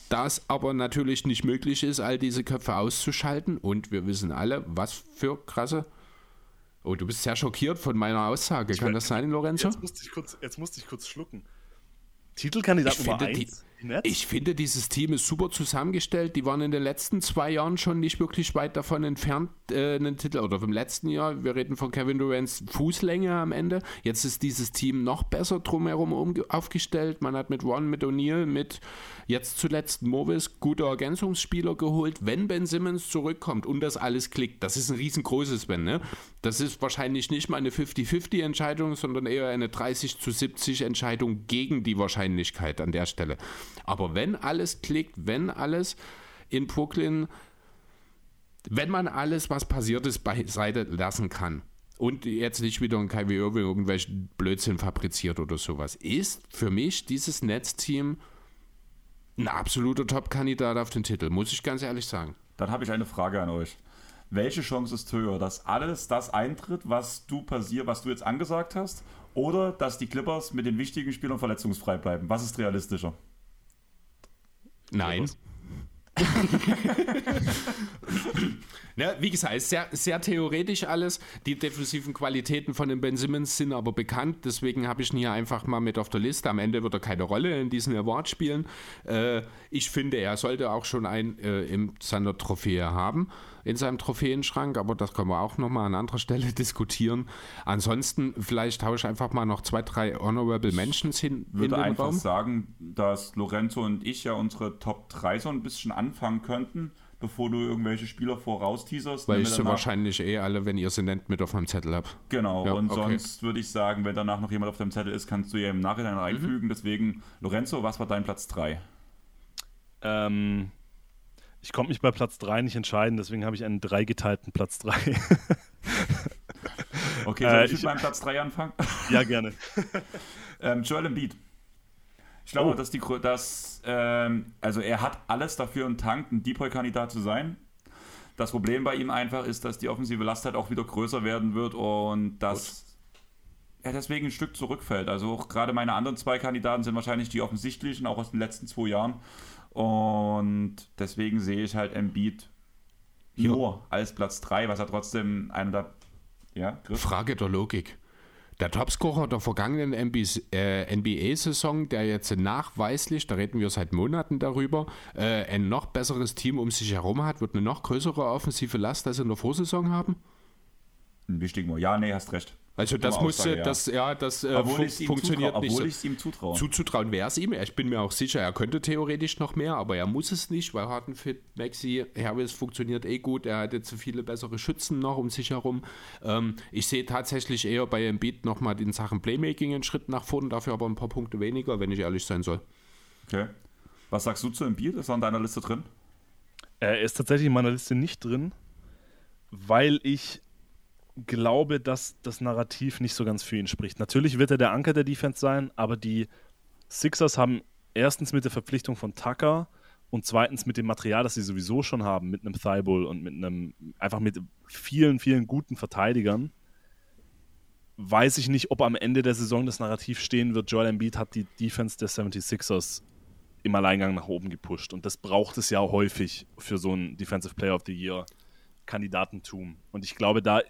das aber natürlich nicht möglich ist, all diese Köpfe auszuschalten. Und wir wissen alle, was für krasse. Oh, du bist sehr schockiert von meiner Aussage. Ich Kann das sein, Lorenzo? Jetzt musste ich kurz, jetzt musste ich kurz schlucken. Titelkandidat Nummer 1? Ich finde, dieses Team ist super zusammengestellt. Die waren in den letzten zwei Jahren schon nicht wirklich weit davon entfernt, äh, einen Titel, oder im letzten Jahr, wir reden von Kevin Durants Fußlänge am Ende. Jetzt ist dieses Team noch besser drumherum aufgestellt. Man hat mit Ron, mit O'Neill, mit jetzt zuletzt Movis gute Ergänzungsspieler geholt. Wenn Ben Simmons zurückkommt und das alles klickt, das ist ein riesengroßes Wenn, ne? Das ist wahrscheinlich nicht mal eine 50-50 Entscheidung, sondern eher eine 30 zu 70 Entscheidung gegen die Wahrscheinlichkeit an der Stelle. Aber wenn alles klickt, wenn alles in Brooklyn, wenn man alles, was passiert ist, beiseite lassen kann und jetzt nicht wieder ein Kyrie Irving irgendwelchen Blödsinn fabriziert oder sowas, ist für mich dieses Netzteam ein absoluter Top-Kandidat auf den Titel, muss ich ganz ehrlich sagen. Dann habe ich eine Frage an euch. Welche Chance ist höher, dass alles das eintritt, was du passiert, was du jetzt angesagt hast, oder dass die Clippers mit den wichtigen Spielern verletzungsfrei bleiben? Was ist realistischer? Nein. ja, wie gesagt, sehr, sehr theoretisch alles. Die defensiven Qualitäten von den Ben Simmons sind aber bekannt, deswegen habe ich ihn hier einfach mal mit auf der Liste. Am Ende wird er keine Rolle in diesen Award spielen. Äh, ich finde, er sollte auch schon ein äh, in seiner Trophäe haben in seinem Trophäenschrank, aber das können wir auch nochmal an anderer Stelle diskutieren. Ansonsten, vielleicht tausche ich einfach mal noch zwei, drei Honorable Mentions hin. Ich würde einfach Raum. sagen, dass Lorenzo und ich ja unsere Top 3 so ein bisschen anfangen könnten bevor du irgendwelche Spieler vorausteaserst. Weil ich sie wahrscheinlich eh alle, wenn ihr sie nennt, mit auf meinem Zettel habt. Genau, ja, und okay. sonst würde ich sagen, wenn danach noch jemand auf deinem Zettel ist, kannst du ja im Nachhinein reinfügen. Mhm. Deswegen, Lorenzo, was war dein Platz 3? Ähm, ich konnte mich bei Platz 3 nicht entscheiden, deswegen habe ich einen dreigeteilten Platz 3. okay, soll äh, ich mit meinem Platz 3 anfangen? Ja, gerne. ähm, Joel Embiid. Ich glaube, oh. dass die, dass, ähm, also er hat alles dafür im Tank, ein Depoy-Kandidat zu sein. Das Problem bei ihm einfach ist, dass die offensive Last halt auch wieder größer werden wird und dass er deswegen ein Stück zurückfällt. Also auch gerade meine anderen zwei Kandidaten sind wahrscheinlich die offensichtlichen, auch aus den letzten zwei Jahren. Und deswegen sehe ich halt Embiid Ja. nur als Platz 3, was er trotzdem einer der. Ja, Griff? Frage der Logik. Der Topscorer der vergangenen äh, NBA-Saison, der jetzt nachweislich, da reden wir seit Monaten darüber, äh, ein noch besseres Team um sich herum hat, wird eine noch größere offensive Last als in der Vorsaison haben? Ein wichtiger Mal. Ja, nee, hast recht. Also das musste, ja. das, ja, das äh, fun funktioniert zutraue. nicht Obwohl so. ich es ihm zutraue. Zuzutrauen wäre es ihm. Ich bin mir auch sicher, er könnte theoretisch noch mehr, aber er muss es nicht, weil Hartenfit, Maxi, Harris funktioniert eh gut. Er hat jetzt so viele bessere Schützen noch um sich herum. Ähm, ich sehe tatsächlich eher bei Embiid nochmal in Sachen Playmaking einen Schritt nach vorne, dafür aber ein paar Punkte weniger, wenn ich ehrlich sein soll. Okay. Was sagst du zu Embiid? Ist er in deiner Liste drin? Er ist tatsächlich in meiner Liste nicht drin, weil ich glaube, dass das Narrativ nicht so ganz für ihn spricht. Natürlich wird er der Anker der Defense sein, aber die Sixers haben erstens mit der Verpflichtung von Tucker und zweitens mit dem Material, das sie sowieso schon haben, mit einem Thibault und mit einem, einfach mit vielen, vielen guten Verteidigern, weiß ich nicht, ob am Ende der Saison das Narrativ stehen wird, Joel Embiid hat die Defense der 76ers im Alleingang nach oben gepusht. Und das braucht es ja häufig für so ein Defensive Player of the Year Kandidatentum. Und ich glaube, da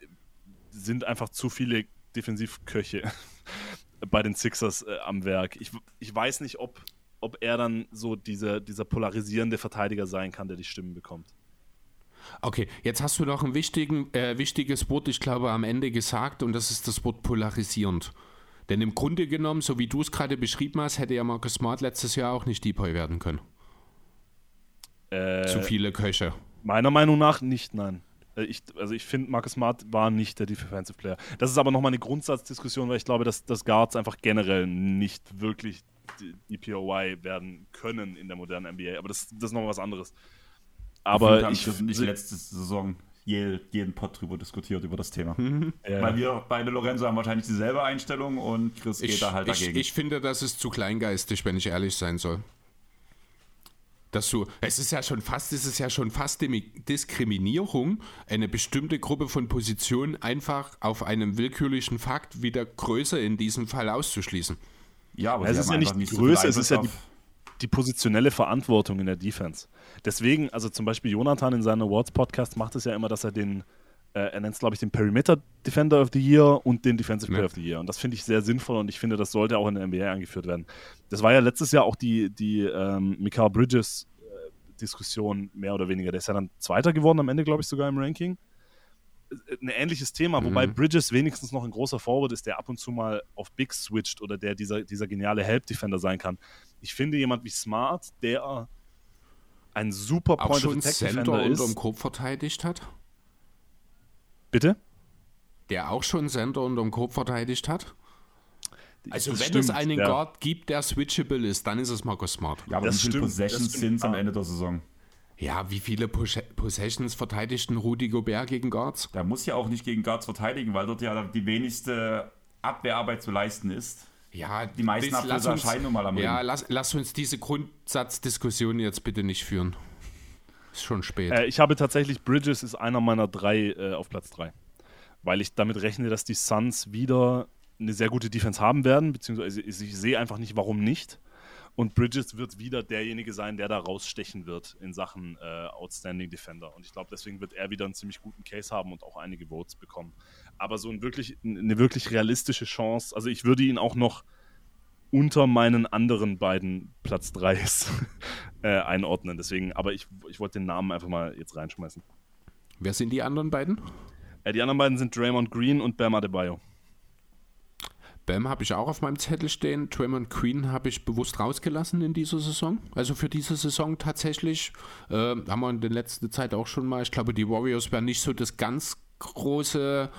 sind einfach zu viele Defensivköche bei den Sixers äh, am Werk. Ich, ich weiß nicht, ob, ob er dann so diese, dieser polarisierende Verteidiger sein kann, der die Stimmen bekommt. Okay, jetzt hast du noch ein äh, wichtiges Wort, ich glaube, am Ende gesagt und das ist das Wort polarisierend. Denn im Grunde genommen, so wie du es gerade beschrieben hast, hätte ja Marcus Smart letztes Jahr auch nicht Depoy werden können. Äh, Zu viele Köche. Meiner Meinung nach nicht, nein. Äh, Ich, also ich finde, Marcus Smart war nicht der Defensive Player. Das ist aber nochmal eine Grundsatzdiskussion, weil ich glaube, dass, dass Guards einfach generell nicht wirklich die POY werden können in der modernen NBA. Aber das, das ist nochmal was anderes. Aber ich, haben wir nicht letzte Saison je, jeden Pod drüber diskutiert, über das Thema. ja, Weil wir beide Lorenzo haben wahrscheinlich dieselbe Einstellung und Chris geht Ich, da halt ich, dagegen. ich finde, das ist zu kleingeistig, wenn ich ehrlich sein soll. Dass du, es ist ja schon fast, es ist ja schon fast Diskriminierung, eine bestimmte Gruppe von Positionen einfach auf einem willkürlichen Fakt wie der Größe in diesem Fall auszuschließen. ja, aber Es ist ja nicht die so Größe, es ist ja die, die positionelle Verantwortung in der Defense. Deswegen, also zum Beispiel Jonathan in seinem Awards-Podcast macht es ja immer, dass er den, er nennt es glaube ich den Perimeter Defender of the Year und den Defensive Player Ja. of the Year. Und das finde ich sehr sinnvoll und ich finde, das sollte auch in der NBA eingeführt werden. Das war ja letztes Jahr auch die, die ähm, Mikael Bridges äh, Diskussion mehr oder weniger. Der ist ja dann Zweiter geworden am Ende, glaube ich, sogar im Ranking. Äh, Ein ähnliches Thema, wobei Mhm. Bridges wenigstens noch ein großer Forward ist, der ab und zu mal auf Big switcht oder der dieser, dieser geniale Help-Defender sein kann. Ich finde jemand wie Smart, der ein super Auch Point of schon Attack Center Defender unterm ist. Korb verteidigt hat? Bitte? Der auch schon Center unterm Korb verteidigt hat? Also Das wenn stimmt, es einen ja. Guard gibt, der switchable ist, dann ist es Marcus Smart. Ja, aber Das wie viele stimmt, Possessions sind es am. Ende der Saison? Ja, wie viele Pos Possessions verteidigten Rudi Gobert gegen Guards? Der muss ja auch nicht gegen Guards verteidigen, weil dort ja die wenigste Abwehrarbeit zu leisten ist. Ja, Die meisten uns- erscheinen nun mal am Ja, lass, lass uns diese Grundsatzdiskussion jetzt bitte nicht führen. Ist schon spät. Äh, ich habe tatsächlich Bridges ist einer meiner drei äh, auf Platz drei. Weil ich damit rechne, dass die Suns wieder eine sehr gute Defense haben werden, beziehungsweise ich, sehe einfach nicht, warum nicht. Und Bridges wird wieder derjenige sein, der da rausstechen wird in Sachen äh, Outstanding Defender. Und ich glaube, deswegen wird er wieder einen ziemlich guten Case haben und auch einige Votes bekommen. Aber so ein wirklich, eine wirklich realistische Chance, also ich würde ihn auch noch unter meinen anderen beiden Platz 3s äh, einordnen. Deswegen, aber ich, ich wollte den Namen einfach mal jetzt reinschmeißen. Wer sind die anderen beiden? Äh, die anderen beiden sind Draymond Green und Bam Adebayo. Bam habe ich auch auf meinem Zettel stehen. Draymond Green habe ich bewusst rausgelassen in dieser Saison. Also für diese Saison tatsächlich äh, haben wir in der letzten Zeit auch schon mal. Ich glaube, die Warriors werden nicht so das ganz große,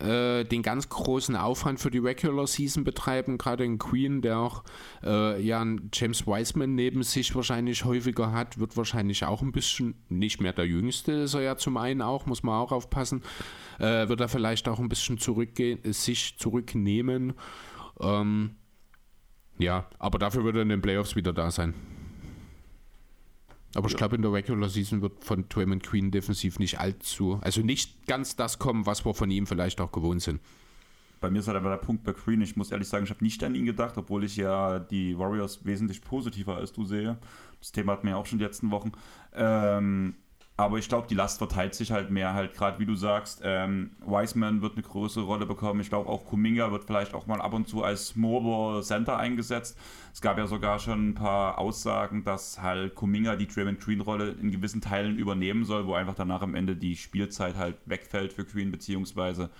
äh, den ganz großen Aufwand für die Regular Season betreiben. Gerade in Queen, der auch äh, ja einen James Wiseman neben sich wahrscheinlich häufiger hat, wird wahrscheinlich auch ein bisschen nicht mehr der Jüngste, ist er ja zum einen auch, muss man auch aufpassen. Äh, wird er vielleicht auch ein bisschen zurückgehen, sich zurücknehmen. Ähm, ja, aber dafür wird er in den Playoffs wieder da sein. Aber ich glaube, in der Regular Season wird von Draymond Green defensiv nicht allzu, also nicht ganz das kommen, was wir von ihm vielleicht auch gewohnt sind. bei mir ist halt einfach der Punkt bei Green. Ich muss ehrlich sagen, ich habe nicht an ihn gedacht, obwohl ich ja die Warriors wesentlich positiver als du sehe. Das Thema hatten wir ja auch schon die letzten Wochen. Ähm, aber ich glaube, die Last verteilt sich halt mehr, halt gerade wie du sagst. Ähm, Wiseman wird eine größere Rolle bekommen. Ich glaube auch Kuminga wird vielleicht auch mal ab und zu als Mobile Center eingesetzt. Es gab ja sogar schon ein paar Aussagen, dass halt Kuminga die Draymond Green Rolle in gewissen Teilen übernehmen soll, wo einfach danach am Ende die Spielzeit halt wegfällt für Green, beziehungsweise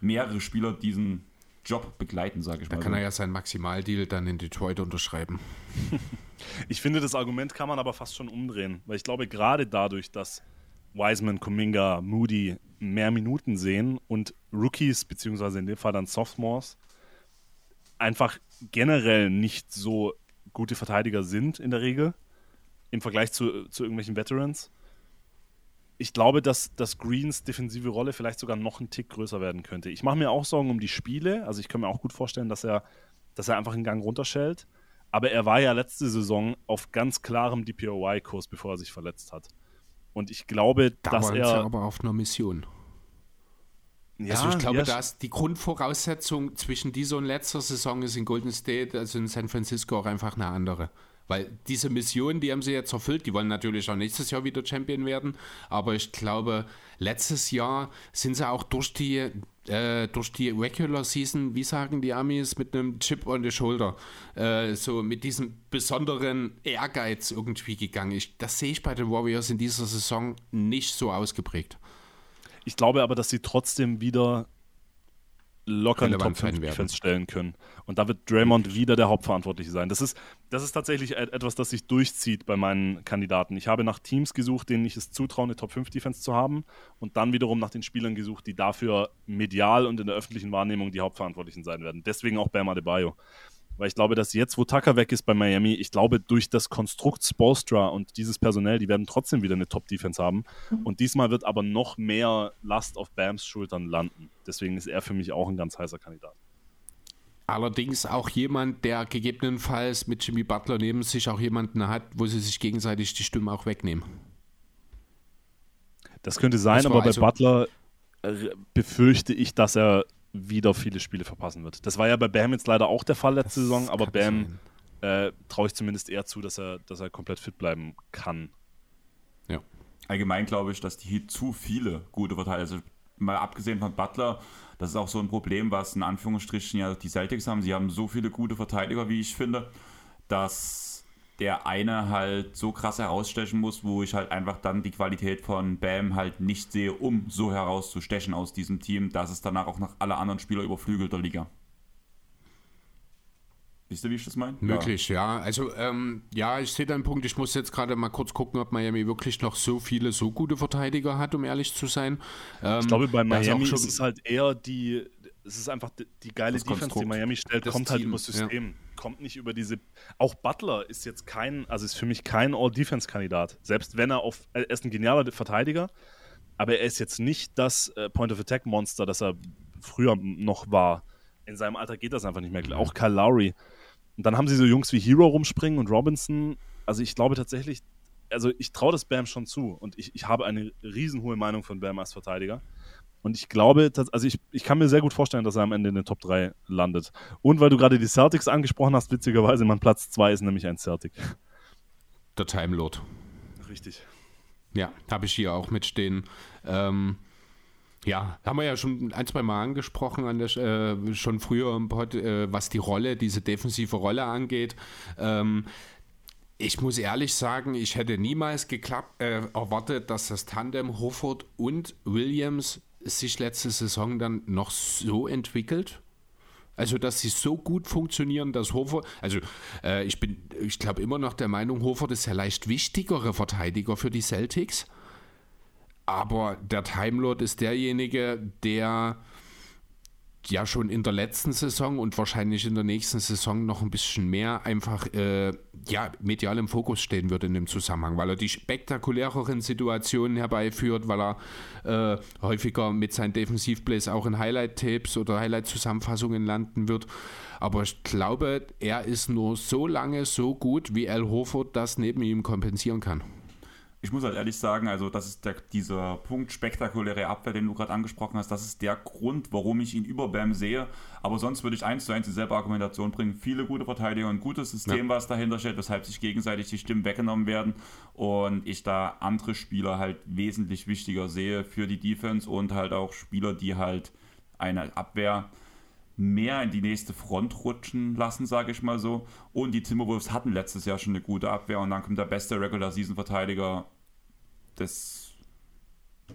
mehrere Spieler diesen Job begleiten, sage ich da mal. Da kann er ja seinen Maximaldeal dann in Detroit unterschreiben. ich finde, das Argument kann man aber fast schon umdrehen, weil ich glaube, gerade dadurch, dass Wiseman, Kuminga, Moody mehr Minuten sehen und Rookies, beziehungsweise in dem Fall dann Sophomores, einfach generell nicht so gute Verteidiger sind in der Regel im Vergleich zu, zu irgendwelchen Veterans, ich glaube, dass, dass Greens defensive Rolle vielleicht sogar noch einen Tick größer werden könnte. Ich mache mir auch Sorgen um die Spiele. Also ich kann mir auch gut vorstellen, dass er, dass er einfach einen Gang runterschellt. Aber er war ja letzte Saison auf ganz klarem DPOY-Kurs, bevor er sich verletzt hat. Und ich glaube, da dass er. aber auf einer Mission. Ja, also ich glaube, ja, dass die Grundvoraussetzung zwischen dieser und letzter Saison ist in Golden State, also in San Francisco auch einfach eine andere. Weil diese Mission, die haben sie jetzt erfüllt, die wollen natürlich auch nächstes Jahr wieder Champion werden, aber ich glaube, letztes Jahr sind sie auch durch die, äh, durch die Regular Season, wie sagen die Amis, mit einem Chip on the Shoulder, äh, so mit diesem besonderen Ehrgeiz irgendwie gegangen. Ich, das sehe ich bei den Warriors in dieser Saison nicht so ausgeprägt. Ich glaube aber, dass sie trotzdem wieder locker eine Top 5 Defense stellen können. Und da wird Draymond wieder der Hauptverantwortliche sein. Das ist, das ist tatsächlich etwas, das sich durchzieht bei meinen Kandidaten. Ich habe nach Teams gesucht, denen ich es zutraue, eine Top 5 Defense zu haben und dann wiederum nach den Spielern gesucht, die dafür medial und in der öffentlichen Wahrnehmung die Hauptverantwortlichen sein werden. Deswegen auch Bam Adebayo. Weil ich glaube, dass jetzt, wo Tucker weg ist bei Miami, ich glaube, durch das Konstrukt Spolstra und dieses Personell, die werden trotzdem wieder eine Top-Defense haben. Mhm. Und diesmal wird aber noch mehr Last auf Bams Schultern landen. Deswegen ist er für mich auch ein ganz heißer Kandidat. Allerdings auch jemand, der gegebenenfalls mit Jimmy Butler neben sich auch jemanden hat, wo sie sich gegenseitig die Stimme auch wegnehmen. Das könnte sein, aber bei also Butler äh, befürchte ich, dass er wieder viele Spiele verpassen wird. Das war ja bei Bam jetzt leider auch der Fall letzte das Saison, aber Bam äh, traue ich zumindest eher zu, dass er, dass er komplett fit bleiben kann. Ja. Allgemein glaube ich, dass die Heat zu viele gute Verteidiger, also mal abgesehen von Butler, das ist auch so ein Problem, was in Anführungsstrichen ja die Celtics haben. Sie haben so viele gute Verteidiger, wie ich finde, dass der eine halt so krass herausstechen muss, wo ich halt einfach dann die Qualität von Bam halt nicht sehe, um so herauszustechen aus diesem Team, dass es danach auch noch alle anderen Spieler überflügelt der Liga. Wisst ihr, wie ich das meine? Möglich, ja. ja. Also, ähm, ja, ich sehe deinen Punkt. Ich muss jetzt gerade mal kurz gucken, ob Miami wirklich noch so viele, so gute Verteidiger hat, um ehrlich zu sein. Ähm, ich glaube, bei Miami ist, ist es halt eher die, es ist einfach die, die geile das Defense, Konstrukt. die Miami stellt, das kommt halt Team, halt über System. Ja. Kommt nicht über diese. Auch Butler ist jetzt kein, also ist für mich kein All-Defense-Kandidat. Selbst wenn er auf. Er ist ein genialer Verteidiger, aber er ist jetzt nicht das äh, Point-of-Attack-Monster, das er früher noch war. In seinem Alter geht das einfach nicht mehr. Auch Kyle Lowry. Und dann haben sie so Jungs wie Hero rumspringen und Robinson. Also ich glaube tatsächlich, also ich traue das Bam schon zu und ich, ich habe eine riesenhohe Meinung von Bam als Verteidiger. Und ich glaube, dass, also ich, ich kann mir sehr gut vorstellen, dass er am Ende in den Top 3 landet. Und weil du gerade die Celtics angesprochen hast, witzigerweise, mein Platz 2 ist nämlich ein Celtic. Der Time Lord. Richtig. Ja, habe ich hier auch mitstehen. Ähm, ja, haben wir ja schon ein, zwei Mal angesprochen, an der, äh, schon früher im Pod, äh, was die Rolle, diese defensive Rolle angeht. Ähm, ich muss ehrlich sagen, ich hätte niemals geklappt, äh, erwartet, dass das Tandem Hofford und Williams sich letzte Saison dann noch so entwickelt? Also, dass sie so gut funktionieren, dass Hofer, also äh, ich bin, ich glaube immer noch der Meinung, Hofer ist der leicht wichtigere Verteidiger für die Celtics. Aber der Timelord ist derjenige, der ja schon in der letzten Saison und wahrscheinlich in der nächsten Saison noch ein bisschen mehr einfach äh, ja, medial im Fokus stehen wird in dem Zusammenhang, weil er die spektakuläreren Situationen herbeiführt, weil er äh, häufiger mit seinen Defensivplays auch in Highlight-Tapes oder Highlight-Zusammenfassungen landen wird. Aber ich glaube, er ist nur so lange so gut, wie Al Horford das neben ihm kompensieren kann. Ich muss halt ehrlich sagen, also das ist der, dieser Punkt spektakuläre Abwehr, den du gerade angesprochen hast, das ist der Grund, warum ich ihn über Bam sehe. Aber sonst würde ich eins zu eins dieselbe Argumentation bringen. Viele gute Verteidiger, ein gutes System, ja. was dahinter steht, weshalb sich gegenseitig die Stimmen weggenommen werden und ich da andere Spieler halt wesentlich wichtiger sehe für die Defense und halt auch Spieler, die halt eine Abwehr mehr in die nächste Front rutschen lassen, sage ich mal so. Und die Timberwolves hatten letztes Jahr schon eine gute Abwehr und dann kommt der beste Regular Season Verteidiger des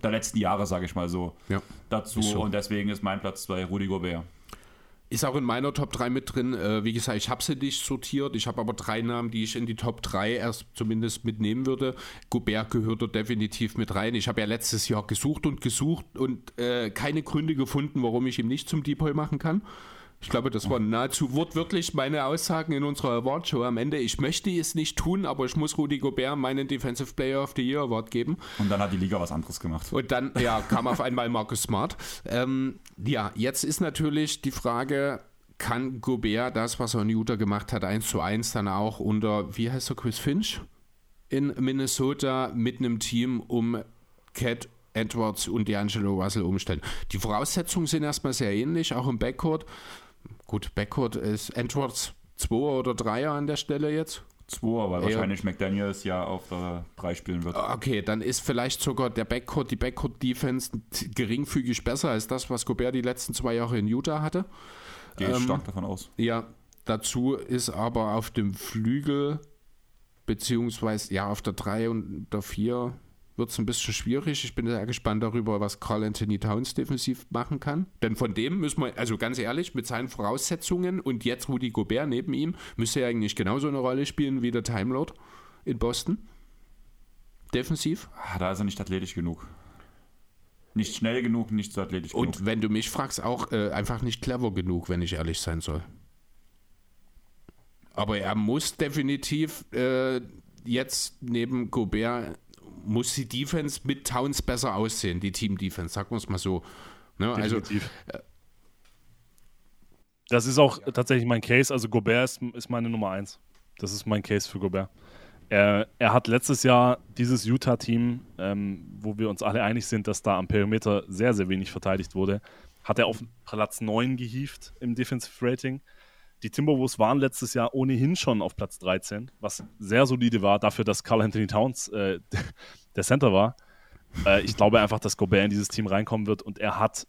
der letzten Jahre, sage ich mal so, ja, dazu. So. Und deswegen ist mein Platz bei Rudi Gobert. Ist auch in meiner Top 3 mit drin. Äh, wie gesagt, ich habe sie nicht sortiert. Ich habe aber drei Namen, die ich in die Top 3 erst zumindest mitnehmen würde. Gobert gehört da definitiv mit rein. Ich habe ja letztes Jahr gesucht und gesucht und äh, keine Gründe gefunden, warum ich ihn nicht zum Deep machen kann. Ich glaube, das waren nahezu wortwörtlich meine Aussagen in unserer Awardshow am Ende. Ich möchte es nicht tun, aber ich muss Rudy Gobert meinen Defensive Player of the Year Award geben. Und dann hat die Liga was anderes gemacht. Und dann, ja, kam auf einmal Marcus Smart. Ähm, ja, jetzt ist natürlich die Frage, kann Gobert das, was er in Utah gemacht hat, 1 zu 1 dann auch unter, wie heißt er, Chris Finch in Minnesota mit einem Team um Cat Edwards und D'Angelo Russell umstellen. Die Voraussetzungen sind erstmal sehr ähnlich, auch im Backcourt. Gut, Backcourt ist Edwards 2 oder 3 an der Stelle jetzt. 2, weil wahrscheinlich McDaniels ja auf der 3 spielen wird. Okay, dann ist vielleicht sogar der Backcourt, die Backcourt-Defense geringfügig besser als das, was Gobert die letzten zwei Jahre in Utah hatte. Gehe ich ähm, stark davon aus. Ja, dazu ist aber auf dem Flügel, beziehungsweise ja, auf der 3 und der 4 wird es ein bisschen schwierig. Ich bin sehr gespannt darüber, was Carl Anthony Towns defensiv machen kann. Denn von dem müssen wir, also ganz ehrlich, mit seinen Voraussetzungen und jetzt Rudy Gobert neben ihm, müsste er eigentlich genauso eine Rolle spielen wie der Time Lord in Boston. Defensiv. Ah, da ist er nicht athletisch genug. Nicht schnell genug, nicht so athletisch genug. Und wenn du mich fragst, auch äh, einfach nicht clever genug, wenn ich ehrlich sein soll. Aber er muss definitiv äh, jetzt neben Gobert muss die Defense mit Towns besser aussehen, die Team-Defense, sagen wir es mal so. Ne? Also, äh, das ist auch ja. tatsächlich mein Case. Also Gobert ist, ist, meine Nummer eins. Das ist mein Case für Gobert. Er, er hat letztes Jahr dieses Utah-Team, ähm, wo wir uns alle einig sind, dass da am Perimeter sehr, sehr wenig verteidigt wurde, hat er auf Platz 9 gehievt im Defensive Rating. Die Timberwolves waren letztes Jahr ohnehin schon auf Platz 13, was sehr solide war dafür, dass Carl Anthony Towns äh, der Center war. Äh, ich glaube einfach, dass Gobert in dieses Team reinkommen wird und er hat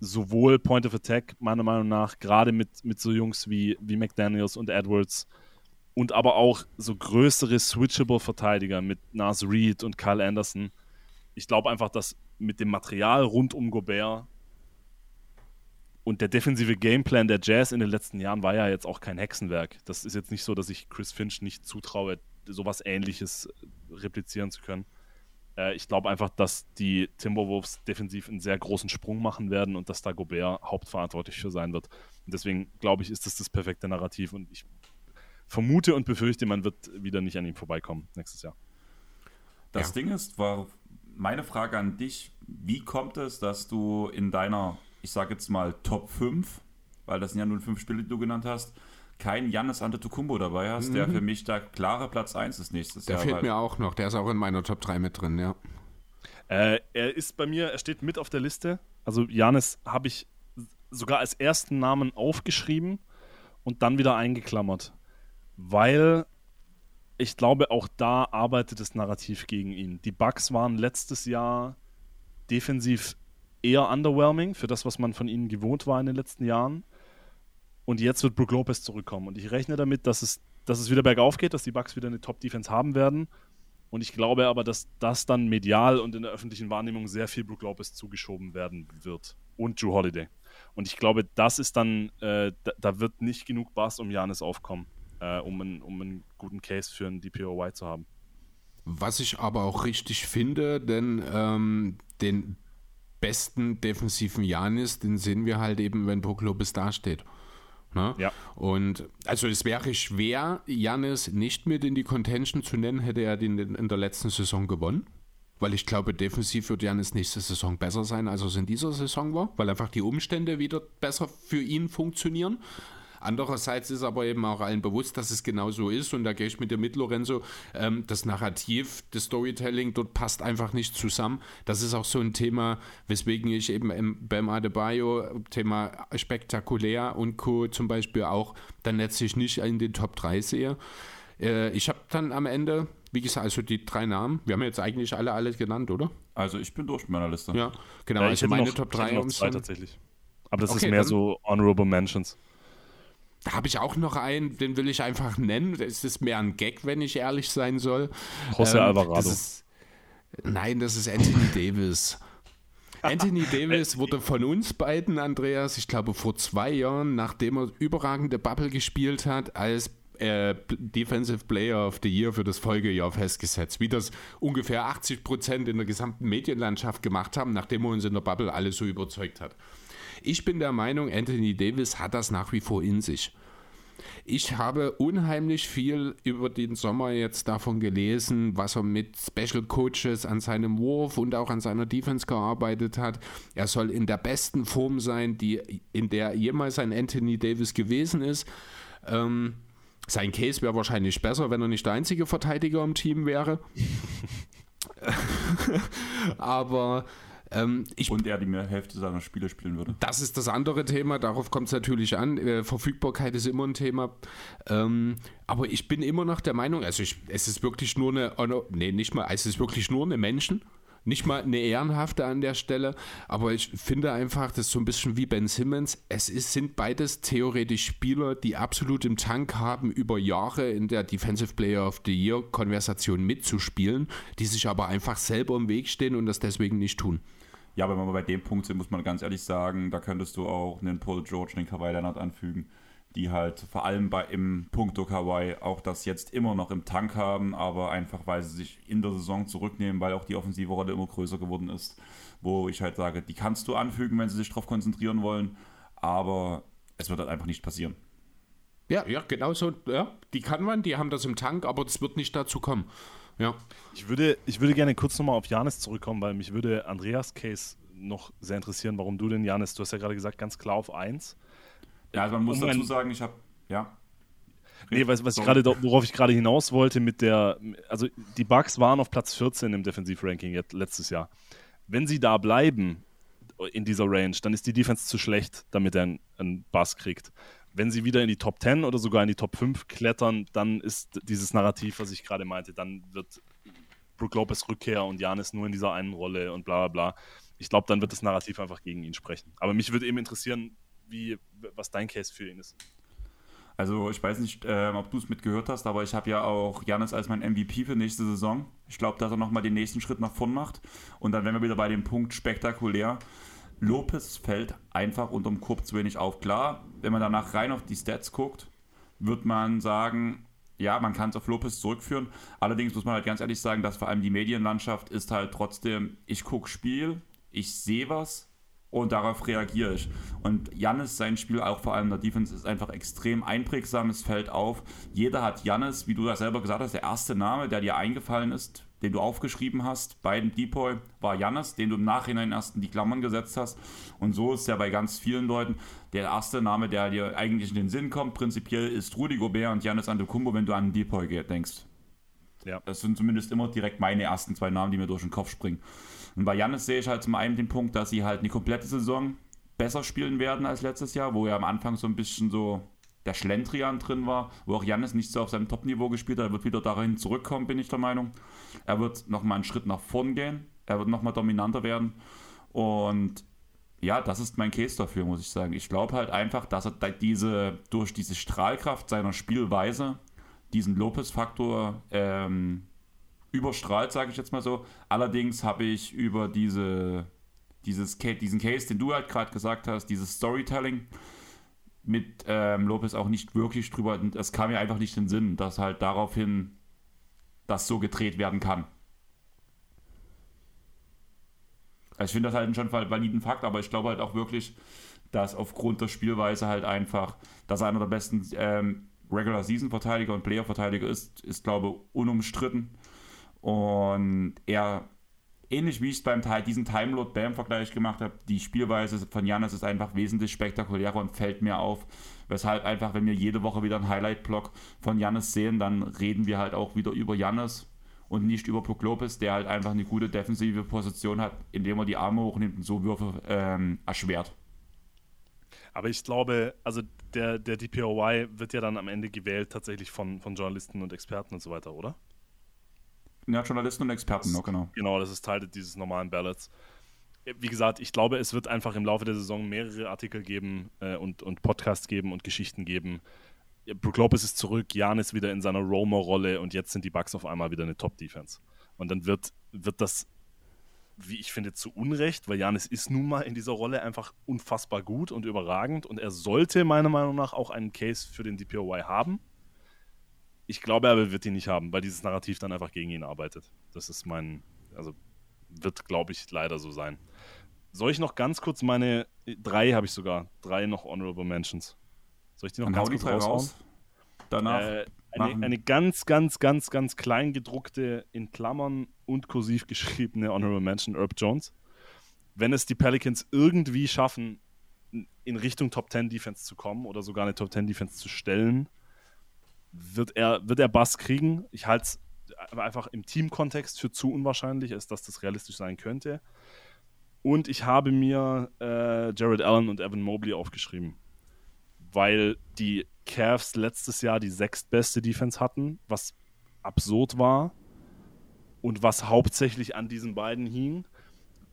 sowohl Point of Attack, meiner Meinung nach, gerade mit, mit so Jungs wie, wie McDaniels und Edwards und aber auch so größere switchable Verteidiger mit Nas Reed und Kyle Anderson. Ich glaube einfach, dass mit dem Material rund um Gobert und der defensive Gameplan der Jazz in den letzten Jahren war ja jetzt auch kein Hexenwerk. Das ist jetzt nicht so, dass ich Chris Finch nicht zutraue, sowas ähnliches replizieren zu können. Äh, ich glaube einfach, dass die Timberwolves defensiv einen sehr großen Sprung machen werden und dass da Gobert hauptverantwortlich für sein wird. Und deswegen glaube ich, ist das das perfekte Narrativ und ich vermute und befürchte, man wird wieder nicht an ihm vorbeikommen nächstes Jahr. Das ja. Ding ist, war meine Frage an dich, wie kommt es, dass du in deiner ich sage jetzt mal Top 5, weil das sind ja nur fünf Spiele, die du genannt hast, kein Janis Antetokounmpo dabei hast, mhm. der für mich da klare Platz 1 ist nächstes der Jahr. Der fehlt mir auch noch, der ist auch in meiner Top 3 mit drin, ja. Äh, er ist bei mir, er steht mit auf der Liste. Also Janis habe ich sogar als ersten Namen aufgeschrieben und dann wieder eingeklammert, weil ich glaube, auch da arbeitet das Narrativ gegen ihn. Die Bucks waren letztes Jahr defensiv eher underwhelming für das, was man von ihnen gewohnt war in den letzten Jahren. Und jetzt wird Brook Lopez zurückkommen. Und ich rechne damit, dass es, dass es wieder bergauf geht, dass die Bucks wieder eine Top-Defense haben werden. Und ich glaube aber, dass das dann medial und in der öffentlichen Wahrnehmung sehr viel Brook Lopez zugeschoben werden wird. Und Drew Holiday. Und ich glaube, das ist dann, äh, da, da, wird nicht genug Bass um Janis aufkommen, äh, um, einen, um einen guten Case für einen DPOY zu haben. Was ich aber auch richtig finde, denn ähm, den besten defensiven Janis, den sehen wir halt eben, wenn Brook Lopez dasteht. Ne? Ja. Und also es wäre schwer, Janis nicht mit in die Contention zu nennen, hätte er den in der letzten Saison gewonnen. Weil ich glaube, defensiv wird Janis nächste Saison besser sein, als es in dieser Saison war, weil einfach die Umstände wieder besser für ihn funktionieren. Andererseits ist aber eben auch allen bewusst, dass es genau so ist und da gehe ich mit dir mit, Lorenzo, ähm, das Narrativ, das Storytelling dort passt einfach nicht zusammen. Das ist auch so ein Thema, weswegen ich eben beim Adebayo Thema spektakulär und Co. zum Beispiel auch dann letztlich nicht in den Top 3 sehe. Äh, ich habe dann am Ende, wie gesagt, also die drei Namen, wir haben jetzt eigentlich alle alle genannt, oder? Also ich bin durch mit meiner Liste. Ja, genau. Ja, also meine noch, Top 3 noch zwei tatsächlich. Aber das okay, ist mehr so Honorable Mentions. Da habe ich auch noch einen, den will ich einfach nennen. Das ist mehr ein Gag, wenn ich ehrlich sein soll. José ähm, Alvarado. Das ist, nein, das ist Anthony Davis. Anthony Davis wurde von uns beiden, Andreas, ich glaube vor zwei Jahren, nachdem er überragende Bubble gespielt hat, als äh, Defensive Player of the Year für das Folgejahr festgesetzt. Wie das ungefähr 80 Prozent in der gesamten Medienlandschaft gemacht haben, nachdem er uns in der Bubble alle so überzeugt hat. Ich bin der Meinung, Anthony Davis hat das nach wie vor in sich. Ich habe unheimlich viel über den Sommer jetzt davon gelesen, was er mit Special Coaches an seinem Wurf und auch an seiner Defense gearbeitet hat. Er soll in der besten Form sein, die in der jemals ein Anthony Davis gewesen ist. Ähm, sein Case wäre wahrscheinlich besser, wenn er nicht der einzige Verteidiger im Team wäre. Aber ähm, ich, und er die mehr Hälfte seiner Spiele spielen würde. Das ist das andere Thema, darauf kommt es natürlich an. Äh, Verfügbarkeit ist immer ein Thema. Ähm, aber ich bin immer noch der Meinung, also ich, es ist wirklich nur eine, nee, nicht mal, es ist wirklich nur eine Menschen. Nicht mal eine ehrenhafte an der Stelle, aber ich finde einfach, das ist so ein bisschen wie Ben Simmons. Es ist, sind beides theoretisch Spieler, die absolut im Tank haben, über Jahre in der Defensive Player of the Year Konversation mitzuspielen, die sich aber einfach selber im Weg stehen und das deswegen nicht tun. Ja, aber wenn wir bei dem Punkt sind, muss man ganz ehrlich sagen, da könntest du auch einen Paul George, den Kawhi Leonard anfügen, die halt vor allem bei im Punkto Kawhi auch das jetzt immer noch im Tank haben, aber einfach weil sie sich in der Saison zurücknehmen, weil auch die offensive Rolle immer größer geworden ist, wo ich halt sage, die kannst du anfügen, wenn sie sich darauf konzentrieren wollen, aber es wird halt einfach nicht passieren. Ja, ja, genau so. Ja, die kann man, die haben das im Tank, aber das wird nicht dazu kommen. Ja. Ich würde, ich würde gerne kurz nochmal auf Janis zurückkommen, weil mich würde Andreas Case noch sehr interessieren, warum du denn, Janis, du hast ja gerade gesagt, ganz klar auf 1. Ja, also man muss um dazu sagen, ich habe, ja. Nee, was, was ich grade, worauf ich gerade hinaus wollte mit der, also die Bucks waren auf Platz 14 im Defensivranking letztes Jahr. Wenn sie da bleiben in dieser Range, dann ist die Defense zu schlecht, damit er einen, einen Bass kriegt wenn sie wieder in die Top 10 oder sogar in die Top 5 klettern, dann ist dieses Narrativ, was ich gerade meinte, dann wird Brook Lopez Rückkehr und Janis nur in dieser einen Rolle und bla bla bla. Ich glaube, dann wird das Narrativ einfach gegen ihn sprechen. Aber mich würde eben interessieren, wie, was dein Case für ihn ist. Also ich weiß nicht, äh, ob du es mitgehört hast, aber ich habe ja auch Janis als mein MVP für nächste Saison. Ich glaube, dass er nochmal den nächsten Schritt nach vorn macht. Und dann wären wir wieder bei dem Punkt spektakulär. Lopez fällt einfach unterm Korb zu wenig auf. Klar, wenn man danach rein auf die Stats guckt, wird man sagen, ja, man kann es auf Lopez zurückführen. Allerdings muss man halt ganz ehrlich sagen, dass vor allem die Medienlandschaft ist halt trotzdem, ich gucke Spiel, ich sehe was und darauf reagiere ich. Und Jannis, sein Spiel auch vor allem der Defense ist einfach extrem einprägsam, es fällt auf. Jeder hat Jannis, wie du ja selber gesagt hast, der erste Name, der dir eingefallen ist, den du aufgeschrieben hast bei dem Depoy, war Jannis, den du im Nachhinein erst in die Klammern gesetzt hast. Und so ist ja bei ganz vielen Leuten der erste Name, der dir eigentlich in den Sinn kommt, prinzipiell ist Rudi Gobert und Janis Antetokounmpo, wenn du an Depoy denkst. Ja. Das sind zumindest immer direkt meine ersten zwei Namen, die mir durch den Kopf springen. Und bei Janis sehe ich halt zum einen den Punkt, dass sie halt eine komplette Saison besser spielen werden als letztes Jahr, wo er am Anfang so ein bisschen so der Schlendrian drin war, wo auch Jannis nicht so auf seinem Top-Niveau gespielt hat. Er wird wieder dahin zurückkommen, bin ich der Meinung. Er wird nochmal einen Schritt nach vorn gehen. Er wird nochmal dominanter werden. Und ja, das ist mein Case dafür, muss ich sagen. Ich glaube halt einfach, dass er diese, durch diese Strahlkraft seiner Spielweise diesen Lopez-Faktor ähm, überstrahlt, sage ich jetzt mal so. Allerdings habe ich über diese, dieses, diesen Case, den du halt gerade gesagt hast, dieses Storytelling, mit ähm, Lopez auch nicht wirklich drüber. Es kam mir einfach nicht in den Sinn, dass halt daraufhin das so gedreht werden kann. Also ich finde das halt einen schon validen Fakt, aber ich glaube halt auch wirklich, dass aufgrund der Spielweise halt einfach, dass er einer der besten ähm, Regular-Season-Verteidiger und Player-Verteidiger ist, ist, glaube unumstritten. Und er ähnlich wie ich es beim diesen Timelot Bam Vergleich gemacht habe, die Spielweise von Janis ist einfach wesentlich spektakulärer und fällt mir auf. Weshalb einfach, wenn wir jede Woche wieder einen Highlight-Block von Janis sehen, dann reden wir halt auch wieder über Janis und nicht über Brook Lopez, der halt einfach eine gute defensive Position hat, indem er die Arme hochnimmt und so Würfe ähm, erschwert. Aber ich glaube, also der, der DPOY wird ja dann am Ende gewählt tatsächlich von, von Journalisten und Experten und so weiter, oder? Ja, Journalisten und Experten, das, genau. Genau, das ist Teil dieses normalen Ballots. Wie gesagt, ich glaube, es wird einfach im Laufe der Saison mehrere Artikel geben äh, und, und Podcasts geben und Geschichten geben. Brook Lopez ist zurück, Jan ist wieder in seiner Romer-Rolle und jetzt sind die Bucks auf einmal wieder eine Top-Defense. Und dann wird, wird das, wie ich finde, zu Unrecht, weil Janis ist nun mal in dieser Rolle einfach unfassbar gut und überragend und er sollte meiner Meinung nach auch einen Case für den DPOY haben. Ich glaube, er wird ihn nicht haben, weil dieses Narrativ dann einfach gegen ihn arbeitet. Das ist mein, also wird, glaube ich, leider so sein. Soll ich noch ganz kurz meine, drei habe ich sogar, drei noch Honorable Mentions. Soll ich die noch Dann ganz kurz raus? Danach äh, eine, eine, ganz, ganz, ganz, ganz klein gedruckte, in Klammern und kursiv geschriebene Honorable Mention, Herb Jones. Wenn es die Pelicans irgendwie schaffen, in Richtung Top 10 Defense zu kommen oder sogar eine Top 10 Defense zu stellen, wird er, wird er Bass kriegen. Ich halte es einfach im Teamkontext für zu unwahrscheinlich, als dass das realistisch sein könnte. Und ich habe mir äh, Jared Allen und Evan Mobley aufgeschrieben, weil die Cavs letztes Jahr die sechstbeste Defense hatten, was absurd war und was hauptsächlich an diesen beiden hing.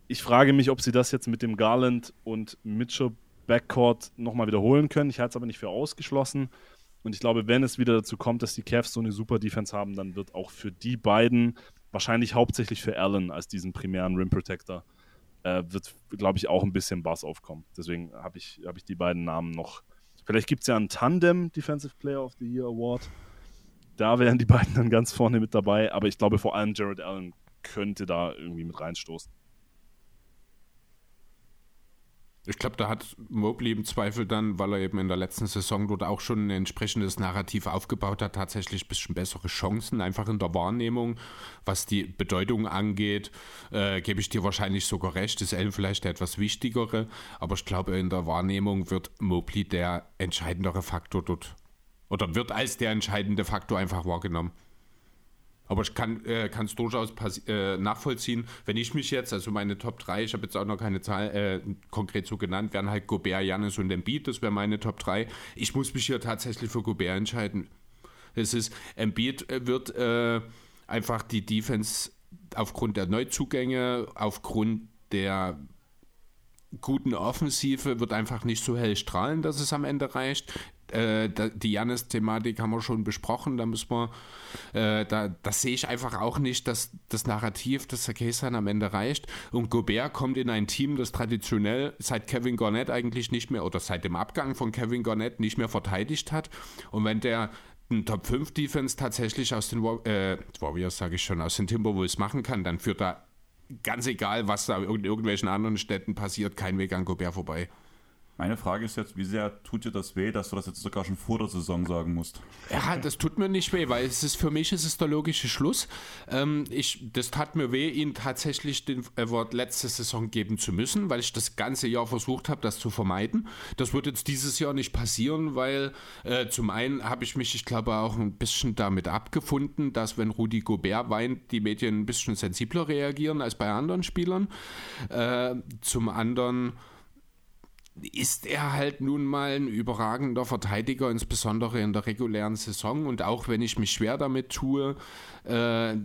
Ich frage mich, ob sie das jetzt mit dem Garland und Mitchell Backcourt nochmal wiederholen können. Ich halte es aber nicht für ausgeschlossen. Und ich glaube, wenn es wieder dazu kommt, dass die Cavs so eine super Defense haben, dann wird auch für die beiden, wahrscheinlich hauptsächlich für Allen als diesen primären Rim Protector, äh, wird, glaube ich, auch ein bisschen Bass aufkommen. Deswegen habe ich, hab ich die beiden Namen noch. Vielleicht gibt es ja einen Tandem Defensive Player of the Year Award. Da wären die beiden dann ganz vorne mit dabei, aber ich glaube vor allem Jared Allen könnte da irgendwie mit reinstoßen. Ich glaube, da hat Mobley im Zweifel dann, weil er eben in der letzten Saison dort auch schon ein entsprechendes Narrativ aufgebaut hat, tatsächlich ein bisschen bessere Chancen, einfach in der Wahrnehmung. Was die Bedeutung angeht, äh, gebe ich dir wahrscheinlich sogar recht, ist Ellen vielleicht der etwas wichtigere, aber ich glaube, in der Wahrnehmung wird Mobley der entscheidendere Faktor dort oder wird als der entscheidende Faktor einfach wahrgenommen. Aber ich kann es äh, durchaus äh, nachvollziehen, wenn ich mich jetzt, also meine Top 3, ich habe jetzt auch noch keine Zahl äh, konkret so genannt, wären halt Gobert, Janis und Embiid, das wäre meine Top 3. Ich muss mich hier tatsächlich für Gobert entscheiden. Es ist, Embiid äh, wird äh, einfach die Defense aufgrund der Neuzugänge, aufgrund der guten Offensive wird einfach nicht so hell strahlen, dass es am Ende reicht. Äh, die Janis-Thematik haben wir schon besprochen. Da müssen wir, äh, da, das sehe ich einfach auch nicht, dass das Narrativ des Sarkisian am Ende reicht. Und Gobert kommt in ein Team, das traditionell seit Kevin Garnett eigentlich nicht mehr oder seit dem Abgang von Kevin Garnett nicht mehr verteidigt hat. Und wenn der einen Top 5 Defense tatsächlich aus den äh, Warriors, sage ich schon, aus den Timberwolves machen kann, dann führt da ganz egal, was da in irgendwelchen anderen Städten passiert, kein Weg an Gobert vorbei. Meine Frage ist jetzt, wie sehr tut dir das weh, dass du das jetzt sogar schon vor der Saison sagen musst? Ja, das tut mir nicht weh, weil es ist für mich ist es der logische Schluss. Ähm, ich, das tat mir weh, ihnen tatsächlich den Award letzte Saison geben zu müssen, weil ich das ganze Jahr versucht habe, das zu vermeiden. Das wird jetzt dieses Jahr nicht passieren, weil äh, zum einen habe ich mich, ich glaube, auch ein bisschen damit abgefunden, dass wenn Rudi Gobert weint, die Medien ein bisschen sensibler reagieren als bei anderen Spielern. Äh, zum anderen ist er halt nun mal ein überragender Verteidiger, insbesondere in der regulären Saison. Und auch wenn ich mich schwer damit tue, äh,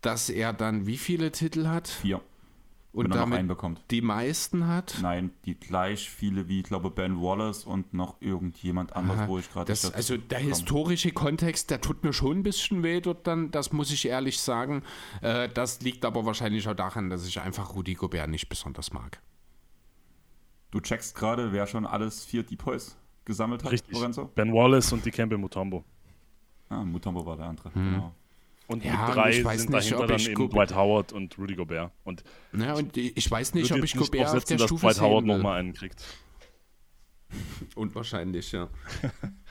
dass er dann wie viele Titel hat? Vier. Und damit die meisten hat? Nein, die gleich viele wie, ich glaube, Ben Wallace und noch irgendjemand anderes, Aha, wo ich gerade. Also der komme. historische Kontext, der tut mir schon ein bisschen weh dort dann, das muss ich ehrlich sagen. Äh, das liegt aber wahrscheinlich auch daran, dass ich einfach Rudi Gobert nicht besonders mag. Du checkst gerade, wer schon alles vier Depoys gesammelt hat, Richtig. Lorenzo? Ben Wallace und die Campbell Mutombo. Ah, Mutombo war der andere, hm. genau. Und ja, drei ich weiß sind nicht, dahinter dann eben Dwight Howard und Rudy Gobert. Und ja, und ich weiß nicht, ob ich Gobert auf der dass Stufe Dwight Howard nochmal einen kriegt. Unwahrscheinlich, ja.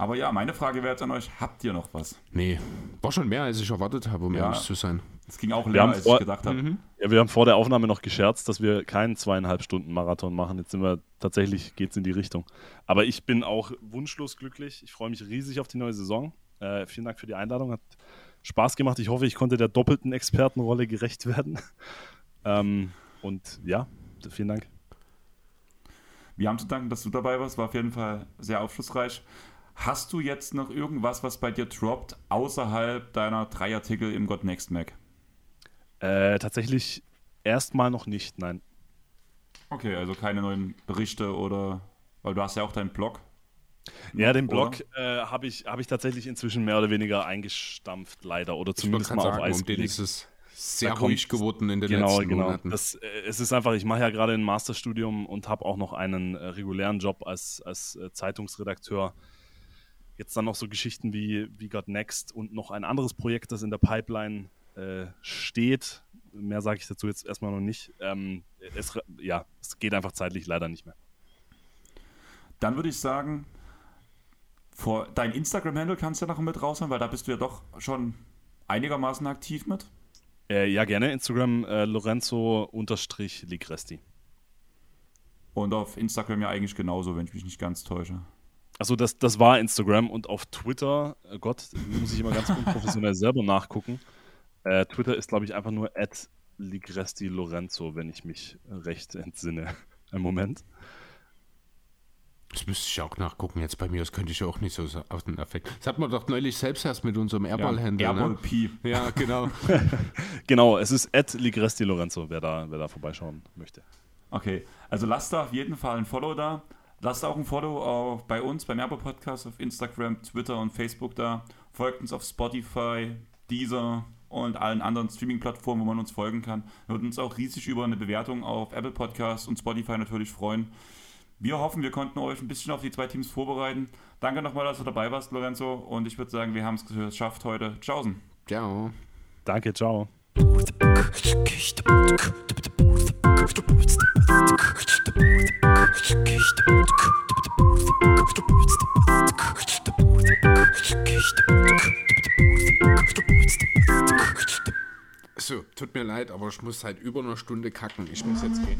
Aber ja, meine Frage wäre jetzt an euch, habt ihr noch was? Nee, war schon mehr, als ich erwartet habe, um Ja. ehrlich zu sein. Es ging auch länger, als vor- ich gedacht habe. Ja, wir haben vor der Aufnahme noch gescherzt, dass wir keinen zweieinhalb Stunden Marathon machen. Jetzt sind wir tatsächlich, geht es in die Richtung. Aber ich bin auch wunschlos glücklich. Ich freue mich riesig auf die neue Saison. Äh, vielen Dank für die Einladung. Hat Spaß gemacht. Ich hoffe, ich konnte der doppelten Expertenrolle gerecht werden. ähm, und ja, vielen Dank. Wir haben zu danken, dass du dabei warst. War auf jeden Fall sehr aufschlussreich. Hast du jetzt noch irgendwas, was bei dir droppt, außerhalb deiner drei Artikel im God Next Mac? Äh, tatsächlich erstmal noch nicht, nein. Okay, also keine neuen Berichte oder. Weil du hast ja auch deinen Blog. Ja, den? Blog äh, habe ich, hab ich tatsächlich inzwischen mehr oder weniger eingestampft, leider. Oder zumindest mal auf sagen, Eis um den gelegt. ist es sehr Da kommt- ruhig geworden in den Genau, letzten genau. Monaten. Das, äh, es ist einfach, ich mache ja gerade ein Masterstudium und habe auch noch einen äh, regulären Job als, als äh, Zeitungsredakteur. Jetzt dann noch so Geschichten wie, wie Got Next und noch ein anderes Projekt, das in der Pipeline äh, steht. Mehr sage ich dazu jetzt erstmal noch nicht. Ähm, es, ja, es geht einfach zeitlich leider nicht mehr. Dann würde ich sagen, vor dein Instagram-Handle kannst du ja noch mit raushauen, weil da bist du ja doch schon einigermaßen aktiv mit. Äh, ja, gerne. Instagram äh, Lorenzo-Ligresti. Und auf Instagram ja eigentlich genauso, wenn ich mich nicht ganz täusche. Achso, das, das war Instagram und auf Twitter, äh Gott, muss ich immer ganz unprofessionell selber nachgucken. Äh, Twitter ist, glaube ich, einfach nur at Ligresti Lorenzo, wenn ich mich recht entsinne. Ein Moment. Das müsste ich auch nachgucken jetzt bei mir, das könnte ich auch nicht so aus dem Effekt. Das hat man doch neulich selbst erst mit unserem Airball-Händler. Airball ne? P. Ja, genau. Genau, es ist at Ligresti Lorenzo, wer da, wer da vorbeischauen möchte. Okay, also lasst da auf jeden Fall ein Follow da. Lasst auch ein Follow auch bei uns, beim Airball Podcast auf Instagram, Twitter und Facebook da. Folgt uns auf Spotify, Deezer und allen anderen Streaming-Plattformen, wo man uns folgen kann. Wir würden uns auch riesig über eine Bewertung auf Apple Podcast und Spotify natürlich freuen. Wir hoffen, wir konnten euch ein bisschen auf die zwei Teams vorbereiten. Danke nochmal, dass du dabei warst, Lorenzo. Und ich würde sagen, wir haben es geschafft heute. Tschaußen. Ciao. Danke, ciao. So, tut mir leid, aber ich muss seit über einer Stunde kacken. Ich muss jetzt gehen.